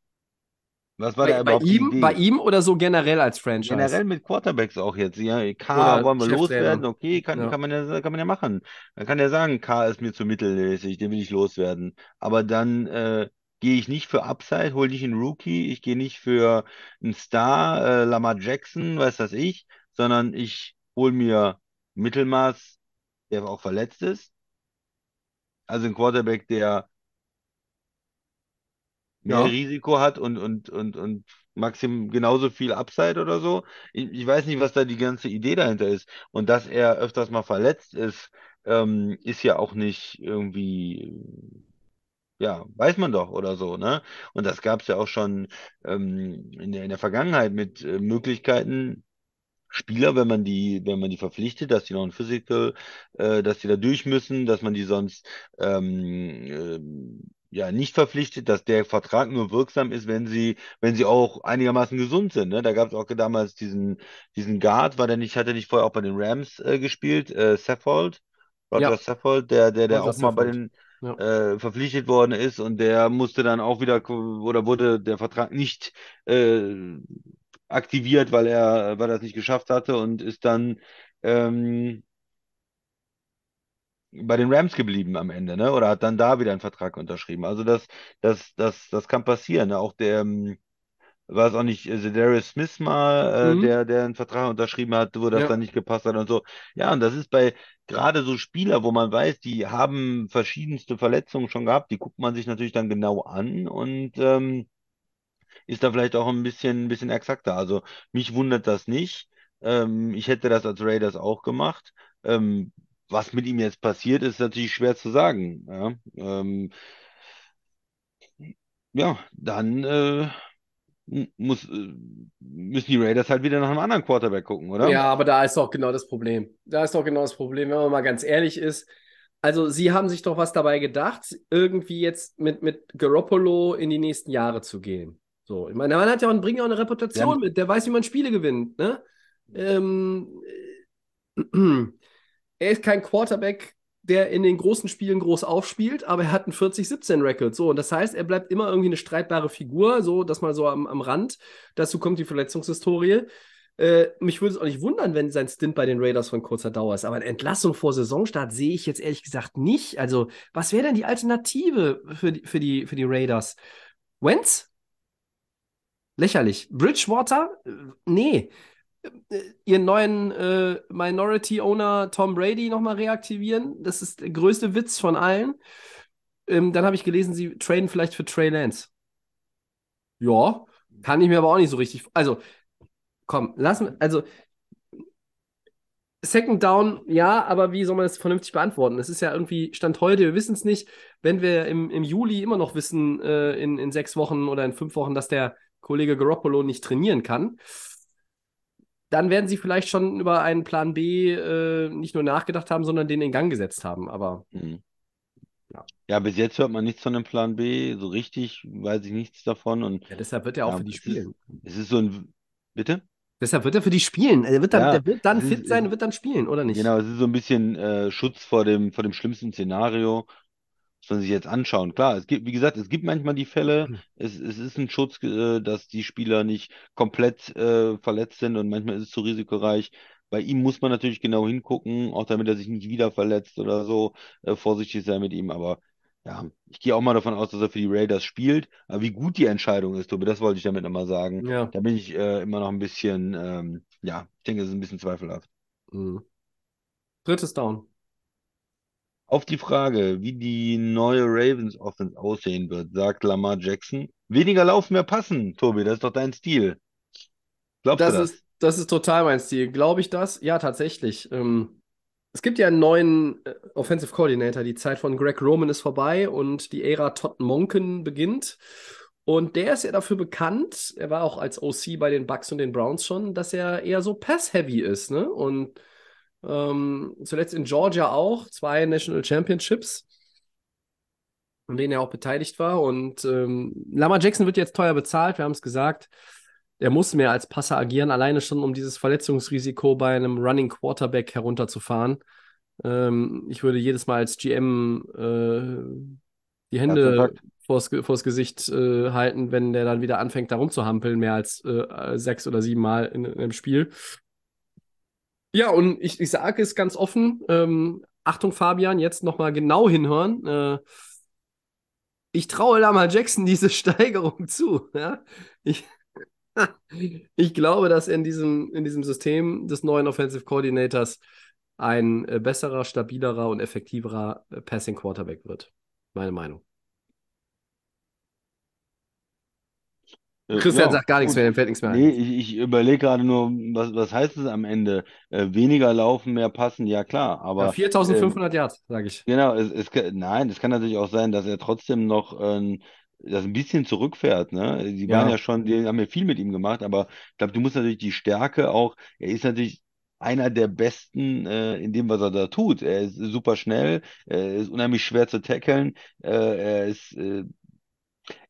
Was war bei, da überhaupt bei ihm, bei ihm oder so generell als Franchise? Generell mit Quarterbacks auch jetzt. Ja, K oder wollen wir loswerden? Okay, kann, ja. kann, man ja, kann man ja machen. Man kann ja sagen, K ist mir zu mittelmäßig, den will ich loswerden. Aber dann äh, gehe ich nicht für Upside, hole nicht einen Rookie, ich gehe nicht für einen Star, äh, Lamar Jackson, weiß das ich, sondern ich hole mir Mittelmaß, der auch verletzt ist. Also ein Quarterback, der mehr Ja. Risiko hat und, und, und, und Maxim genauso viel Upside oder so. Ich, ich weiß nicht, was da die ganze Idee dahinter ist. Und dass er öfters mal verletzt ist, ähm, ist ja auch nicht irgendwie, ja, weiß man doch oder so, ne? Und das gab es ja auch schon ähm, in der, in der Vergangenheit mit äh, Möglichkeiten. Spieler, wenn man die, wenn man die verpflichtet, dass die noch ein Physical, äh, dass die da durch müssen, dass man die sonst ähm, ähm, ja nicht verpflichtet, dass der Vertrag nur wirksam ist, wenn sie, wenn sie auch einigermaßen gesund sind. Ne? Da gab es auch damals diesen, diesen Guard, war der nicht, hat er nicht vorher auch bei den Rams äh, gespielt, äh, Saffold, Roger Ja. Saffold, der, der, der Roger auch mal bei Saffold. den Ja. äh, verpflichtet worden ist und der musste dann auch wieder oder wurde der Vertrag nicht äh, aktiviert, weil er, weil er es nicht geschafft hatte und ist dann ähm, bei den Rams geblieben am Ende, ne? Oder hat dann da wieder einen Vertrag unterschrieben. Also das, das, das, das kann passieren. Ne? Auch der, ähm, war es auch nicht äh, Zedarius Smith mal, äh, Mhm. der, der einen Vertrag unterschrieben hat, wo das Ja. dann nicht gepasst hat und so. Ja, und das ist bei gerade so Spieler, wo man weiß, die haben verschiedenste Verletzungen schon gehabt, die guckt man sich natürlich dann genau an und ähm, ist da vielleicht auch ein bisschen, ein bisschen exakter. Also mich wundert das nicht. Ähm, ich hätte das als Raiders auch gemacht. Ähm, was mit ihm jetzt passiert, ist natürlich schwer zu sagen. Ja, ähm, ja dann äh, muss, äh, müssen die Raiders halt wieder nach einem anderen Quarterback gucken, oder? Ja, aber da ist doch genau das Problem. Da ist doch genau das Problem, wenn man mal ganz ehrlich ist. Also, sie haben sich doch was dabei gedacht, irgendwie jetzt mit, mit Garoppolo in die nächsten Jahre zu gehen. So, ich meine, der Mann hat ja auch, bringt ja auch eine Reputation Ja. mit, der weiß, wie man Spiele gewinnt, ne? Ähm, äh, er ist kein Quarterback, der in den großen Spielen groß aufspielt, aber er hat einen 40-17-Record. So, und das heißt, er bleibt immer irgendwie eine streitbare Figur, so, das mal so am, am Rand. Dazu kommt die Verletzungshistorie. Äh, mich würde es auch nicht wundern, wenn sein Stint bei den Raiders von kurzer Dauer ist. Aber eine Entlassung vor Saisonstart sehe ich jetzt ehrlich gesagt nicht. Also, was wäre denn die Alternative für die, für die, für die Raiders? Wentz? Lächerlich. Bridgewater? Äh, Nee. Äh, Ihren neuen äh, Minority-Owner Tom Brady nochmal reaktivieren. Das ist der größte Witz von allen. Ähm, dann habe ich gelesen, sie traden vielleicht für Trey Lance. Ja, kann ich mir aber auch nicht so richtig. Also, komm, lass mich. Also, Second Down, ja, aber wie soll man das vernünftig beantworten? Es ist ja irgendwie Stand heute, wir wissen es nicht. Wenn wir im, im Juli immer noch wissen, äh, in, in sechs Wochen oder in fünf Wochen, dass der Kollege Garoppolo nicht trainieren kann, dann werden sie vielleicht schon über einen Plan B äh, nicht nur nachgedacht haben, sondern den in Gang gesetzt haben. Aber Mhm. Ja. Ja, bis jetzt hört man nichts von dem Plan B. So richtig weiß ich nichts davon. Und ja, deshalb wird er auch ja, für die es ist, spielen. es ist so ein, bitte? Deshalb wird er für die spielen. Er wird dann, Ja, der wird dann es ist- fit sein wird dann spielen, oder nicht? Genau, es ist so ein bisschen äh, Schutz vor dem, vor dem schlimmsten Szenario, muss man sich jetzt anschauen. Klar, es gibt, wie gesagt, es gibt manchmal die Fälle, Hm. es, es ist ein Schutz, äh, dass die Spieler nicht komplett äh, verletzt sind und manchmal ist es zu risikoreich. Bei ihm muss man natürlich genau hingucken, auch damit er sich nicht wieder verletzt oder so, äh, vorsichtig sein mit ihm. Aber ja, ich gehe auch mal davon aus, dass er für die Raiders spielt. Aber wie gut die Entscheidung ist, Tobi, das wollte ich damit nochmal sagen. Ja. Da bin ich äh, immer noch ein bisschen, ähm, ja, ich denke, es ist ein bisschen zweifelhaft. Mhm. Drittes Down. Auf die Frage, wie die neue Ravens Offense aussehen wird, sagt Lamar Jackson. Weniger Lauf, mehr passen, Tobi, das ist doch dein Stil. Glaubst Das du das? ist, das ist total mein Stil. Glaube ich das? Ja, tatsächlich. Ähm, es gibt ja einen neuen äh, Offensive Coordinator. Die Zeit von Greg Roman ist vorbei und die Ära Todd Monken beginnt. Und der ist ja dafür bekannt, er war auch als OC bei den Bucks und den Browns schon, dass er eher so pass-heavy ist. Ne? Und ähm, zuletzt in Georgia auch, zwei National Championships, an denen er auch beteiligt war. Und ähm, Lamar Jackson wird jetzt teuer bezahlt, wir haben es gesagt. Er muss mehr als Passer agieren, alleine schon, um dieses Verletzungsrisiko bei einem Running Quarterback herunterzufahren. Ähm, ich würde jedes Mal als GM äh, die Hände vors, vors Gesicht äh, halten, wenn der dann wieder anfängt, da rumzuhampeln, mehr als äh, sechs oder sieben Mal in, in einem Spiel. Ja, und ich, ich sage es ganz offen, ähm, Achtung Fabian, jetzt nochmal genau hinhören. Äh, ich traue Lamar Jackson diese Steigerung zu. Ja? Ich, ich glaube, dass in diesem, in diesem System des neuen Offensive Coordinators ein äh, besserer, stabilerer und effektiverer äh, Passing Quarterback wird. Meine Meinung. Christian ja, sagt gar nichts mehr, dem fällt nichts mehr Nee, ein. ich, ich überlege gerade nur, was, was heißt es am Ende? Äh, weniger laufen, mehr passen, ja klar, Ja, aber ähm, 4500 Yards, sage ich. genau, es, es nein, es kann natürlich auch sein, dass er trotzdem noch ähm, das ein bisschen zurückfährt, ne? Die waren Ja. ja schon, die haben ja viel mit ihm gemacht, aber ich glaube, du musst natürlich die Stärke auch, er ist natürlich einer der Besten äh, in dem, was er da tut. Er ist super schnell, er ist unheimlich schwer zu tackeln, äh, er ist äh,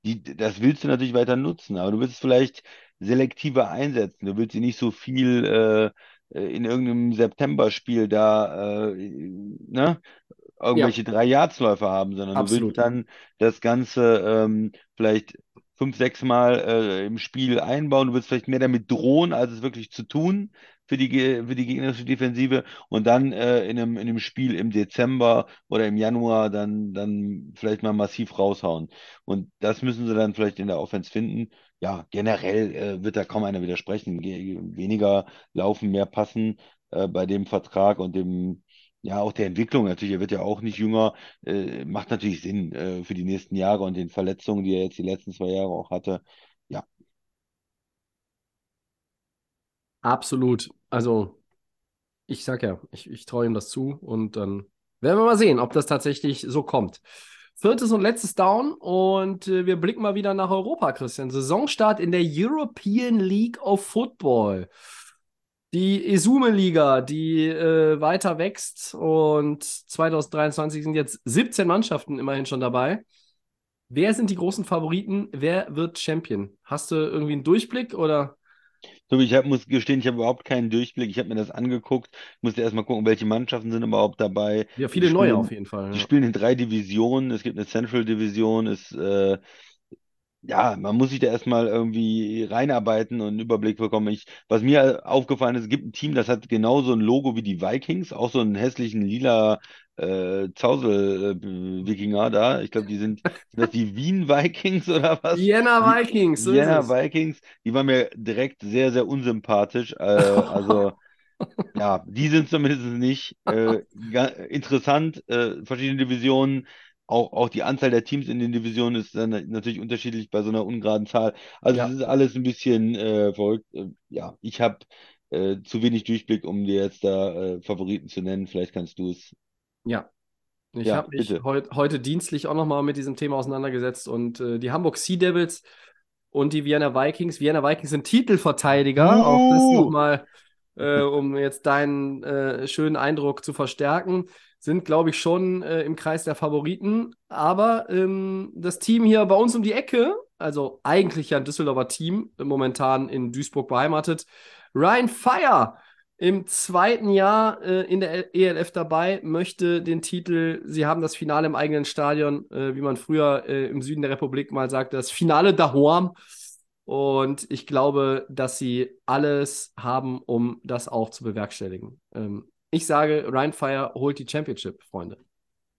die, das willst du natürlich weiter nutzen, aber du willst es vielleicht selektiver einsetzen. Du willst sie nicht so viel äh, äh, in irgendeinem September-Spiel da äh, ne, irgendwelche drei Yardsläufe haben, sondern du Absolut. willst dann das Ganze ähm, vielleicht fünf, sechs Mal äh, im Spiel einbauen. Du willst vielleicht mehr damit drohen, als es wirklich zu tun für die, für die gegnerische Defensive und dann äh, in einem, in einem Spiel im Dezember oder im Januar dann, dann vielleicht mal massiv raushauen. Und das müssen sie dann vielleicht in der Offense finden. Ja, generell äh, wird da kaum einer widersprechen. Ge weniger laufen, mehr passen äh, bei dem Vertrag und dem, ja, auch der Entwicklung natürlich. Er wird ja auch nicht jünger. Äh, macht natürlich Sinn äh, für die nächsten Jahre und den Verletzungen, die er jetzt die letzten zwei Jahre auch hatte. Ja, Absolut. Also, ich sag ja, ich, ich traue ihm das zu und dann werden wir mal sehen, ob das tatsächlich so kommt. Viertes und letztes Down und äh, wir blicken mal wieder nach Europa, Christian. Saisonstart in der European League of Football. Die Esume-Liga, die äh, weiter wächst und 2023 sind jetzt 17 Mannschaften immerhin schon dabei. Wer sind die großen Favoriten? Wer wird Champion? Hast du irgendwie einen Durchblick oder? So, ich hab, muss gestehen, ich habe überhaupt keinen Durchblick. Ich habe mir das angeguckt, musste erstmal gucken, welche Mannschaften sind überhaupt dabei. Ja, viele neue spielen, auf jeden Fall. die Ja. spielen in drei Divisionen. Es gibt eine Central Division, es äh, ja, man muss sich da erstmal irgendwie reinarbeiten und einen Überblick bekommen. Ich, was mir aufgefallen ist, es gibt ein Team, das hat genauso ein Logo wie die Vikings, auch so einen hässlichen lila äh, Zausel-Wikinger da. Ich glaube, die sind, sind das die Wien Vikings oder was? Vienna Die Vikings, so ist Vienna. Vikings, die waren mir direkt sehr, sehr unsympathisch. Äh, also, ja, die sind zumindest nicht. Äh, interessant, äh, verschiedene Divisionen. Auch, auch die Anzahl der Teams in den Divisionen ist dann natürlich unterschiedlich bei so einer ungeraden Zahl. Also Ja. es ist alles ein bisschen äh, verrückt. Äh, ja, ich habe zu wenig Durchblick, um dir jetzt da Favoriten zu nennen. Vielleicht kannst du es. Ja. Ich Ja, habe mich heut, heute dienstlich auch nochmal mit diesem Thema auseinandergesetzt und äh, die Hamburg Sea Devils und die Vienna Vikings. Vienna Vikings sind Titelverteidiger, auch das Uh. nochmal, äh, um jetzt deinen äh, schönen Eindruck zu verstärken, sind, glaube ich, schon äh, im Kreis der Favoriten. Aber ähm, das Team hier bei uns um die Ecke, also eigentlich ja ein Düsseldorfer Team, momentan in Duisburg beheimatet, Ryan Fire im zweiten Jahr äh, in der ELF dabei, möchte den Titel, sie haben das Finale im eigenen Stadion, äh, wie man früher äh, im Süden der Republik mal sagte, das Finale daheim. Und ich glaube, dass sie alles haben, um das auch zu bewerkstelligen. Ähm, ich sage, Ryan Fire holt die Championship, Freunde.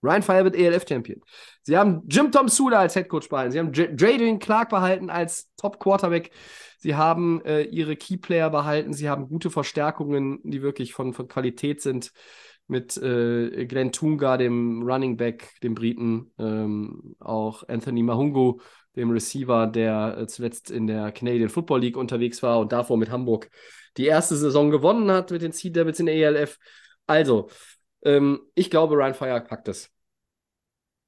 Ryan Fire wird ELF-Champion. Sie haben Jim Tom Sula als Headcoach behalten. Sie haben J Jaden Clark behalten als Top-Quarterback. Sie haben äh, ihre Keyplayer behalten. Sie haben gute Verstärkungen, die wirklich von, von Qualität sind. Mit äh, Glenn Tunga, dem Running Back, dem Briten. Ähm, auch Anthony Mahungu, dem Receiver, der äh, zuletzt in der Canadian Football League unterwegs war und davor mit Hamburg die erste Saison gewonnen hat mit den Sea Devils in der ELF. Also, ähm, ich glaube, Ryan Fire packt es.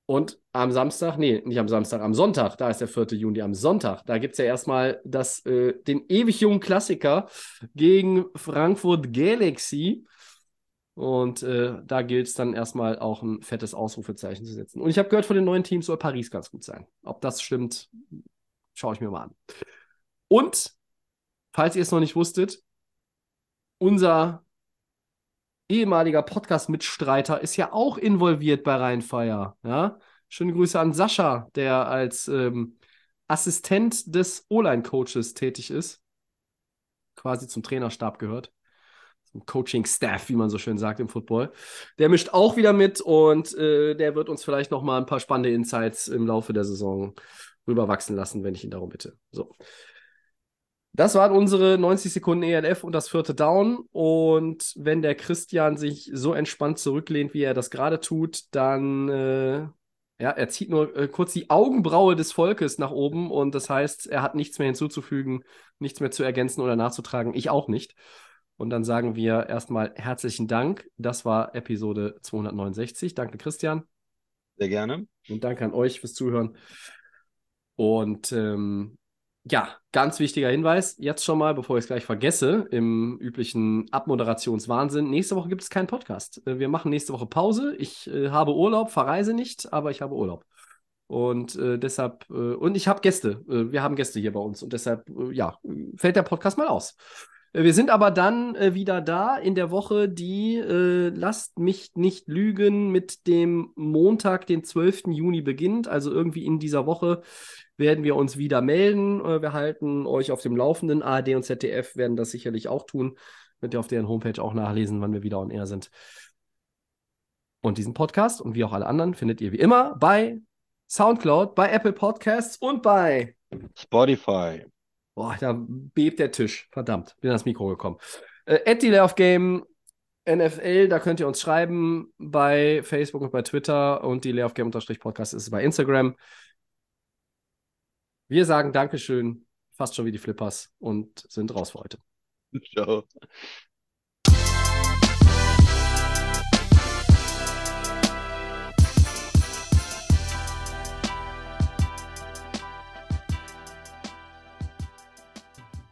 Und am Samstag, nee, nicht am Samstag, am Sonntag, da ist der 4. Juni, am Sonntag, da gibt es ja erstmal das, äh, den ewig jungen Klassiker gegen Frankfurt Galaxy. Und äh, da gilt es dann erstmal auch ein fettes Ausrufezeichen zu setzen. Und ich habe gehört, von den neuen Teams soll Paris ganz gut sein. Ob das stimmt, schaue ich mir mal an. Und, falls ihr es noch nicht wusstet, unser ehemaliger Podcast-Mitstreiter ist ja auch involviert bei Rheinfeier. Ja? Schöne Grüße an Sascha, der als ähm, Assistent des O-Line-Coaches tätig ist. Quasi zum Trainerstab gehört. Coaching-Staff, wie man so schön sagt im Football. Der mischt auch wieder mit und äh, der wird uns vielleicht noch mal ein paar spannende Insights im Laufe der Saison rüberwachsen lassen, wenn ich ihn darum bitte. So. Das waren unsere 90 Sekunden ELF und das vierte Down. Und wenn der Christian sich so entspannt zurücklehnt, wie er das gerade tut, dann äh, ja, er zieht nur äh, kurz die Augenbraue des Volkes nach oben und das heißt, er hat nichts mehr hinzuzufügen, nichts mehr zu ergänzen oder nachzutragen. Ich auch nicht. Und dann sagen wir erstmal herzlichen Dank. Das war Episode 269. Danke, Christian. Sehr gerne. Und danke an euch fürs Zuhören. Und ähm, ja, ganz wichtiger Hinweis, jetzt schon mal, bevor ich es gleich vergesse, im üblichen Abmoderationswahnsinn. Nächste Woche gibt es keinen Podcast. Äh, wir machen nächste Woche Pause. Ich äh, habe Urlaub, verreise nicht, aber ich habe Urlaub. Und äh, deshalb, äh, und ich habe Gäste. Äh, wir haben Gäste hier bei uns. Und deshalb, äh, ja, fällt der Podcast mal aus. Wir sind aber dann äh, wieder da in der Woche, die, äh, lasst mich nicht lügen, mit dem Montag, den 12. Juni beginnt. Also irgendwie in dieser Woche werden wir uns wieder melden. Äh, wir halten euch auf dem Laufenden. ARD und ZDF werden das sicherlich auch tun. Könnt ihr auf deren Homepage auch nachlesen, wann wir wieder on air sind. Und diesen Podcast und wie auch alle anderen findet ihr wie immer bei Soundcloud, bei Apple Podcasts und bei Spotify. Boah, da bebt der Tisch. Verdammt, bin ans Mikro gekommen. Äh, at the Layoff Game NFL, da könnt ihr uns schreiben bei Facebook und bei Twitter und die Layoff Game Podcast ist bei Instagram. Wir sagen Dankeschön, fast schon wie die Flippers und sind raus für heute. Ciao.